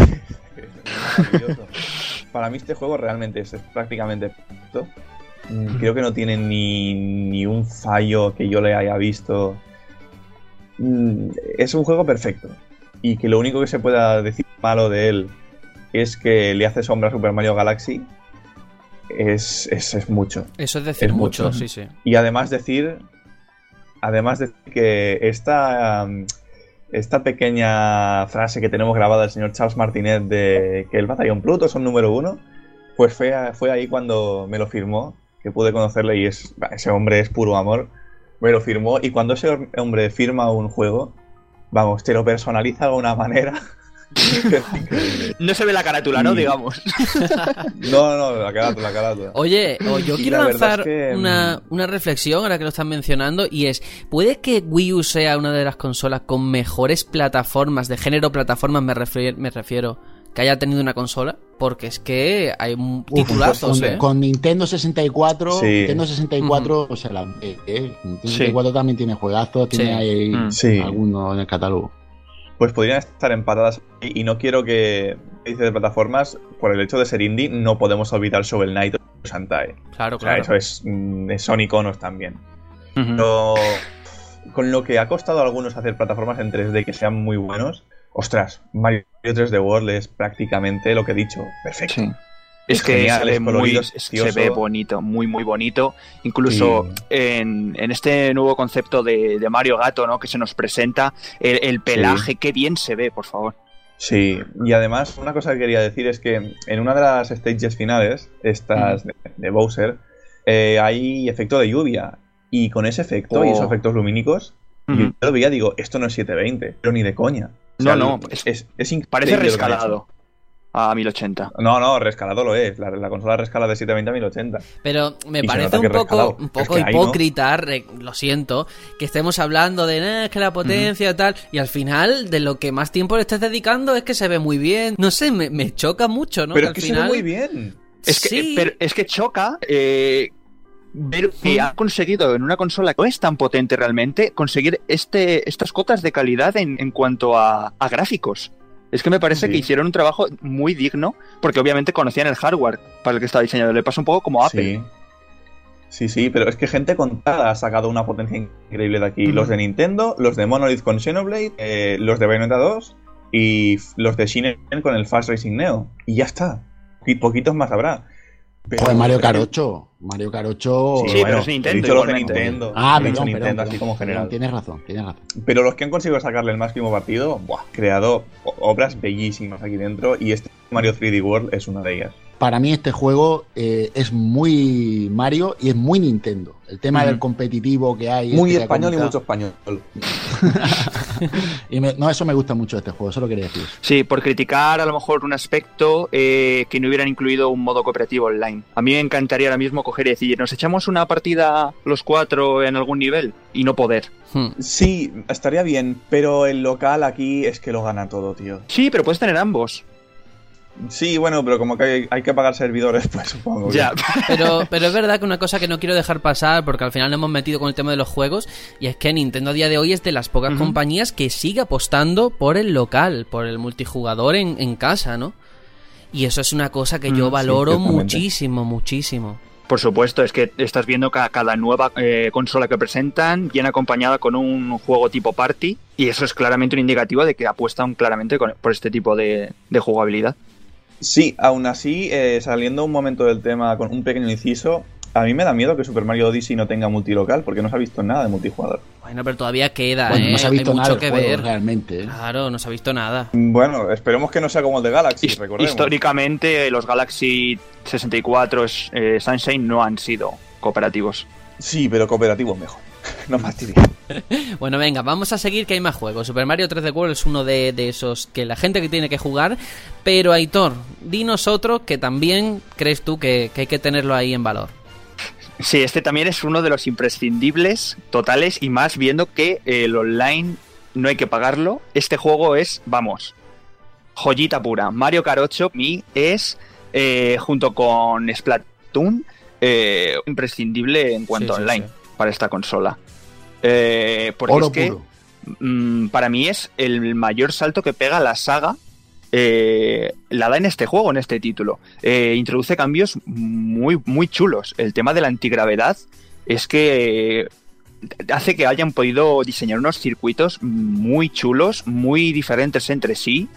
Para mí este juego realmente es, es prácticamente perfecto. Mm, Creo que no tiene ni, ni un fallo que yo le haya visto. Mm, Es un juego perfecto. Y que lo único que se pueda decir malo de él es que le hace sombra a Super Mario Galaxy. Es, es, es mucho. Eso es decir Es mucho, mucho. sí, sí. Y además decir. Además decir que esta. um, Esta pequeña frase que tenemos grabada del señor Charles Martinet de que el Batallón Pluto es un número uno, pues fue, fue ahí cuando me lo firmó, que pude conocerle y es, ese hombre es puro amor. Me lo firmó y cuando ese hombre firma un juego, vamos, te lo personaliza de una manera. No se ve la carátula, ¿no? Y- Digamos. No, no, la carátula, la carátula. Oye, o yo Y quiero la lanzar es que, una, mm, una reflexión ahora que lo están mencionando y es, ¿puede que Wii U sea una de las consolas con mejores plataformas, de género plataformas me, refier- me refiero, que haya tenido una consola? Porque es que hay un- titulazos, con, ¿eh? con Nintendo 64, Sí. Nintendo 64, o sea, la, eh, eh, Nintendo 64 también tiene juegazos, tiene Sí. ahí Mm. Sí. algunos en el catálogo. Pues podrían estar empatadas y y no quiero que dice de plataformas por el hecho de ser indie no podemos olvidar Shovel Knight o Shantae Claro, o sea claro. eso es, mm, son iconos también pero con lo que ha costado a algunos hacer plataformas en 3D que sean muy buenos ostras Mario 3D World es prácticamente lo que he dicho perfecto. Sí. Es que genial, se, ve muy, se ve bonito, muy, muy bonito. Incluso Sí. en, en este nuevo concepto de, de Mario Gato, ¿no? Que se nos presenta, el, el pelaje, qué bien se ve, por favor. Sí, y además una cosa que quería decir es que en una de las stages finales, estas de, de Bowser, eh, hay efecto de lluvia. Y con ese efecto y Oh. esos efectos lumínicos, yo lo veía digo, esto no es 720, pero ni de coña. O No, no, es, es- es, increíble Parece rescalado a 1080. hecho. No, no, rescalado lo es. La, la consola rescala de 720 a 1080. Pero me Y parece un que poco, un Es poco que ahí no. hipócrita, re- lo siento, que estemos hablando de "Nah, es que la potencia y tal, y al final de lo que más tiempo le estés dedicando es que se ve muy bien. No sé, me, me choca mucho, ¿no? pero es que final... se ve muy bien. Es que, Sí. pero es que choca eh, ver que ha conseguido en una consola que no es tan potente realmente conseguir este, estas cotas de calidad en, en cuanto a, a gráficos. Es que me parece Sí. que hicieron un trabajo muy digno, porque obviamente conocían el hardware para el que estaba diseñado. Le pasa un poco como Apple. Sí. Sí, sí, pero es que gente contada ha sacado una potencia increíble de aquí. Los de Nintendo, los de Monolith con Xenoblade, eh, los de Bayonetta 2 y los de Shinen con el Fast Racing Neo. Y ya está. Y poquitos más habrá. Pero- Pues Mario 8. Mario 8. Sí, pero es Nintendo los de igualmente. Nintendo. Ah, perdón, Nintendo, perdón, así perdón, como perdón, general. Tienes razón, tienes razón. Pero los que han conseguido sacarle el máximo partido, buah, creado obras bellísimas aquí dentro. Y este Mario 3D World es una de ellas. Para mí este juego eh, es muy Mario y es muy Nintendo. El tema del competitivo que hay. Muy este español y mucho español. y me- no, eso me gusta mucho de este juego, eso lo quería decir. Sí, por criticar a lo mejor un aspecto eh, que no hubieran incluido un modo cooperativo online. A mí me encantaría ahora mismo coger y decir, nos echamos una partida los cuatro en algún nivel y no poder. Hmm. Sí, estaría bien, pero el local aquí es que lo gana todo, tío. Sí, pero puedes tener ambos. Sí, bueno, pero como que hay, hay que pagar servidores, pues supongo. Ya. Pero, pero es verdad que una cosa que no quiero dejar pasar, porque al final nos hemos metido con el tema de los juegos, y es que Nintendo a día de hoy es de las pocas compañías que sigue apostando por el local, por el multijugador en, en casa, ¿no? Y eso es una cosa que Mm, yo sí, valoro muchísimo, muchísimo. Por supuesto, es que estás viendo cada nueva eh, consola que presentan viene acompañada con un juego tipo party y eso es claramente un indicativo de que apuestan claramente con- por este tipo de, de jugabilidad. Sí, aún así, eh, saliendo un momento del tema con un pequeño inciso, a mí me da miedo que Super Mario Odyssey no tenga multilocal, porque no se ha visto nada de multijugador. Bueno, pero todavía queda, Bueno, ¿eh? no se ha visto Hay nada mucho que juego, ver. realmente. ¿eh? Claro, no se ha visto nada. Bueno, esperemos que no sea como el de Galaxy, recordemos. Históricamente, los Galaxy 64 eh, Sunshine no han sido cooperativos. Sí, pero cooperativo es mejor. no fastidies. Bueno, venga, vamos a seguir que hay más juegos. Super Mario 3D World es uno de, de esos que la gente que tiene que jugar. Pero Aitor, dinos otro que también crees tú que, que hay que tenerlo ahí en valor. Sí, este también es uno de los imprescindibles totales y más viendo que el online no hay que pagarlo. Este juego es, vamos, joyita pura. Mario Kart 8 mi es, eh, junto con Splatoon, eh, imprescindible en cuanto Sí, sí, online sí. Para esta consola. Eh, porque Oro es que mm, para mí es el mayor salto que pega la saga. eh, la da en este juego, en este título. Eh, introduce cambios muy, muy chulos. El tema de la antigravedad es que hace que hayan podido diseñar unos circuitos muy chulos, muy diferentes entre sí.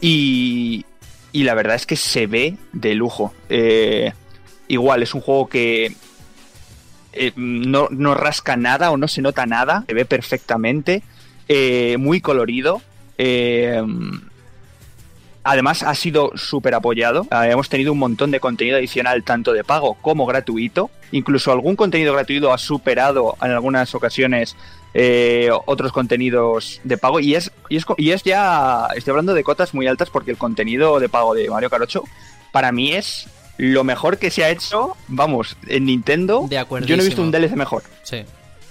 Y, y la verdad es que se ve de lujo. Eh, igual, es un juego que eh, no, no rasca nada o no se nota nada, se ve perfectamente, eh, muy colorido. eh, además, ha sido súper apoyado. Eh, hemos tenido un montón de contenido adicional, tanto de pago como gratuito. Incluso algún contenido gratuito ha superado en algunas ocasiones otros contenidos de pago. Y es, y, es, y es ya. Estoy hablando de cotas muy altas porque el contenido de pago de Mario 8 para mí es lo mejor que se ha hecho, vamos, en Nintendo. De acuerdísimo. Yo no he visto un DLC mejor. Sí,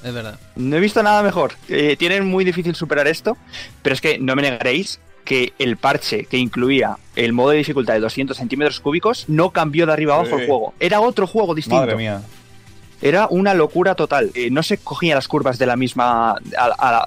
es verdad. No he visto nada mejor. Eh, tienen muy difícil superar esto, pero es que no me negaréis que el parche que incluía el modo de dificultad de 200 centímetros cúbicos no cambió de arriba abajo Sí. el juego. Era otro juego distinto. Madre mía. Era una locura total. Eh, no se cogían las curvas de la misma.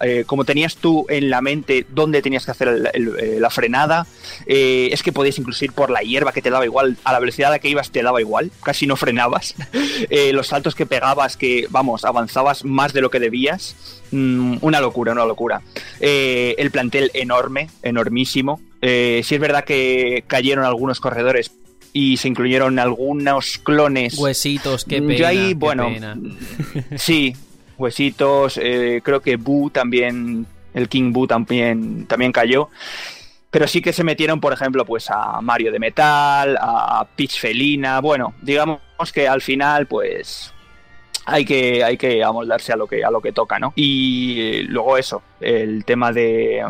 eh, como tenías tú en la mente dónde tenías que hacer eh, la frenada. Es que podías incluso ir por la hierba que te daba igual. A la velocidad a la que ibas te daba igual. Casi no frenabas. Los saltos que pegabas, que vamos, avanzabas más de lo que debías. Mm, una locura, una locura. El plantel enorme, enormísimo. Eh, sí es verdad que cayeron algunos corredores y se incluyeron algunos clones. Huesitos, qué pena. Yo ahí, qué bueno, pena. sí, huesitos, eh, creo que Boo también, el King Boo también, también cayó. Pero sí que se metieron, por ejemplo, pues a Mario de Metal, a Peach Felina. Bueno, digamos que al final, pues hay que, hay que amoldarse a lo que, a lo que toca, ¿no? Y eh, luego eso, el tema de,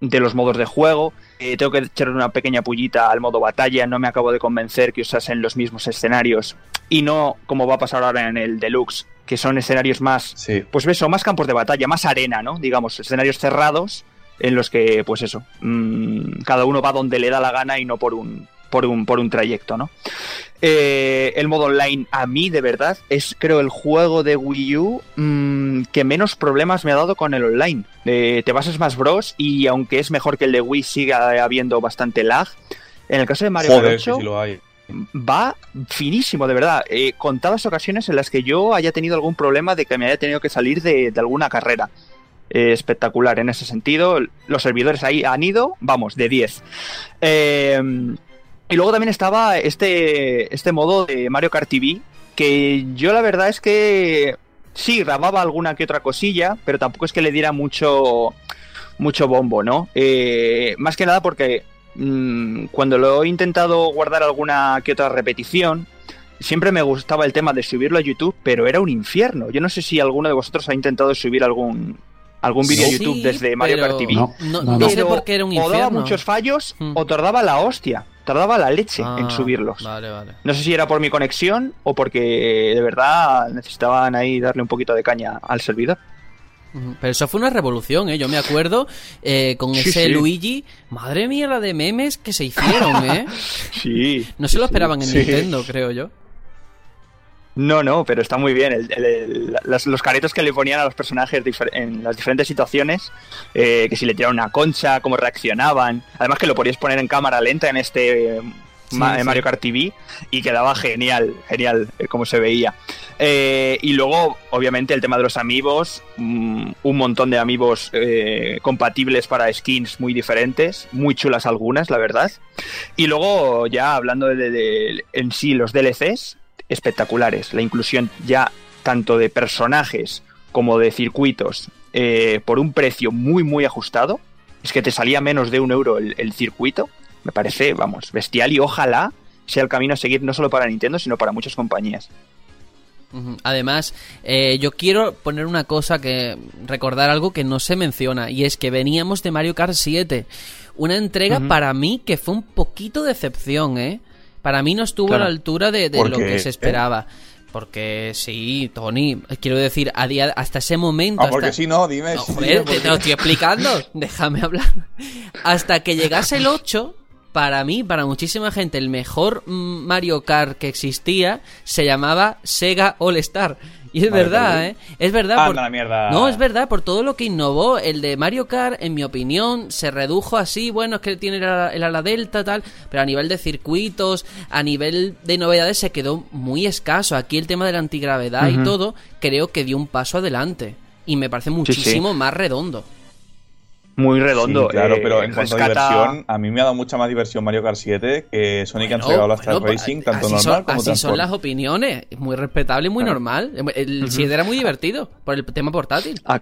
de los modos de juego. Eh, tengo que echar una pequeña pullita al modo batalla. No me acabo de convencer que usasen los mismos escenarios y no como va a pasar ahora en el Deluxe, que son escenarios más, Sí. pues eso, más campos de batalla, más arena, ¿no? Digamos, escenarios cerrados en los que, pues eso, mm, cada uno va donde le da la gana y no por un, por un, por un trayecto, ¿no? Eh, el modo online, a mí, de verdad, es creo el juego de Wii U mm, que menos problemas me ha dado con el online. Eh, te vas a Smash Bros. y aunque es mejor que el de Wii, sigue habiendo bastante lag. En el caso de Mario Joder, 8, que sí lo hay. va finísimo, de verdad. Eh, contadas ocasiones en las que yo haya tenido algún problema de que me haya tenido que salir de, de alguna carrera. Eh, espectacular en ese sentido. Los servidores ahí han ido, vamos, de 10. Eh, y luego también estaba este, este modo de Mario Kart TV, que yo la verdad es que sí, grababa alguna que otra cosilla, pero tampoco es que le diera mucho, mucho bombo, ¿no? Eh, más que nada porque mm, cuando lo he intentado guardar alguna que otra repetición, siempre me gustaba el tema de subirlo a YouTube, pero era un infierno. Yo no sé si alguno de vosotros ha intentado subir algún algún vídeo Sí, YouTube desde Mario pero Kart TV. No. No, No, no no. sé por qué era un o daba infierno. muchos fallos o tardaba la hostia, tardaba la leche Ah, en subirlos. Vale, vale. No sé si era por mi conexión o porque de verdad necesitaban ahí darle un poquito de caña al servidor. Pero eso fue una revolución, ¿eh? Yo me acuerdo eh, con Sí, ese sí. Luigi. Madre mía, la de memes que se hicieron, ¿eh? Sí. No se lo esperaban en Sí. Nintendo, creo yo. No, no, pero está muy bien. El- el- el- las- los caretos que le ponían a los personajes en las diferentes situaciones, eh, que si le tiraban una concha, cómo reaccionaban. Además que lo podías poner en cámara lenta en este eh, Ma- Sí, sí. Mario Kart TV y quedaba genial, genial eh, como se veía. Eh, y luego, obviamente, el tema de los amigos, mm, un montón de amigos eh, compatibles para skins muy diferentes, muy chulas algunas, la verdad. Y luego, ya hablando de, de- de- en sí los DLCs, espectaculares. La inclusión ya tanto de personajes como de circuitos eh, por un precio muy, muy ajustado. Es que te salía menos de un euro el, el circuito. Me parece, vamos, bestial y ojalá sea el camino a seguir no solo para Nintendo, sino para muchas compañías. Además, eh, yo quiero poner una cosa que. recordar algo que no se menciona, y es que veníamos de Mario Kart 7. Una entrega para mí que fue un poquito decepción, ¿eh? Para mí no estuvo Claro. a la altura de, de ¿Por lo que se esperaba. Porque sí, Tony, quiero decir, a día, hasta ese momento. Ah, hasta- porque si no, dime. No, te, te lo estoy explicando. Déjame hablar. Hasta que llegase el 8, para mí, para muchísima gente, el mejor mm, Mario Kart que existía se llamaba Sega All Star. Y es Vale, verdad. ¿eh? Es verdad. Anda por- la mierda. No, es verdad, por todo lo que innovó. El de Mario Kart, en mi opinión, se redujo así. Bueno, es que tiene el ala, el ala delta, tal. Pero a nivel de circuitos, a nivel de novedades, se quedó muy escaso. Aquí el tema de la antigravedad y todo, creo que dio un paso adelante. Y me parece sí. muchísimo más redondo. Muy redondo. Sí, claro, eh, pero en cuanto a diversión, a mí me ha dado mucha más diversión Mario Kart 7 que Sonic Bueno, entregado las bueno, pues, Racing, tanto así normal son, como así son las opiniones. Es muy respetable y muy Claro. normal. El 7 era muy divertido por el tema portátil. A-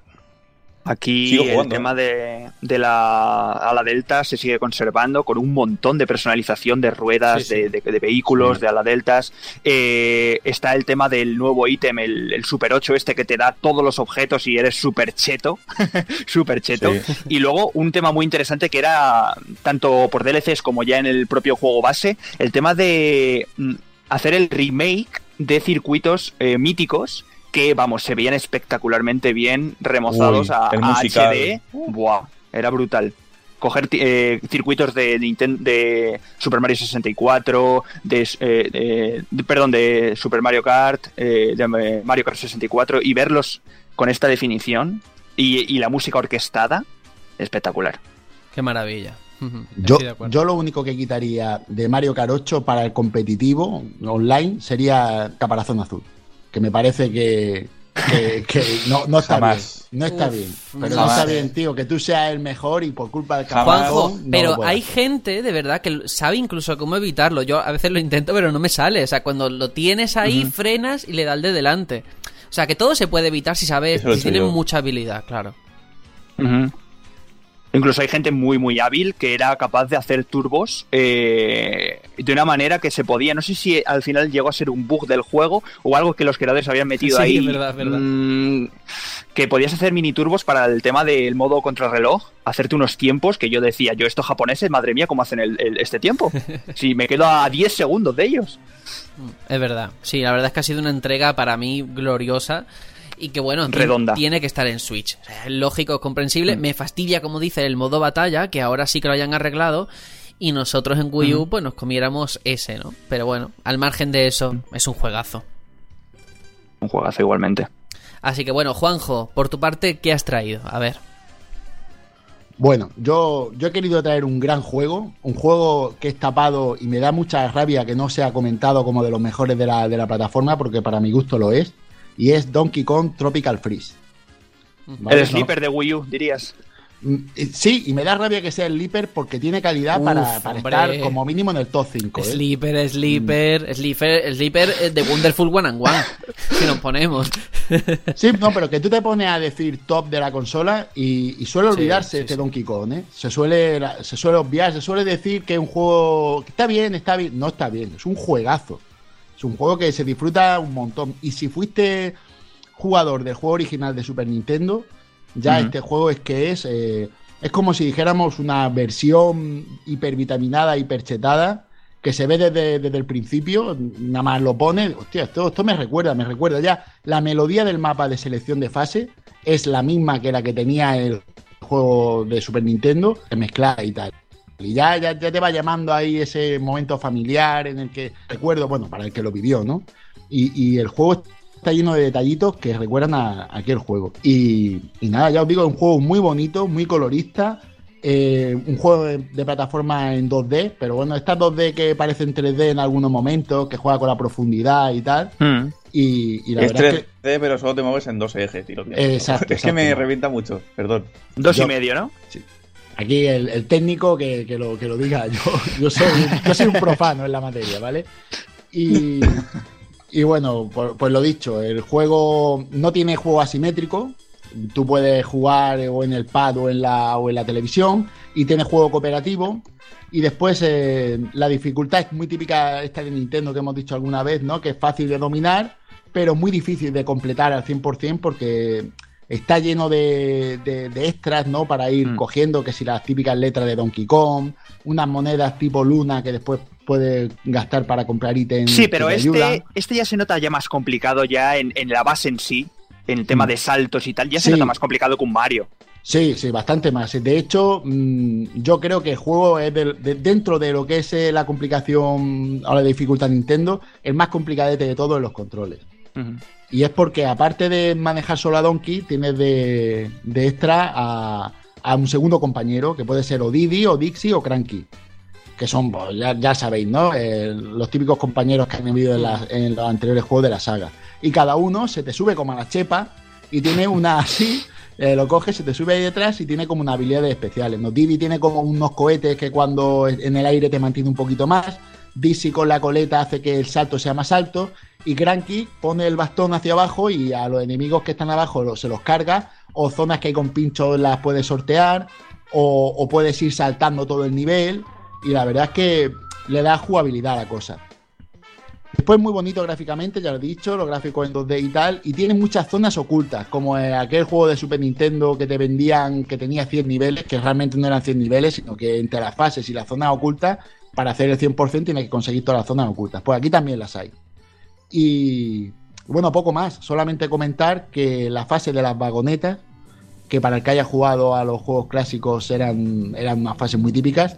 Aquí el tema de, de la ala delta se sigue conservando con un montón de personalización de ruedas, Sí, sí. De, de- de vehículos, Sí. de ala deltas. Eh, está el tema del nuevo ítem, el, el Super 8 este que te da todos los objetos y eres super cheto. super cheto. Y luego un tema muy interesante que era, tanto por DLCs como ya en el propio juego base, el tema de mm, hacer el remake de circuitos eh, míticos que, vamos, se veían espectacularmente bien remozados Uy, a. HD. ¡Buah! Era brutal. Coger eh, circuitos de, Ninten- de Super Mario 64, de, eh, de- de- perdón, de Super Mario Kart, eh, de Mario Kart 64 y verlos con esta definición y, y la música orquestada, espectacular. Qué maravilla. Yo, yo lo único que quitaría de Mario Kart 8 para el competitivo online sería Caparazón Azul. Que me parece que, que, que no, no está Jamás. bien. No está Uf, bien. Pero no está bien, tío, que tú seas el mejor y por culpa del. Juanjo, no pero hay gente de verdad que sabe incluso cómo evitarlo. Yo a veces lo intento, pero no me sale. O sea, cuando lo tienes ahí, frenas y le da el de delante. O sea, que todo se puede evitar si sabes, si tienes mucha habilidad, claro. Incluso hay gente muy, muy hábil que era capaz de hacer turbos eh, de una manera que se podía. No sé si al final llegó a ser un bug del juego o algo que los creadores habían metido Sí, ahí. verdad, verdad. mm, que podías hacer mini turbos para el tema del modo contrarreloj, hacerte unos tiempos que yo decía, yo estos japoneses, madre mía, ¿cómo hacen el- el- este tiempo? Si me quedo a 10 segundos de ellos. Es verdad. Sí, la verdad es que ha sido una entrega para mí gloriosa. Y que bueno, Redonda. tiene que estar en Switch. O sea, es lógico, es comprensible. Mm. Me fastidia, como dice, el modo batalla, que ahora sí que lo hayan arreglado. Y nosotros en Wii U, pues nos comiéramos ese, ¿no? Pero bueno, al margen de eso, Mm. es un juegazo. Un juegazo igualmente. Así que bueno, Juanjo, por tu parte, ¿qué has traído? A ver. Bueno, yo, yo he querido traer un gran juego, un juego que es tapado y me da mucha rabia que no sea comentado como de los mejores de la, de la plataforma, porque para mi gusto lo es, y es Donkey Kong Tropical Freeze. ¿Vale? el No- sleeper de Wii U, dirías. Mm, eh, Sí, y me da rabia que sea el Leaper porque tiene calidad Uf, para, para estar como mínimo en el top 5. ¿eh? Sleeper, Sleeper, Sleeper, Sleeper eh, de Wonderful One and One. si nos ponemos. Sí, no, pero que tú te pones a decir top de la consola y, y suele Sí, olvidarse sí, este sí. Donkey Kong, ¿eh? Se suele, se suele obviar, se suele decir que es un juego que está bien, está bien. No está bien, es un juegazo. Es un juego que se disfruta un montón. Y si fuiste jugador del juego original de Super Nintendo, ya este juego es que es. eh, es como si dijéramos una versión hipervitaminada, hiperchetada, que se ve desde, desde el principio, nada más lo pone. Hostia, esto, esto me recuerda, me recuerda ya. La melodía del mapa de selección de fase es la misma que la que tenía el juego de Super Nintendo, mezclada y tal. Y ya, ya, ya te va llamando ahí ese momento familiar en el que recuerdo, bueno, para el que lo vivió, ¿no? Y, y el juego está lleno de detallitos que recuerdan a, a aquel juego. Y, y nada, ya os digo, es un juego muy bonito, muy colorista. eh, un juego de, de plataforma en 2D, pero bueno, estas 2D que parecen 3D en algunos momentos, que juega con la profundidad y tal. Mm. Y, y la es verdad 3D, es que. pero solo te mueves en dos ejes, tío. tío. Exacto, Es que me revienta mucho, perdón. Dos Yo- y medio, ¿no? Aquí el, técnico que, que lo, que lo diga, yo, yo, soy, yo soy un profano en la materia, ¿vale? Y, y bueno, pues, pues lo dicho, el juego no tiene juego asimétrico, tú puedes jugar o en el pad o en la, o en la televisión y tiene juego cooperativo. Y después eh, la dificultad es muy típica esta de Nintendo que hemos dicho alguna vez, ¿no? Que es fácil de dominar, pero muy difícil de completar al 100% porque está lleno de, de- de extras, ¿no? Para ir Mm. cogiendo, que si las típicas letras de Donkey Kong, unas monedas tipo luna que después puedes gastar para comprar ítems. Sí, pero este, este ya se nota ya más complicado ya en, en la base en sí, en el tema Mm. de saltos y tal, ya se nota más complicado que un Mario. Sí, sí, bastante más. De hecho, mm, yo creo que el juego es de- dentro de lo que es eh, la complicación o la dificultad Nintendo, el más complicadete de todo en los controles. Y es porque aparte de manejar solo a Donkey, tienes de, de extra a, a un segundo compañero, que puede ser o Didi, o Dixie, o Cranky. Que son, pues, ya, sabéis, ¿no? Eh, los típicos compañeros que han la- en los anteriores juegos de la saga. Y cada uno se te sube como a la chepa y tiene una así, eh, lo coges, se te sube ahí detrás y tiene como una habilidades especiales. ¿no? Didi tiene como unos cohetes que cuando en el aire te mantiene un poquito más. Dixie con la coleta hace que el salto sea más alto. Y Cranky pone el bastón hacia abajo y a los enemigos que están abajo lo- se los carga. O zonas que hay con pinchos las puedes sortear. O, puedes ir saltando todo el nivel. Y la verdad es que le da jugabilidad a la cosa. Después muy bonito gráficamente, ya lo he dicho, los gráficos en 2D y tal, y tiene muchas zonas ocultas, como aquel juego de Super Nintendo que te vendían que tenía 100 niveles, que realmente no eran 100 niveles, sino que entre las fases y las zonas ocultas, para hacer el 100% tienes que conseguir todas las zonas ocultas. Pues aquí también las hay. Y bueno, poco más, solamente comentar que la fase de las vagonetas, que para el que haya jugado a los juegos clásicos eran, eran unas fases muy típicas,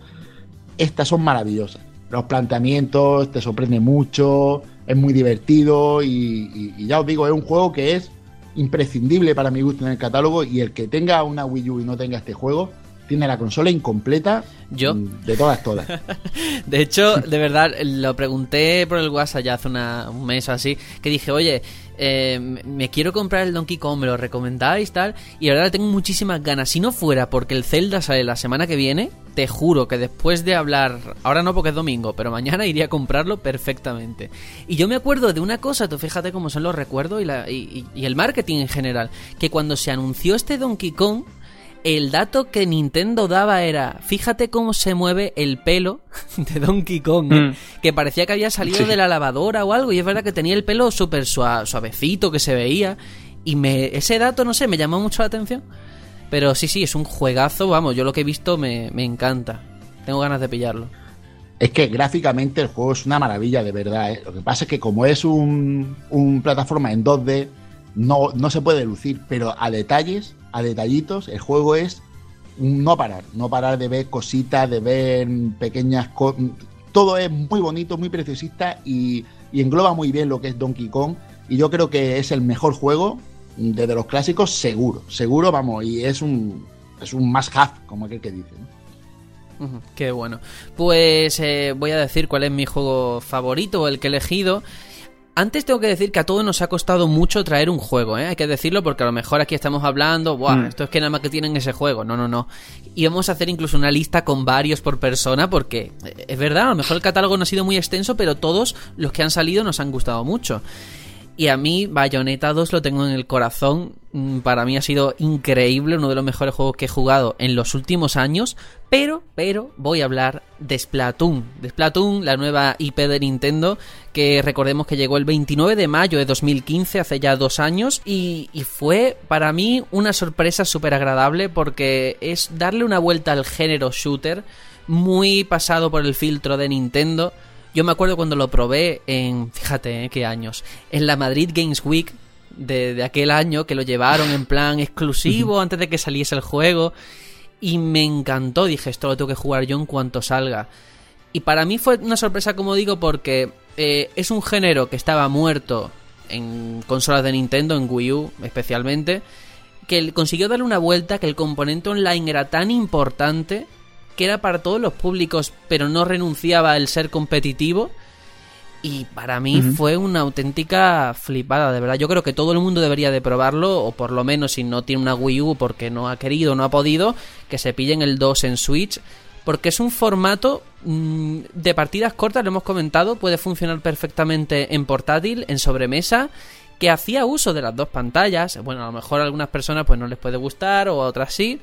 estas son maravillosas. Los planteamientos te sorprende mucho, es muy divertido y, y- y ya os digo, es un juego que es imprescindible para mi gusto en el catálogo y el que tenga una Wii U y no tenga este juego tiene la consola incompleta Yo. mm, de todas todas. De hecho, de verdad, lo pregunté por el WhatsApp ya hace una- un mes o así, que dije, oye, eh, me quiero comprar el Donkey Kong, me lo recomendáis, tal, y la verdad tengo muchísimas ganas. Si no fuera porque el Zelda sale la semana que viene, te juro que después de hablar, ahora no porque es domingo, pero mañana iría a comprarlo perfectamente. Y yo me acuerdo de una cosa, tú fíjate cómo son los recuerdos y, la- y- y- y el marketing en general, que cuando se anunció este Donkey Kong, el dato que Nintendo daba era, fíjate cómo se mueve el pelo de Donkey Kong, ¿eh? Mm. que parecía que había salido Sí. de la lavadora o algo, y es verdad que tenía el pelo súper sua- suavecito, que se veía, y me, ese dato, no sé, me llamó mucho la atención. Pero sí, sí, es un juegazo, vamos, yo lo que he visto me, me encanta. Tengo ganas de pillarlo. Es que gráficamente el juego es una maravilla de verdad. ¿eh? Lo que pasa es que como es un, un plataforma en 2D, no, no se puede lucir, pero a detalles, a detallitos, el juego es no parar, no parar de ver cositas, de ver pequeñas cosas. Todo es muy bonito, muy preciosista y, y engloba muy bien lo que es Donkey Kong. Y yo creo que es el mejor juego desde los clásicos, seguro, seguro, vamos, y es un, es un must como aquel que dice. Qué bueno. Pues eh, voy a decir cuál es mi juego favorito, el que he elegido. Antes tengo que decir que a todos nos ha costado mucho traer un juego, ¿eh? hay que decirlo porque a lo mejor aquí estamos hablando, Buah, Mm. esto es que nada más que tienen ese juego, no, no, no. Y vamos a hacer incluso una lista con varios por persona porque eh, es verdad, a lo mejor el catálogo no ha sido muy extenso, pero todos los que han salido nos han gustado mucho. Y a mí Bayonetta 2 lo tengo en el corazón. Mm, Para mí ha sido increíble, uno de los mejores juegos que he jugado en los últimos años. Pero, pero, voy a hablar de Splatoon. Splatoon, la nueva IP de Nintendo, que recordemos que llegó el 29 de mayo de 2015, hace ya dos años. Y, y fue para mí una sorpresa súper agradable porque es darle una vuelta al género shooter, muy pasado por el filtro de Nintendo. Yo me acuerdo cuando lo probé en, fíjate, ¿eh? qué años, en la Madrid Games Week de, de aquel año que lo llevaron en plan exclusivo antes de que saliese el juego y me encantó, dije, esto lo tengo que jugar yo en cuanto salga. Y para mí fue una sorpresa, como digo, porque eh, es un género que estaba muerto en consolas de Nintendo, en Wii U especialmente, que consiguió darle una vuelta, que el componente online era tan importante que era para todos los públicos, pero no renunciaba el ser competitivo. Y para mí fue una auténtica flipada, de verdad. Yo creo que todo el mundo debería de probarlo, o por lo menos si no tiene una Wii U porque no ha querido no ha podido, que se pillen el 2 en Switch, porque es un formato mm, de partidas cortas, lo hemos comentado, puede funcionar perfectamente en portátil, en sobremesa, que hacía uso de las dos pantallas. Bueno, a lo mejor a algunas personas pues no les puede gustar o a otras sí.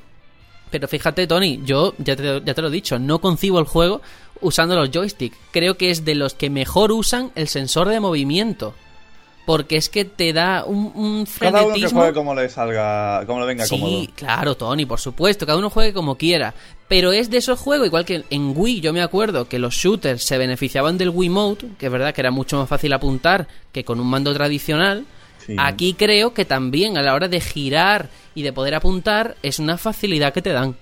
Pero fíjate, Tony, yo ya te, ya te lo he dicho, no concibo el juego usando los joysticks. Creo que es de los que mejor usan el sensor de movimiento. porque es que te da un, un Cada uno que juegue como le salga, como le venga Sí, cómodo. claro, Tony, por supuesto, cada uno juegue como quiera. Pero es de esos juegos, igual que en Wii, yo me acuerdo que los shooters se beneficiaban del Wii Mode, que es verdad que era mucho más fácil apuntar que con un mando tradicional. Sí. Aquí creo que también a la hora de girar y de poder apuntar es una facilidad que te dan.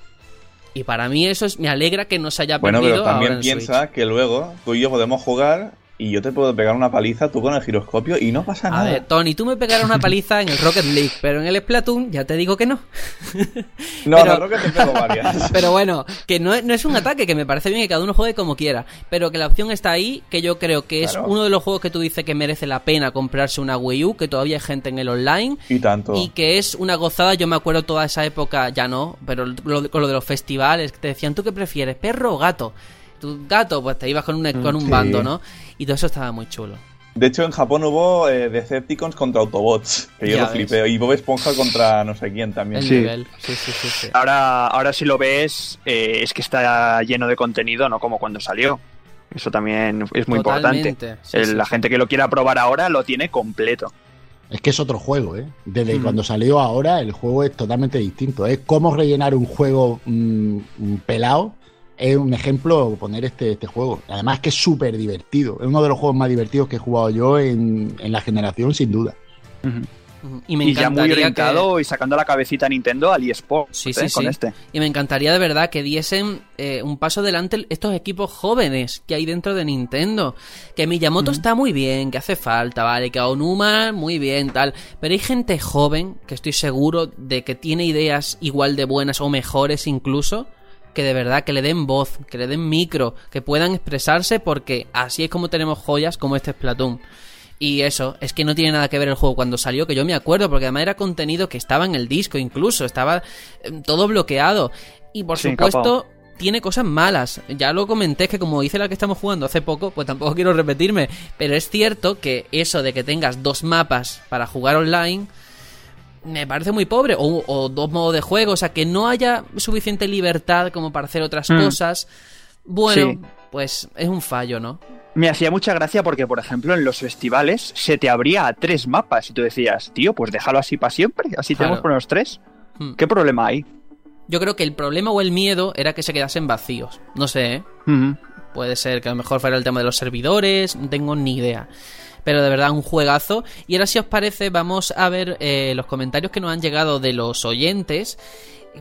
Y para mí eso es, me alegra que no se haya Bueno, perdido pero ahora también en piensa Switch. que luego tú y yo podemos jugar y yo te puedo pegar una paliza tú con el giroscopio y no pasa A nada. ver, Tony, tú me pegarás una paliza en el Rocket League, pero en el Splatoon ya te digo que no. no, pero- no, creo que te pego varias. Pero bueno, que no, es- no es un ataque, que me parece bien que cada uno juegue como quiera. Pero que la opción está ahí, que yo creo que es Claro. uno de los juegos que tú dices que merece la pena comprarse una Wii U, que todavía hay gente en el online. y tanto. Y que es una gozada, yo me acuerdo toda esa época, ya no, pero lo, con lo de los festivales, que te decían, ¿tú qué prefieres, perro o gato? Tu gato, pues te ibas con un, con un sí. bando, ¿no? Y todo eso estaba muy chulo. De hecho, en Japón hubo eh, Decepticons contra Autobots, que yo Ya lo ves. flipé. Y Bob Esponja contra no sé quién también. El Sí. nivel. Sí, sí, sí, sí. Ahora, ahora si lo ves, eh, es que está lleno de contenido, no como cuando salió. Eso también es muy Totalmente. importante. Sí, El- sí, la sí. gente que lo quiera probar ahora lo tiene completo. Es que es otro juego, ¿eh? Desde Mm. cuando salió ahora, el juego es totalmente distinto. Es cómo rellenar un juego mm, pelado. Es un ejemplo poner este, este juego. Además que es súper divertido. Es uno de los juegos más divertidos que he jugado yo en, en la generación, sin duda. Y me y ya muy que- orientado y sacando la cabecita a Nintendo al eSports Sí, ¿eh? sí, con este. Y me encantaría de verdad que diesen eh, un paso adelante estos equipos jóvenes que hay dentro de Nintendo. Que Miyamoto está muy bien, que hace falta, ¿vale? Que Aonuma, muy bien, tal. Pero hay gente joven que estoy seguro de que tiene ideas igual de buenas o mejores incluso. Que de verdad que le den voz, que le den micro, que puedan expresarse porque así es como tenemos joyas como este Splatoon. Y eso, es que no tiene nada que ver el juego cuando salió, que yo me acuerdo, porque además era contenido que estaba en el disco incluso, estaba eh, todo bloqueado. Y por supuesto, tiene cosas malas. Ya lo comenté, que como dice la que estamos jugando hace poco, pues tampoco quiero repetirme. Pero es cierto que eso de que tengas dos mapas para jugar online, me parece muy pobre. O, o dos modos de juego, o sea, que no haya suficiente libertad como para hacer otras Mm. cosas. Bueno, Sí. pues es un fallo, ¿no? Me hacía mucha gracia porque, por ejemplo, en los festivales se te abría a tres mapas y tú decías, tío, pues déjalo así para siempre, así Claro. tenemos por los tres. Hmm. ¿Qué problema hay? Yo creo que el problema o el miedo era que se quedasen vacíos. No sé, ¿eh? Puede ser que a lo mejor fuera el tema de los servidores, no tengo ni idea. Pero de verdad, un juegazo. Y ahora, si os parece, vamos a ver eh, los comentarios que nos han llegado de los oyentes.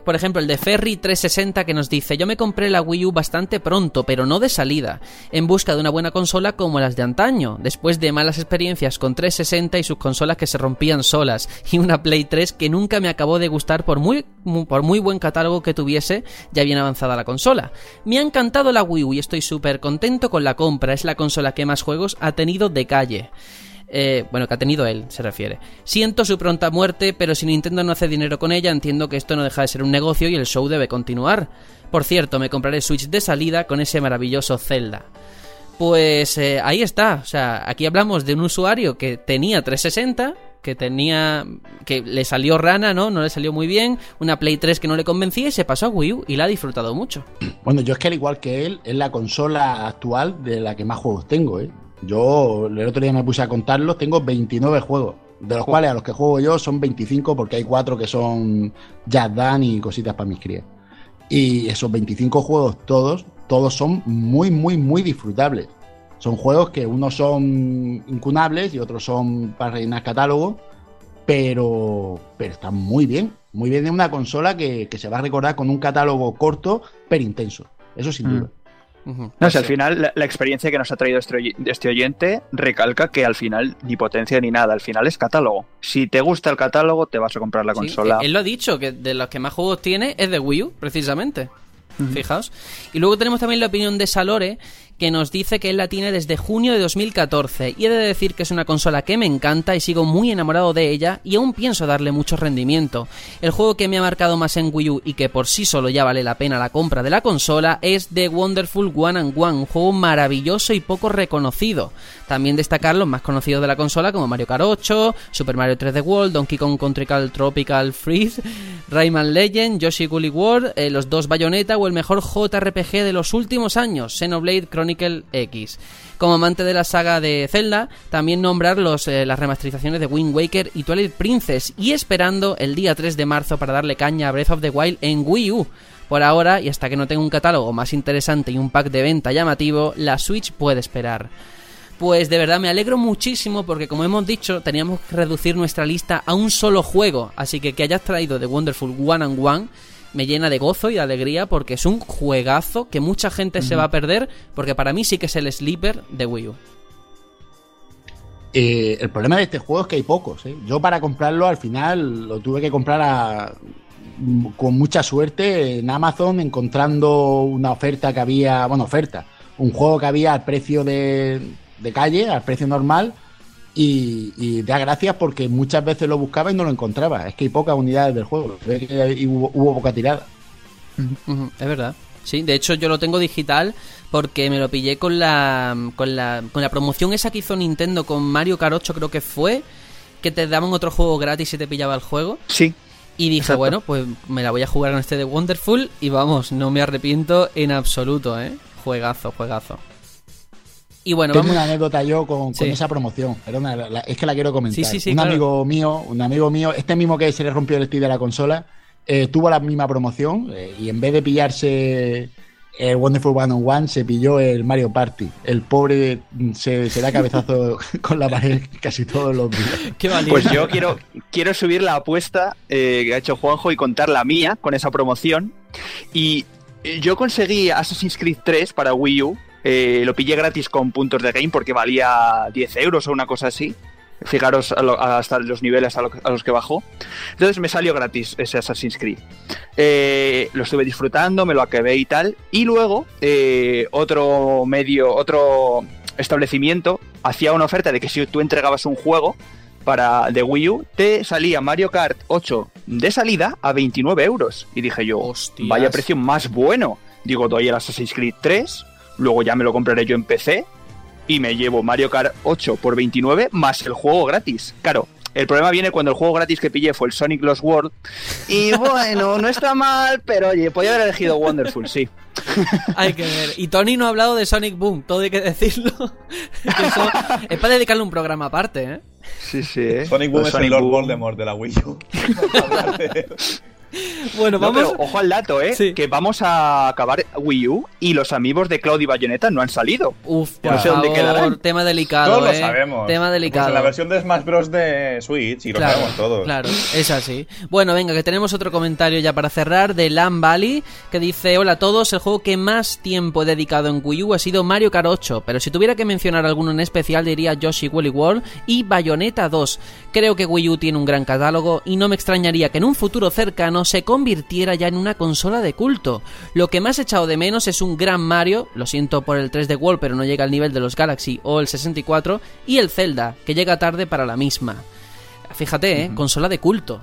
Por ejemplo, el de Ferry360 que nos dice: Yo me compré la Wii U bastante pronto, pero no de salida, en busca de una buena consola como las de antaño, después de malas experiencias con 360 y sus consolas que se rompían solas, y una Play 3 que nunca me acabó de gustar por muy, mu- por muy buen catálogo que tuviese, ya bien avanzada la consola. Me ha encantado la Wii U y estoy súper contento con la compra, es la consola que más juegos ha tenido de calle. Eh, bueno, que ha tenido él, se refiere. Siento su pronta muerte, pero si Nintendo no hace dinero con ella, entiendo que esto no deja de ser un negocio y el show debe continuar. Por cierto, me compraré Switch de salida con ese maravilloso Zelda. Pues eh, ahí está, o sea, aquí hablamos de un usuario que tenía 360, que tenía que le salió rana, ¿no? No le salió muy bien, una Play 3 que no le convencía y se pasó a Wii U y la ha disfrutado mucho. Bueno, yo es que al igual que él, es la consola actual de la que más juegos tengo, ¿eh? Yo el otro día me puse a contarlos, tengo 29 juegos, de los cuales a los que juego yo son 25 porque hay cuatro que son Jazz Dance y cositas para mis crías. Y esos 25 juegos todos, todos son muy, muy, muy disfrutables. Son juegos que unos son incunables y otros son para rellenar catálogo, pero, pero están muy bien. Muy bien de una consola que, que se va a recordar con un catálogo corto, pero intenso. Eso sin Mm. duda. No sé, al final la, la experiencia que nos ha traído este, este oyente recalca que al final ni potencia ni nada, al final es catálogo. Si te gusta el catálogo, te vas a comprar la Sí, consola. él lo ha dicho, que de los que más juegos tiene es de Wii U, precisamente. Fijaos. Y luego tenemos también la opinión de Salore, que nos dice que él la tiene desde junio de 2014. Y he de decir que es una consola que me encanta y sigo muy enamorado de ella y aún pienso darle mucho rendimiento. El juego que me ha marcado más en Wii U y que por sí solo ya vale la pena la compra de la consola es The Wonderful One and One, un juego maravilloso y poco reconocido. También destacar los más conocidos de la consola como Mario Kart 8, Super Mario 3D World, Donkey Kong Country Call Tropical Freeze, Rayman Legend, Yoshi Gully World, eh, los dos Bayonetta o el mejor JRPG de los últimos años, Xenoblade Chronicles X. Como amante de la saga de Zelda, también nombrar los, eh, las remasterizaciones de Wind Waker y Twilight Princess y esperando el día 3 de marzo para darle caña a Breath of the Wild en Wii U. Por ahora, y hasta que no tenga un catálogo más interesante y un pack de venta llamativo, la Switch puede esperar. Pues de verdad me alegro muchísimo porque como hemos dicho teníamos que reducir nuestra lista a un solo juego, así que que hayas traído The Wonderful One and One me llena de gozo y de alegría porque es un juegazo que mucha gente se va a perder porque para mí sí que es el sleeper de Wii U. Eh, el problema de este juego es que hay pocos. ¿eh? Yo para comprarlo al final lo tuve que comprar a- con mucha suerte en Amazon encontrando una oferta que había, bueno, oferta, un juego que había al precio de, de calle, al precio normal. Y, y da gracias porque muchas veces lo buscaba y no lo encontraba. Es que hay pocas unidades del juego. Que hubo, hubo poca tirada. Es verdad. Sí, de hecho yo lo tengo digital porque me lo pillé con la, con la con la promoción esa que hizo Nintendo con Mario 8 creo que fue, que te daban otro juego gratis y te pillaba el juego. Sí. Y dije, Exacto. bueno, pues me la voy a jugar en este de Wonderful y vamos, no me arrepiento en absoluto, ¿eh? Juegazo, juegazo. Y bueno, Tengo vamos... una anécdota yo con, esa promoción. Perdona, la- la- es que la quiero comentar. Sí, sí, sí, un claro. amigo mío, un amigo mío, este mismo que se le rompió el stick de la consola, eh, tuvo la misma promoción eh, y en vez de pillarse el Wonderful One on One, se pilló el Mario Party. El pobre mm, se, se da cabezazo con la pared casi todos los días. Qué. Pues yo quiero, quiero subir la apuesta eh, que ha hecho Juanjo y contar la mía con esa promoción. Y yo conseguí Assassin's Creed 3 para Wii U. eh, lo pillé gratis con puntos de game porque valía 10 euros o una cosa así. Fijaros a lo- hasta los niveles a, lo- a los que bajó. Entonces me salió gratis ese Assassin's Creed. Eh, lo estuve disfrutando, me lo acabé y tal. Y luego eh, otro medio, otro establecimiento hacía una oferta de que si tú entregabas un juego para de Wii U, te salía Mario Kart 8 de salida a 29 euros. Y dije yo, Hostias. vaya precio más bueno. Digo, doy el Assassin's Creed 3, luego ya me lo compraré yo en PC y me llevo Mario Kart 8 por 29 más el juego gratis. Claro, el problema viene cuando el juego gratis que pillé fue el Sonic Lost World. Y bueno, no está mal, pero oye, podía haber elegido Wonderful, sí. Hay que ver. Y Tony no ha hablado de Sonic Boom, todo hay que decirlo. Eso es para dedicarle un programa aparte, ¿eh? Sí, sí, ¿eh? Sonic Boom Pues es Sonic el Lord Boom. Voldemort de la Wii U. Bueno, No, vamos... pero ojo al dato, ¿eh? Sí. Que vamos a acabar Wii U y los amigos de Cloud y Bayonetta no han salido. Uf, por No sé dónde quedarán. tema delicado, Todos lo ¿eh? sabemos. Tema Pues delicado. en la versión de Smash Bros. de Switch, y lo sabemos todos. Claro, es así. Bueno, venga, que tenemos otro comentario ya para cerrar de Lam Valley, que dice, hola a todos, el juego que más tiempo he dedicado en Wii U ha sido Mario Kart 8, pero si tuviera que mencionar alguno en especial diría Yoshi Woolly World y Bayonetta 2. Creo que Wii U tiene un gran catálogo y no me extrañaría que en un futuro cercano se convirtiera ya en una consola de culto. Lo que más he echado de menos es un gran Mario, lo siento por el 3D World, pero no llega al nivel de los Galaxy o el 64, y el Zelda, que llega tarde para la misma. Fíjate, ¿eh? Consola de culto.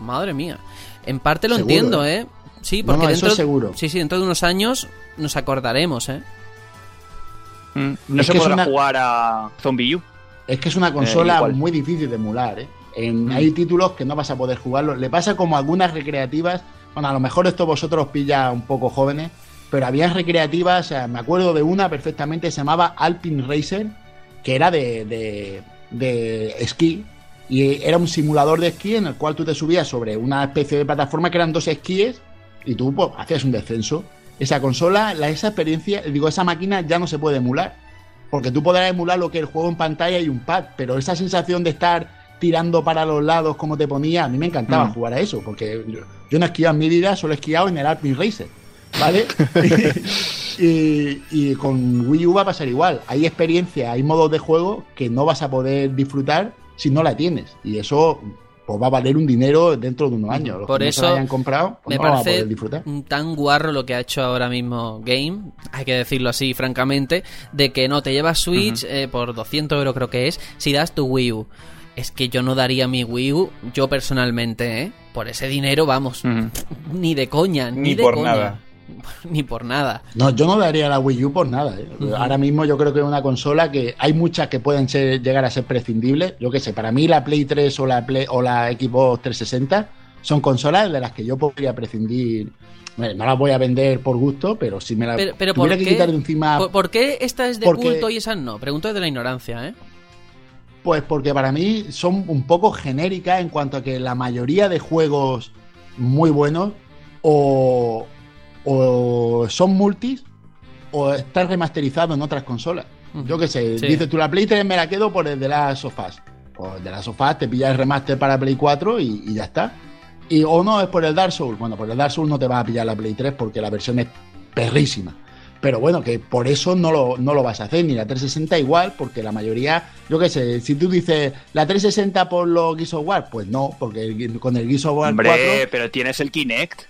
Madre mía. En parte lo Seguro, entiendo, ¿eh? ¿eh? Sí, porque no, eso dentro, seguro. Sí, sí, dentro de unos años nos acordaremos, ¿eh? Mm, No Es se que es podrá una- jugar a Zombie U. Es que es una consola igual. muy difícil de emular, ¿eh? En- Hay títulos que no vas a poder jugarlo. Le pasa como algunas recreativas. Bueno, a lo mejor esto vosotros pilla un poco jóvenes, pero había recreativas, o sea, me acuerdo de una perfectamente, se llamaba Alpine Racer, que era de, de, de esquí. Y era un simulador de esquí en el cual tú te subías sobre una especie de plataforma que eran dos esquíes y tú pues, hacías un descenso. Esa consola, la, esa experiencia, digo, esa máquina ya no se puede emular. Porque tú podrás emular lo que es el juego en pantalla y un pad, pero esa sensación de estar tirando para los lados como te ponía, a mí me encantaba Mm. jugar a eso, porque yo, yo no he esquiado en mi vida, solo he esquiado en el Alpine Racer, ¿vale? y, y con Wii U va a pasar igual. Hay experiencias, hay modos de juego que no vas a poder disfrutar si no la tienes. Y eso pues va a valer un dinero dentro de unos años. Los Por que no eso se la hayan comprado, pues Me no van a parece poder disfrutar. tan guarro lo que ha hecho ahora mismo Game, hay que decirlo así, francamente, de que no te llevas Switch eh, por 200 euros creo que es, si das tu Wii U. Es que yo no daría mi Wii U, yo personalmente, ¿eh? Por ese dinero, vamos, ni de coña, ni, Ni de por coña. nada. ni por nada. No, yo no daría la Wii U por nada. ¿eh? Ahora mismo yo creo que es una consola que hay muchas que pueden ser, llegar a ser prescindibles. Yo qué sé, para mí la Play 3 o la Play o la Xbox 360 son consolas de las que yo podría prescindir. Bueno, No las voy a vender por gusto, pero si me las Pero, pero ¿por, tuviera que qué, quitar de encima. por, por qué esta es de Porque- culto y esa no? Pregunto de la ignorancia, ¿eh? Pues porque para mí son un poco genéricas en cuanto a que la mayoría de juegos muy buenos o, o son multis o están remasterizados en otras consolas. Yo qué sé, Sí. dices tú la Play 3 me la quedo por el de las sofás. Pues el de las sofás te pillas el remaster para Play 4 y, y ya está. Y, o no es por el Dark Souls. Bueno, por el Dark Souls no te vas a pillar la Play 3 porque la versión es perrísima. Pero bueno, que por eso no lo, no lo vas a hacer, ni la 360 igual, porque la mayoría, yo qué sé, si tú dices la 360 por los Gears of War, pues no, porque el- con el Gears of War Hombre, 4, pero tienes el Kinect.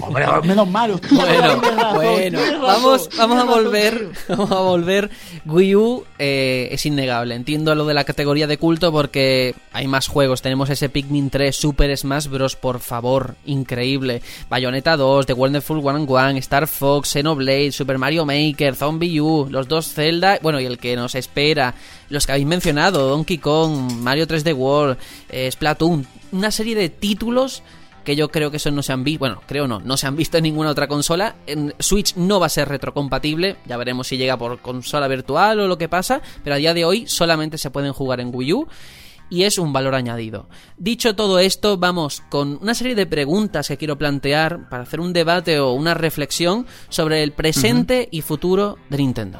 Hombre, menos mal, hostia, Bueno, bueno, vamos, vamos a volver, vamos a volver. Wii U eh, es innegable. Entiendo lo de la categoría de culto porque hay más juegos. Tenemos ese Pikmin 3, Super Smash Bros. Por favor, increíble. Bayonetta 2, The Wonderful One and One, Star Fox, Xenoblade, Super Mario Maker, Zombie U, los dos Zelda, bueno y el que nos espera, los que habéis mencionado, Donkey Kong, Mario 3D World, eh, Splatoon, una serie de títulos que yo creo que eso no se han visto, bueno, creo no, no se han visto en ninguna otra consola. En Switch no va a ser retrocompatible, ya veremos si llega por consola virtual o lo que pasa, pero a día de hoy solamente se pueden jugar en Wii U y es un valor añadido. Dicho todo esto, vamos con una serie de preguntas que quiero plantear para hacer un debate o una reflexión sobre el presente y futuro de Nintendo.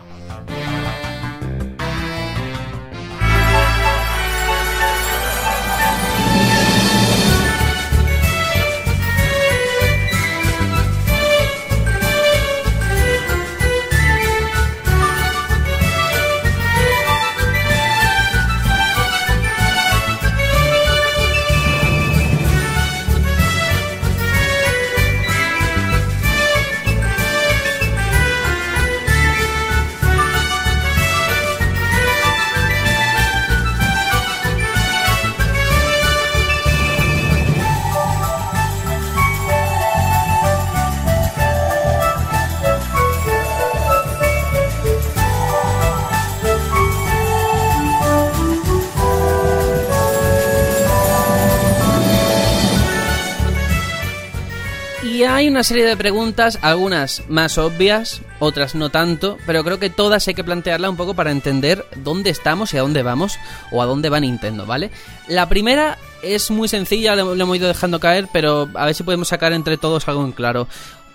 Hay una serie de preguntas, algunas más obvias, otras no tanto, pero creo que todas hay que plantearla un poco para entender dónde estamos y a dónde vamos o a dónde va Nintendo, ¿vale? La primera es muy sencilla, lo, hemos ido dejando caer, pero a ver si podemos sacar entre todos algo en claro.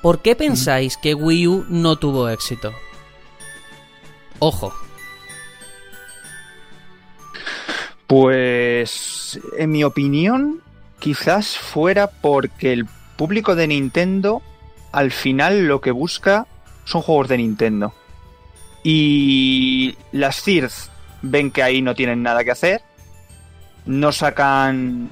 ¿Por qué pensáis que Wii U no tuvo éxito? Ojo, Pues, en mi opinión, quizás fuera porque el público de Nintendo al final lo que busca son juegos de Nintendo. Y las CIRS ven que ahí no tienen nada que hacer, no sacan,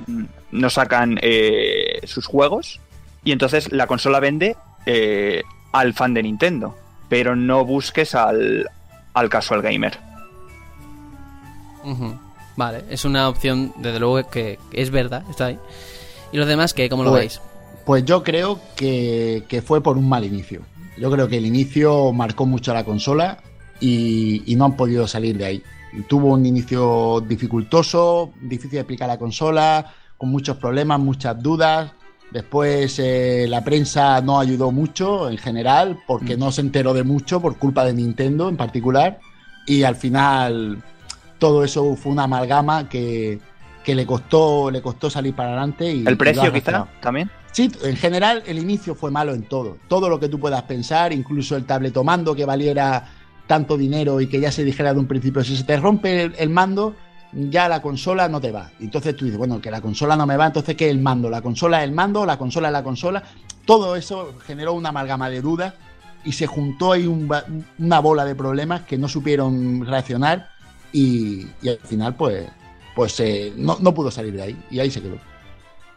no sacan eh, sus juegos y entonces la consola vende eh, al fan de Nintendo, pero no busques al, al casual gamer. Vale, es una opción, desde luego, que es verdad, está ahí. ¿Y los demás qué? ¿Cómo lo Pues- veis? Pues yo creo que, que fue por un mal inicio. Yo creo que el inicio marcó mucho a la consola y, y no han podido salir de ahí. Tuvo un inicio dificultoso, difícil de explicar la consola, con muchos problemas, muchas dudas. Después eh, la prensa no ayudó mucho en general porque no se enteró de mucho por culpa de Nintendo en particular. Y al final todo eso fue una amalgama que, que le costó le costó salir para adelante. Y, El precio quizá también. Sí, en general el inicio fue malo en todo. Todo lo que tú puedas pensar, incluso el tabletomando que valiera tanto dinero y que ya se dijera de un principio, si se te rompe el, mando, ya la consola no te va. Entonces tú dices, bueno, que la consola no me va, entonces ¿qué es el mando? ¿La consola es el mando? ¿La consola es la consola? Todo eso generó una amalgama de dudas y se juntó ahí un una bola de problemas que no supieron reaccionar y, y al final pues, pues eh, no, no pudo salir de ahí y ahí se quedó.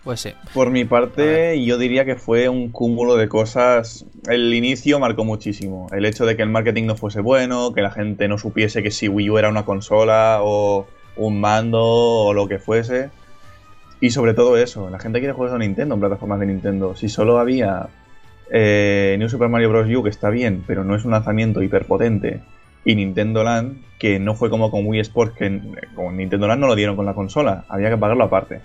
Pues sí. Por mi parte, yo diría que fue un cúmulo de cosas. El inicio marcó muchísimo. El hecho de que el marketing no fuese bueno, que la gente no supiese que si Wii U era una consola o un mando o lo que fuese. Y sobre todo eso, la gente quiere juegos de Nintendo en plataformas de Nintendo. Si solo había eh, New Super Mario Bros. U, que está bien, pero no es un lanzamiento hiperpotente, y Nintendo Land, que no fue como con Wii Sports, que con Nintendo Land no lo dieron con la consola, había que pagarlo aparte.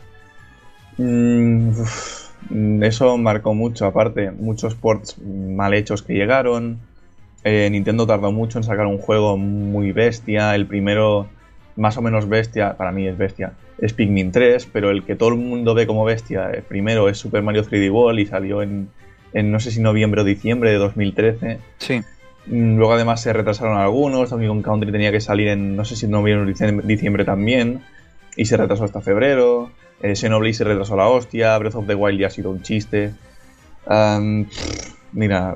Mm, uf, Mm, Eso marcó mucho, aparte, muchos ports mal hechos que llegaron. Eh, Nintendo tardó mucho en sacar un juego muy bestia. El primero, más o menos bestia, para mí es bestia, es Pikmin 3, pero el que todo el mundo ve como bestia, el primero es Super Mario 3D World y salió en, en no sé si noviembre o diciembre de 2013. Sí. Mm, Luego además se retrasaron algunos, Donkey Kong Country tenía que salir en no sé si noviembre o diciembre- diciembre también, y se retrasó hasta febrero. Eh, Xenoblade se retrasó la hostia, Breath of the Wild ya ha sido un chiste. Mira,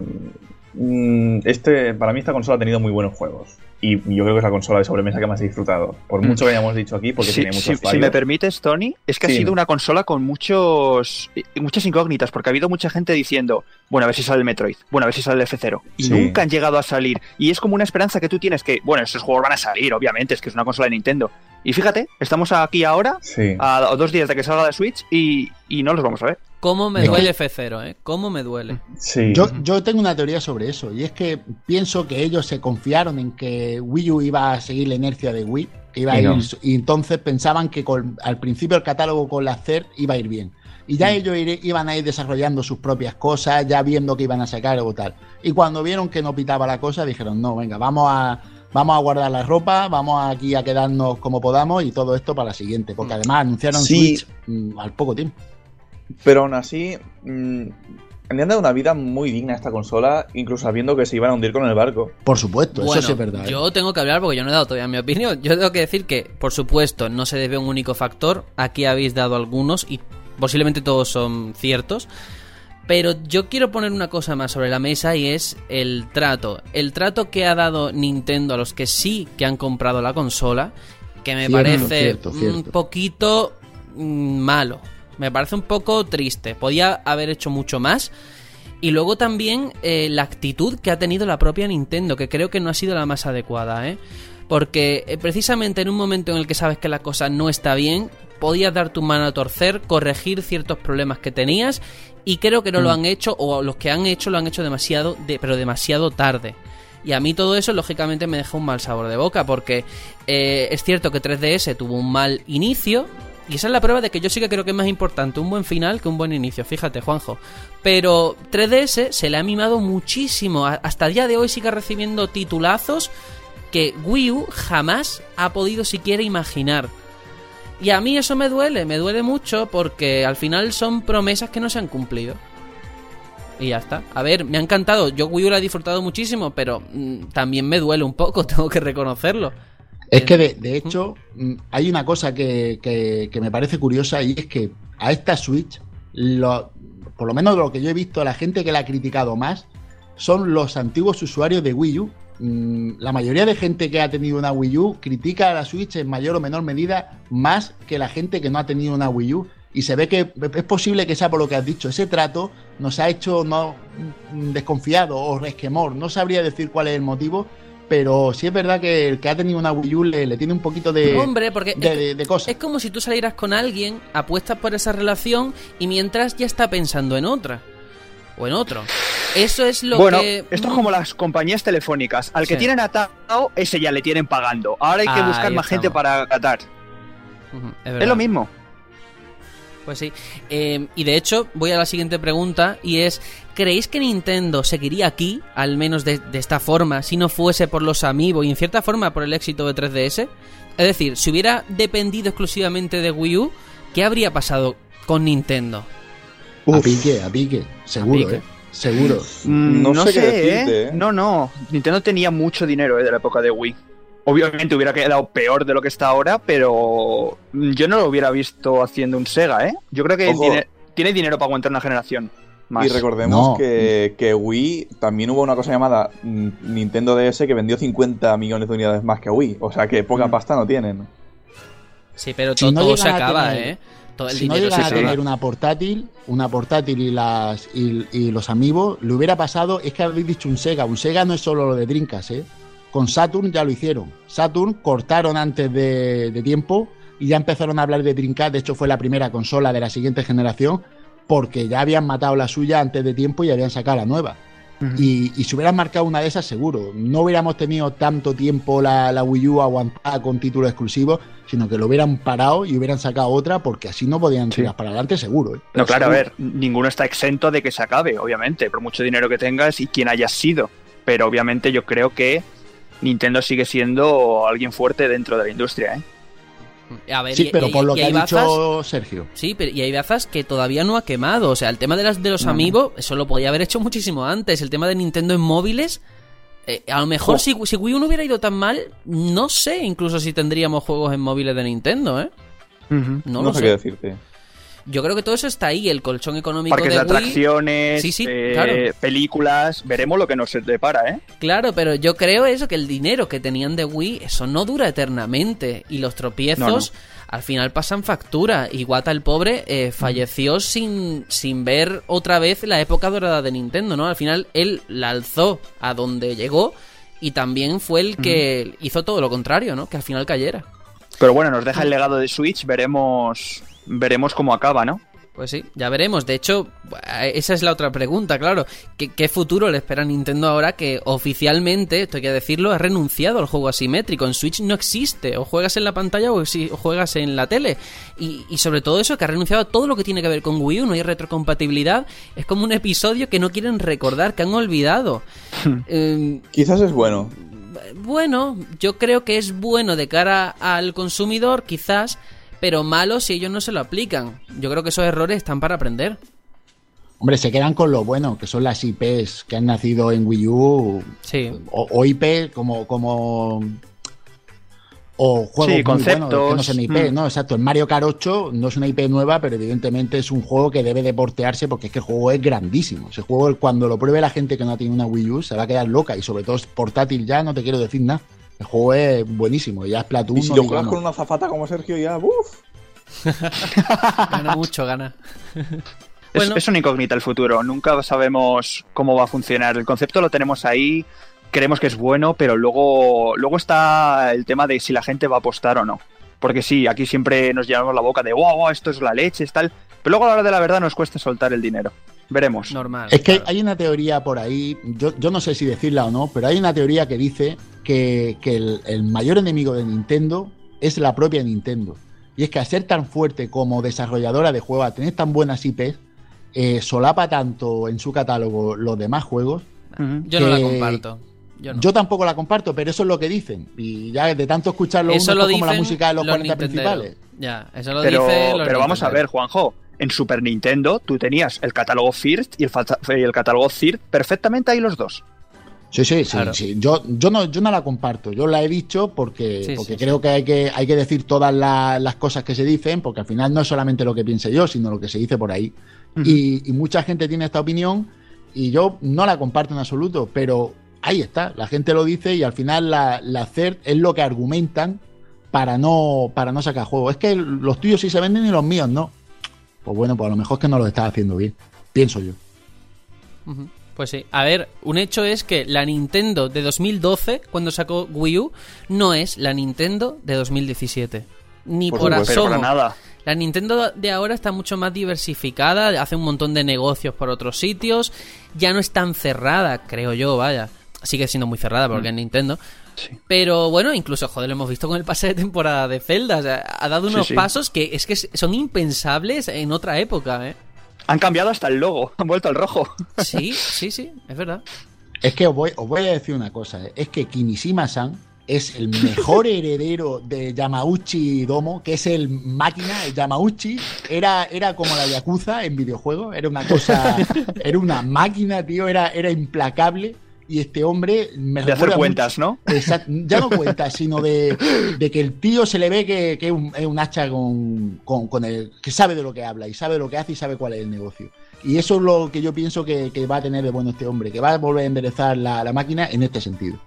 mm, este, para mí esta consola ha tenido muy buenos juegos. Y yo creo que es la consola de sobremesa que más he disfrutado. Por Mm. mucho que hayamos dicho aquí, porque Sí, tiene muchos sí, si me permites, Tony, es que Sí. ha sido una consola con muchos muchas incógnitas, porque ha habido mucha gente diciendo, bueno, a ver si sale el Metroid, bueno, a ver si sale el F0, y nunca han llegado a salir. Y es como una esperanza que tú tienes que, bueno, esos juegos van a salir, obviamente, es que es una consola de Nintendo. Y fíjate, estamos aquí ahora, Sí. a, a dos días de que salga la Switch, y, y no los vamos a ver. ¿Cómo me duele F0, eh? ¿Cómo me duele? sí. Yo, yo tengo una teoría sobre eso, y es que pienso que ellos se confiaron en que Wii U iba a seguir la inercia de Wii, que iba a Y ir, no. y entonces pensaban que con- al principio el catálogo con la CER iba a ir bien. Y ya ellos iban a ir desarrollando sus propias cosas, ya viendo que iban a sacar o tal. Y cuando vieron que no pitaba la cosa, dijeron, no, venga, vamos a, vamos a guardar la ropa, vamos aquí a quedarnos como podamos y todo esto para la siguiente. Porque además anunciaron Mm. Sí. Switch mm, al poco tiempo. Pero aún así, mm, le han dado una vida muy digna a esta consola, incluso sabiendo que se iban a hundir con el barco. Por supuesto, Bueno, eso sí es verdad. ¿eh? yo tengo que hablar porque yo no he dado todavía mi opinión. Yo tengo que decir que, por supuesto, no se debe a un único factor. Aquí habéis dado algunos y posiblemente todos son ciertos. Pero yo quiero poner una cosa más sobre la mesa y es el trato. El trato que ha dado Nintendo a los que sí que han comprado la consola, que me Cierto, parece cierto, un poquito mm, malo. Me parece un poco triste. Podía haber hecho mucho más. Y luego también eh, la actitud que ha tenido la propia Nintendo, que creo que no ha sido la más adecuada, ¿eh? Porque eh, precisamente en un momento en el que sabes que la cosa no está bien, podías dar tu mano a torcer, corregir ciertos problemas que tenías, y creo que no lo han hecho, o los que han hecho lo han hecho demasiado, de, pero demasiado tarde. Y a mí todo eso, lógicamente, me deja un mal sabor de boca, porque eh, es cierto que 3DS tuvo un mal inicio, y esa es la prueba de que yo sí que creo que es más importante un buen final que un buen inicio, fíjate, Juanjo. Pero 3DS se le ha mimado muchísimo, hasta el día de hoy sigue recibiendo titulazos que Wii U jamás ha podido siquiera imaginar. Y a mí eso me duele, me duele mucho porque al final son promesas que no se han cumplido. Y ya está. A ver, me ha encantado. Yo Wii U la he disfrutado muchísimo, pero mm, también me duele un poco, tengo que reconocerlo. Es que de, de hecho mm, hay una cosa que, que- que me parece curiosa y es que a esta Switch, lo- por lo menos lo que yo he visto, la gente que la ha criticado más son los antiguos usuarios de Wii U. Mm, La mayoría de gente que ha tenido una Wii U critica a la Switch en mayor o menor medida más que la gente que no ha tenido una Wii U. Y se ve que es posible que sea por lo que has dicho. Ese trato nos ha hecho no mm, desconfiado o resquemor. No sabría decir cuál es el motivo, pero sí es verdad que el que ha tenido una Wii U le, le tiene un poquito de, Hombre, porque de, es- de- de cosas. Es como si tú salieras con alguien, apuestas por esa relación y mientras ya está pensando en otra. O en otro. Eso es lo bueno, que... esto es como las compañías telefónicas. Al que Sí. tienen atado, ese ya le tienen pagando. Ahora hay que buscar más gente para catar. Ujú, es, lo mismo. Pues sí. Eh, y de hecho, voy a la siguiente pregunta y es, ¿creéis que Nintendo seguiría aquí, al menos de, de esta forma, si no fuese por los Amiibo y en cierta forma por el éxito de 3DS? Es decir, si hubiera dependido exclusivamente de Wii U, ¿qué habría pasado con Nintendo? A pique, a pique, seguro, pique. ¿eh? Seguro. Mm, No no, sé qué decirte, ¿eh? ¿eh? No, no. Nintendo tenía mucho dinero ¿eh? de la época de Wii. Obviamente hubiera quedado peor de lo que está ahora, pero mm, yo no lo hubiera visto haciendo un Sega, ¿eh? Yo creo que tiene, tiene dinero para aguantar una generación. Más. Y recordemos No. que, que Wii también hubo una cosa llamada mm, Nintendo DS que vendió 50 millones de unidades más que Wii. O sea que poca Mm. pasta no tienen. Sí, pero Si to- no todo se acaba, tener- ¿eh? Todo el si no llegan se a tener una portátil, una portátil y las y, y los amigos, le hubiera pasado, es que habéis dicho un Sega, un Sega no es solo lo de Drinkas, ¿eh? Con Saturn ya lo hicieron. Saturn cortaron antes de, de tiempo y ya empezaron a hablar de Dreamcast, de hecho fue la primera consola de la siguiente generación, porque ya habían matado la suya antes de tiempo y habían sacado la nueva. Y, y si hubieran marcado una de esas, seguro. No hubiéramos tenido tanto tiempo la, la Wii U aguantada con títulos exclusivos, sino que lo hubieran parado y hubieran sacado otra, porque así no podían Sí. tirar para adelante, seguro. ¿eh? No, claro, a Seguro. ver, ninguno está exento de que se acabe, obviamente, por mucho dinero que tengas y quien hayas sido. Pero obviamente yo creo que Nintendo sigue siendo alguien fuerte dentro de la industria, ¿eh? A ver, Sí, y- pero y- por lo y que ha hay dicho bazas- Sergio. Sí, pero y hay bazas que todavía no ha quemado. O sea, el tema de, las, de los No. amigos, eso lo podía haber hecho muchísimo antes. El tema de Nintendo en móviles, eh, a lo mejor Jo. si, si Wii U no hubiera ido tan mal, no sé incluso si tendríamos juegos en móviles de Nintendo, ¿eh? No, No, lo sé sé. qué decirte. Yo creo que todo eso está ahí, el colchón económico Parques de de Wii. atracciones, Sí, sí, eh, claro. películas, veremos lo que nos depara, ¿eh? Claro, pero yo creo eso, que el dinero que tenían de Wii, eso no dura eternamente. Y los tropiezos No, no. al final pasan factura. Y Wata el pobre eh, falleció sin, sin ver otra vez la época dorada de Nintendo, ¿no? Al final él la alzó a donde llegó y también fue el que hizo todo lo contrario, ¿no? Que al final cayera. Pero bueno, nos deja el legado de Switch, veremos veremos cómo acaba, ¿no? Pues sí, ya veremos. De hecho, esa es la otra pregunta, claro. ¿Qué, qué futuro le espera a Nintendo ahora que oficialmente, esto hay que decirlo, ha renunciado al juego asimétrico? En Switch no existe. O juegas en la pantalla o, si- o juegas en la tele. Y, y sobre todo eso, que ha renunciado a todo lo que tiene que ver con Wii U. No hay retrocompatibilidad. Es como un episodio que no quieren recordar, que han olvidado. Eh, Quizás es bueno. bueno, yo creo que es bueno de cara al consumidor, quizás, pero malo si ellos no se lo aplican. Yo creo que esos errores están para aprender. Hombre, se quedan con lo bueno, que son las IPs que han nacido en Wii U. Sí. O, o IP como, como. O juegos Sí, muy conceptos. buenos que no son IP, Mm. ¿no? Exacto. El Mario Kart 8 no es una IP nueva, pero evidentemente es un juego que debe de portearse porque es que el juego es grandísimo. Ese juego, cuando lo pruebe la gente que no tiene una Wii U, se va a quedar loca. Y sobre todo es portátil ya, no te quiero decir nada. El juego es buenísimo. Ya es Platoon. Y si no lo juegas con una zafata como Sergio, ya, uff. Gana mucho, gana. Es, Bueno. es una incógnita el futuro, nunca sabemos cómo va a funcionar. El concepto lo tenemos ahí, creemos que es bueno, pero luego, luego está el tema de si la gente va a apostar o no. Porque sí, aquí siempre nos llenamos la boca de wow, wow, esto es la leche, es tal. Pero luego a la hora de la verdad nos cuesta soltar el dinero. Veremos. Normal. Es que claro. hay una teoría por ahí, yo, yo no sé si decirla o no, pero hay una teoría que dice que, que el, el mayor enemigo de Nintendo es la propia Nintendo. Y es que al ser tan fuerte como desarrolladora de juegos, a tener tan buenas IPs, eh, solapa tanto en su catálogo los demás juegos. Ujú. Yo no la comparto. Yo no. Yo tampoco la comparto, pero eso es lo que dicen. Y ya de tanto escucharlo, eso uno, lo es como la música de los, 40 nintenderos. principales. Ya, eso lo Pero, dice los pero vamos a ver. Juanjo. En Super Nintendo tú tenías el catálogo First y el, falta- y el catálogo Third perfectamente ahí los dos. Sí, sí, sí, Claro. sí. Yo, yo, no, yo no la comparto. Yo la he dicho porque, Sí, porque sí, creo que, hay que hay que decir todas la- las cosas que se dicen, porque al final no es solamente lo que piense yo, sino lo que se dice por ahí. y, y mucha gente tiene esta opinión y yo no la comparto en absoluto, pero ahí está, la gente lo dice y al final la, la CERT es lo que argumentan para no, para no sacar juego. Es que los tuyos sí se venden y los míos no. Pues bueno, pues a lo mejor es que no lo estás haciendo bien, pienso yo. Pues sí. A ver, un hecho es que la Nintendo de 2012, cuando sacó Wii U, no es la Nintendo de 2017. Ni Por por, asomo. para nada. La Nintendo de ahora está mucho más diversificada, hace un montón de negocios por otros sitios, ya no es tan cerrada, creo yo, vaya. Sigue siendo muy cerrada porque es Nintendo. Sí. Pero bueno, incluso, joder, lo hemos visto con el pase de temporada de Zelda. o sea, ha dado unos sí. pasos que es que son impensables en otra época, ¿eh? Han cambiado hasta el logo, han vuelto al rojo. Sí, sí, sí, es verdad. Es que os voy, os voy a decir una cosa, ¿eh? es que Kimishima-san es el mejor heredero de Yamauchi Domo, que es el máquina, el Yamauchi, era, era como la Yakuza en videojuegos, era una cosa, era una máquina, tío, era, era implacable. Y este hombre me De hacer cuentas, ¿no? Exacto, ya no cuentas, sino de, de que el tío se le ve que, que es, un, es un hacha con, con, con el. que sabe de lo que habla y sabe lo que hace y sabe cuál es el negocio. Y eso es lo que yo pienso que, que va a tener de bueno este hombre, que va a volver a enderezar la, la máquina en este sentido.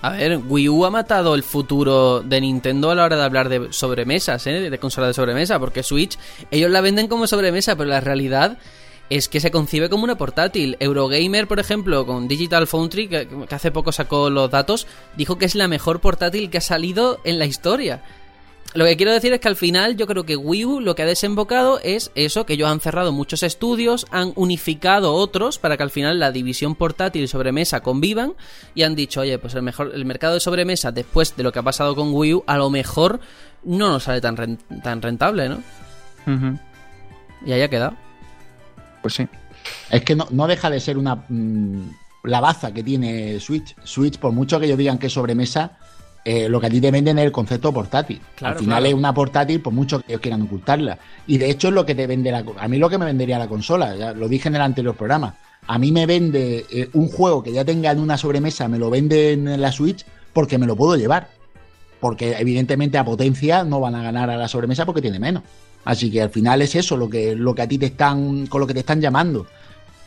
A ver, Wii U ha matado el futuro de Nintendo a la hora de hablar de sobremesas, ¿eh? de consola de sobremesa, porque Switch, ellos la venden como sobremesa, pero la realidad es que se concibe como una portátil. Eurogamer, por ejemplo, con Digital Foundry, que, que hace poco sacó los datos, dijo que es la mejor portátil que ha salido en la historia. Lo que quiero decir es que al final yo creo que Wii U lo que ha desembocado es eso, que ellos han cerrado muchos estudios, han unificado otros para que al final la división portátil y sobremesa convivan y han dicho, oye, pues el, mejor, el mercado de sobremesa después de lo que ha pasado con Wii U a lo mejor no nos sale tan rentable, ¿no? Y ahí ha quedado. Pues sí. Es que no, no deja de ser una mm, la baza que tiene Switch. Switch, por mucho que ellos digan que es sobremesa, eh, lo que a ti te venden es el concepto portátil. Claro, Al final claro. es una portátil, por mucho que ellos quieran ocultarla. Y de hecho es lo que te vende la. A mí lo que me vendería la consola, ya lo dije en el anterior programa. A mí me vende eh, un juego que ya tenga en una sobremesa, me lo vende en la Switch porque me lo puedo llevar. Porque evidentemente a potencia no van a ganar a la sobremesa porque tiene menos. Así que al final es eso lo que, lo que a ti te están, con lo que te están llamando.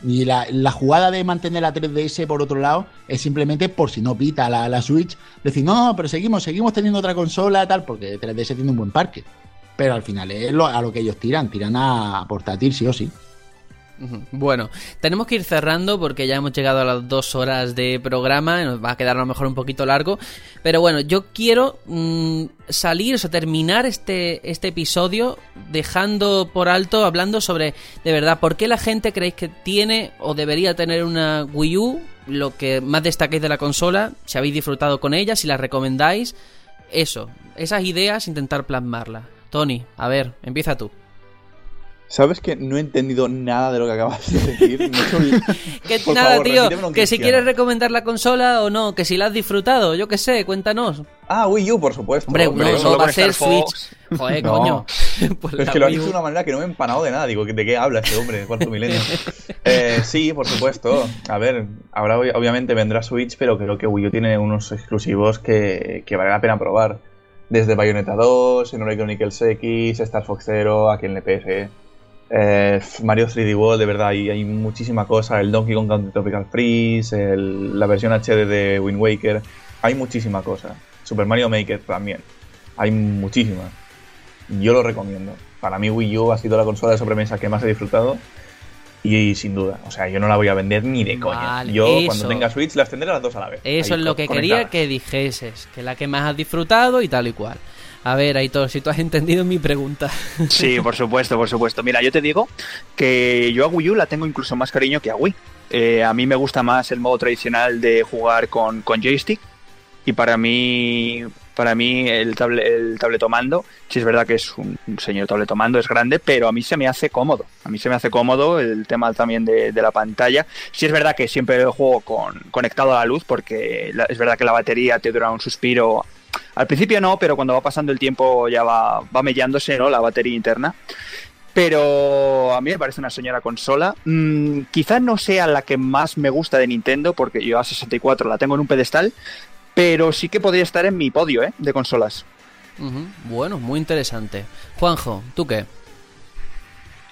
Y la, la jugada de mantener la 3DS por otro lado es simplemente por si no pita la, la Switch, decir, no, pero seguimos, seguimos teniendo otra consola, tal, porque 3DS tiene un buen parque. Pero al final es a lo que ellos tiran, tiran a portátil sí o sí. Bueno, tenemos que ir cerrando porque ya hemos llegado a las dos horas de programa, nos va a quedar a lo mejor un poquito largo, pero bueno, yo quiero mm, salir, o sea, terminar este, este episodio dejando por alto, hablando sobre, de verdad, por qué la gente creéis que tiene o debería tener una Wii U, lo que más destaquéis de la consola, si habéis disfrutado con ella, si la recomendáis, eso, esas ideas, intentar plasmarlas. Tony, a ver, empieza tú. ¿Sabes que no he entendido nada de lo que acabas de decir? Que Por nada, favor, tío, que si quieres recomendar la consola o no, que si la has disfrutado, yo qué sé, cuéntanos. Ah, Wii U, por supuesto. Hombre, Hombre, no, solo va a ser Switch. Joder, No. coño. Pues Pero es que lo U. de una manera que no me he empanado de nada. Digo, ¿de qué habla este hombre? Cuarto milenio. Eh, sí, por supuesto. A ver, ahora ob- obviamente vendrá Switch, pero creo que Wii U tiene unos exclusivos que, que vale la pena probar. Desde Bayonetta 2, Xenoblade Chronicles X, Star Fox Zero, aquí en el PS. Eh, Mario 3D World, de verdad, hay, hay muchísima cosa. El Donkey Kong Country Tropical Freeze, el- la versión HD de Wind Waker. Hay muchísima cosa. Super Mario Maker también. Hay muchísima. Yo lo recomiendo. Para mí Wii U ha sido la consola de sobremesa que más he disfrutado. Y, sin duda, o sea, yo no la voy a vender ni de coña. Vale, yo eso. cuando tenga Switch las tendré las dos a la vez. Eso es lo que quería que dijeses, que la que más has disfrutado y tal y cual. A ver, Aitor, si tú has entendido mi pregunta. Sí, por supuesto, por supuesto. Mira, yo te digo que yo a Wii la tengo incluso más cariño que a Wii. Eh, a mí me gusta más el modo tradicional de jugar con, con joystick y para mí para mí el, table, el tabletomando, sí es verdad que es un, señor tabletomando, es grande, pero a mí se me hace cómodo. A mí se me hace cómodo el tema también de, la pantalla. Sí es verdad que siempre juego con, conectado a la luz porque es verdad que la batería te dura un suspiro al principio no, pero cuando va pasando el tiempo ya va, va mellándose ¿no? la batería interna. Pero a mí me parece una señora consola. Mm, quizás no sea la que más me gusta de Nintendo, porque yo a 64 la tengo en un pedestal, pero sí que podría estar en mi podio ¿eh? de consolas. Bueno, muy interesante. Juanjo, ¿tú qué?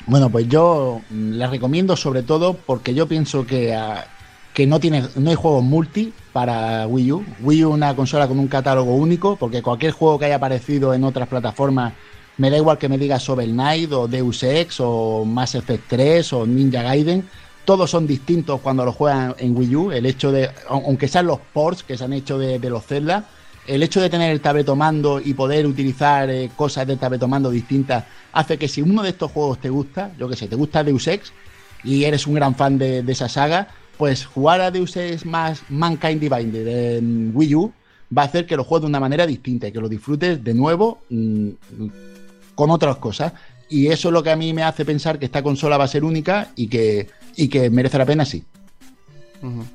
Bueno, pues yo mm, la recomiendo sobre todo porque yo pienso que, ah, que no tiene no hay juegos multi para Wii U. Wii U es una consola con un catálogo único, porque cualquier juego que haya aparecido en otras plataformas, me da igual que me digas Shovel Knight o Deus Ex o Mass Effect 3 o Ninja Gaiden, todos son distintos cuando los juegan en Wii U. El hecho de, au- aunque sean los ports que se han hecho de, de los Zelda, el hecho de tener el tabletomando y poder utilizar eh, cosas del tabletomando distintas hace que si uno de estos juegos te gusta, yo que sé, te gusta Deus Ex y eres un gran fan de, de esa saga, pues jugar a Deus Ex más Mankind Divided en Wii U va a hacer que lo juegues de una manera distinta y que lo disfrutes de nuevo mm, con otras cosas. Y eso es lo que a mí me hace pensar que esta consola va a ser única y que, y que merece la pena, sí.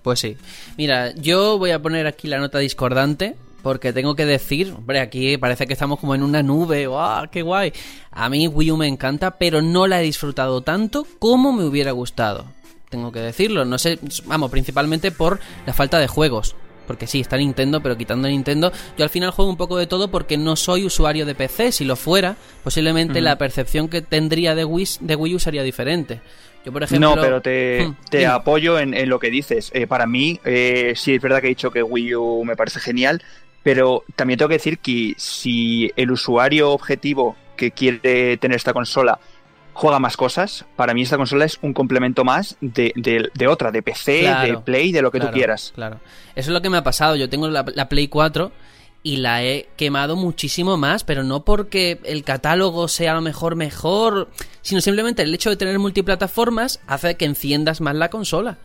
Pues sí. Mira, yo voy a poner aquí la nota discordante. Porque tengo que decir, hombre, aquí parece que estamos como en una nube, ¡guau! ¡Qué guay! A mí Wii U me encanta, pero no la he disfrutado tanto como me hubiera gustado. Tengo que decirlo, no sé, vamos, principalmente por la falta de juegos. Porque sí, está Nintendo, pero quitando Nintendo, yo al final juego un poco de todo porque no soy usuario de PC. Si lo fuera, posiblemente la percepción que tendría de Wii, de Wii U sería diferente. Yo, por ejemplo. no, pero te, Hmm, te apoyo en, en lo que dices. Eh, para mí, eh, sí es verdad que he dicho que Wii U me parece genial, pero también tengo que decir que si el usuario objetivo que quiere tener esta consola juega más cosas, para mí esta consola es un complemento más de, de- de otra, de PC, Claro, de Play, de lo que Claro, tú quieras. Claro. Eso es lo que me ha pasado. Yo tengo la, la Play 4 y la he quemado muchísimo más, pero no porque el catálogo sea a lo mejor mejor, sino simplemente el hecho de tener multiplataformas hace que enciendas más la consola.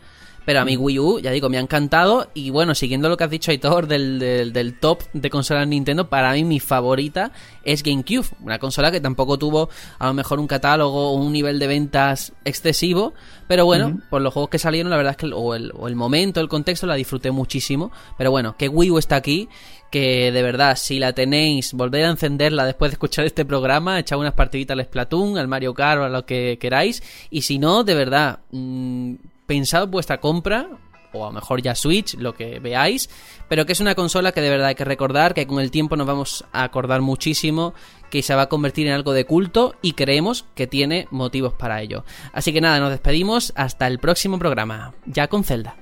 Pero a mi Wii U, ya digo, me ha encantado. Y bueno, siguiendo lo que has dicho, Aitor, del, del, del top de consolas Nintendo, para mí mi favorita es GameCube. Una consola que tampoco tuvo a lo mejor un catálogo o un nivel de ventas excesivo. Pero bueno, por los juegos que salieron, la verdad es que o, el, o el momento, el contexto, la disfruté muchísimo. Pero bueno, que Wii U está aquí. Que de verdad, si la tenéis, volver a encenderla después de escuchar este programa, echad unas partiditas al Splatoon, al Mario Kart o a lo que queráis. Y si no, de verdad, mm, pensad vuestra compra, o a lo mejor ya Switch, lo que veáis, pero que es una consola que de verdad hay que recordar, que con el tiempo nos vamos a acordar muchísimo, que se va a convertir en algo de culto y creemos que tiene motivos para ello. Así que nada, nos despedimos hasta el próximo programa, ya con Zelda.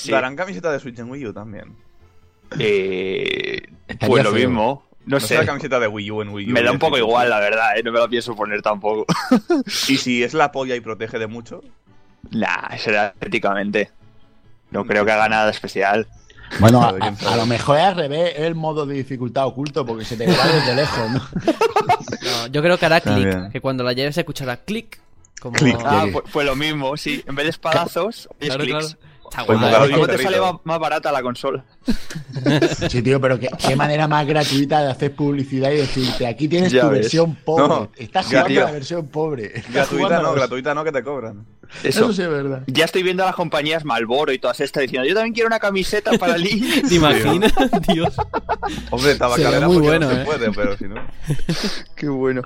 Sí. Darán camiseta de Switch en Wii U también. Eh, pues lo feo. mismo. No, No sé. la camiseta de Wii U en Wii U. Me da un poco igual, la verdad, ¿eh? no me lo pienso poner tampoco. Y si es la polla y protege de mucho, nah, será éticamente. No creo que haga nada especial. Bueno, a, lo mejor es al revés, el modo de dificultad oculto porque se te graba desde lejos, ¿no? No, yo creo que hará clic, que cuando la lleves se escuchará clic. Como... Clic. Ah, pues, pues lo mismo, sí. En vez de espadazos, es Claro, clics. claro. Está Pues guay. Claro, mismo te sale más, más barata la consola. Sí, tío, pero qué, qué manera más gratuita de hacer publicidad y decirte, aquí tienes Ya tu ves. versión pobre. No, Estás jugando tío. la versión pobre. Gratuita no, gratuita no, que te cobran. Eso. Eso sí es verdad. Ya estoy viendo a las compañías Malboro y todas estas diciendo, yo también quiero una camiseta para Link. ¿Te imaginas? Dios. Hombre, tabacalera muy bueno, no se ¿eh? puede, pero si no. Qué bueno.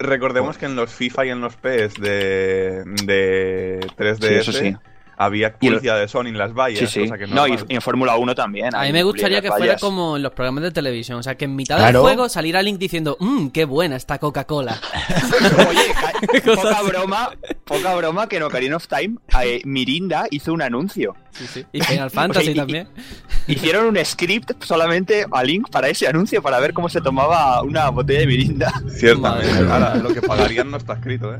Recordemos que en los FIFA y en los PS de, de 3DS Sí, eso sí. Había Y publicidad de Sony en las vallas. Sí, sí. cosa que No, y, normal. y en Fórmula 1 también. A mí me gustaría que fuera como en los programas de televisión. O sea, que en mitad Claro. del juego saliera Link diciendo, mmm, qué buena esta Coca-Cola. Oye, poca broma, poca broma que en Ocarina of Time eh, Mirinda hizo un anuncio. Y Final Fantasy y- también. Hicieron un script solamente a Link para ese anuncio, para ver cómo se tomaba una botella de Mirinda. Ciertamente. Ahora, lo que pagarían no está escrito, ¿eh?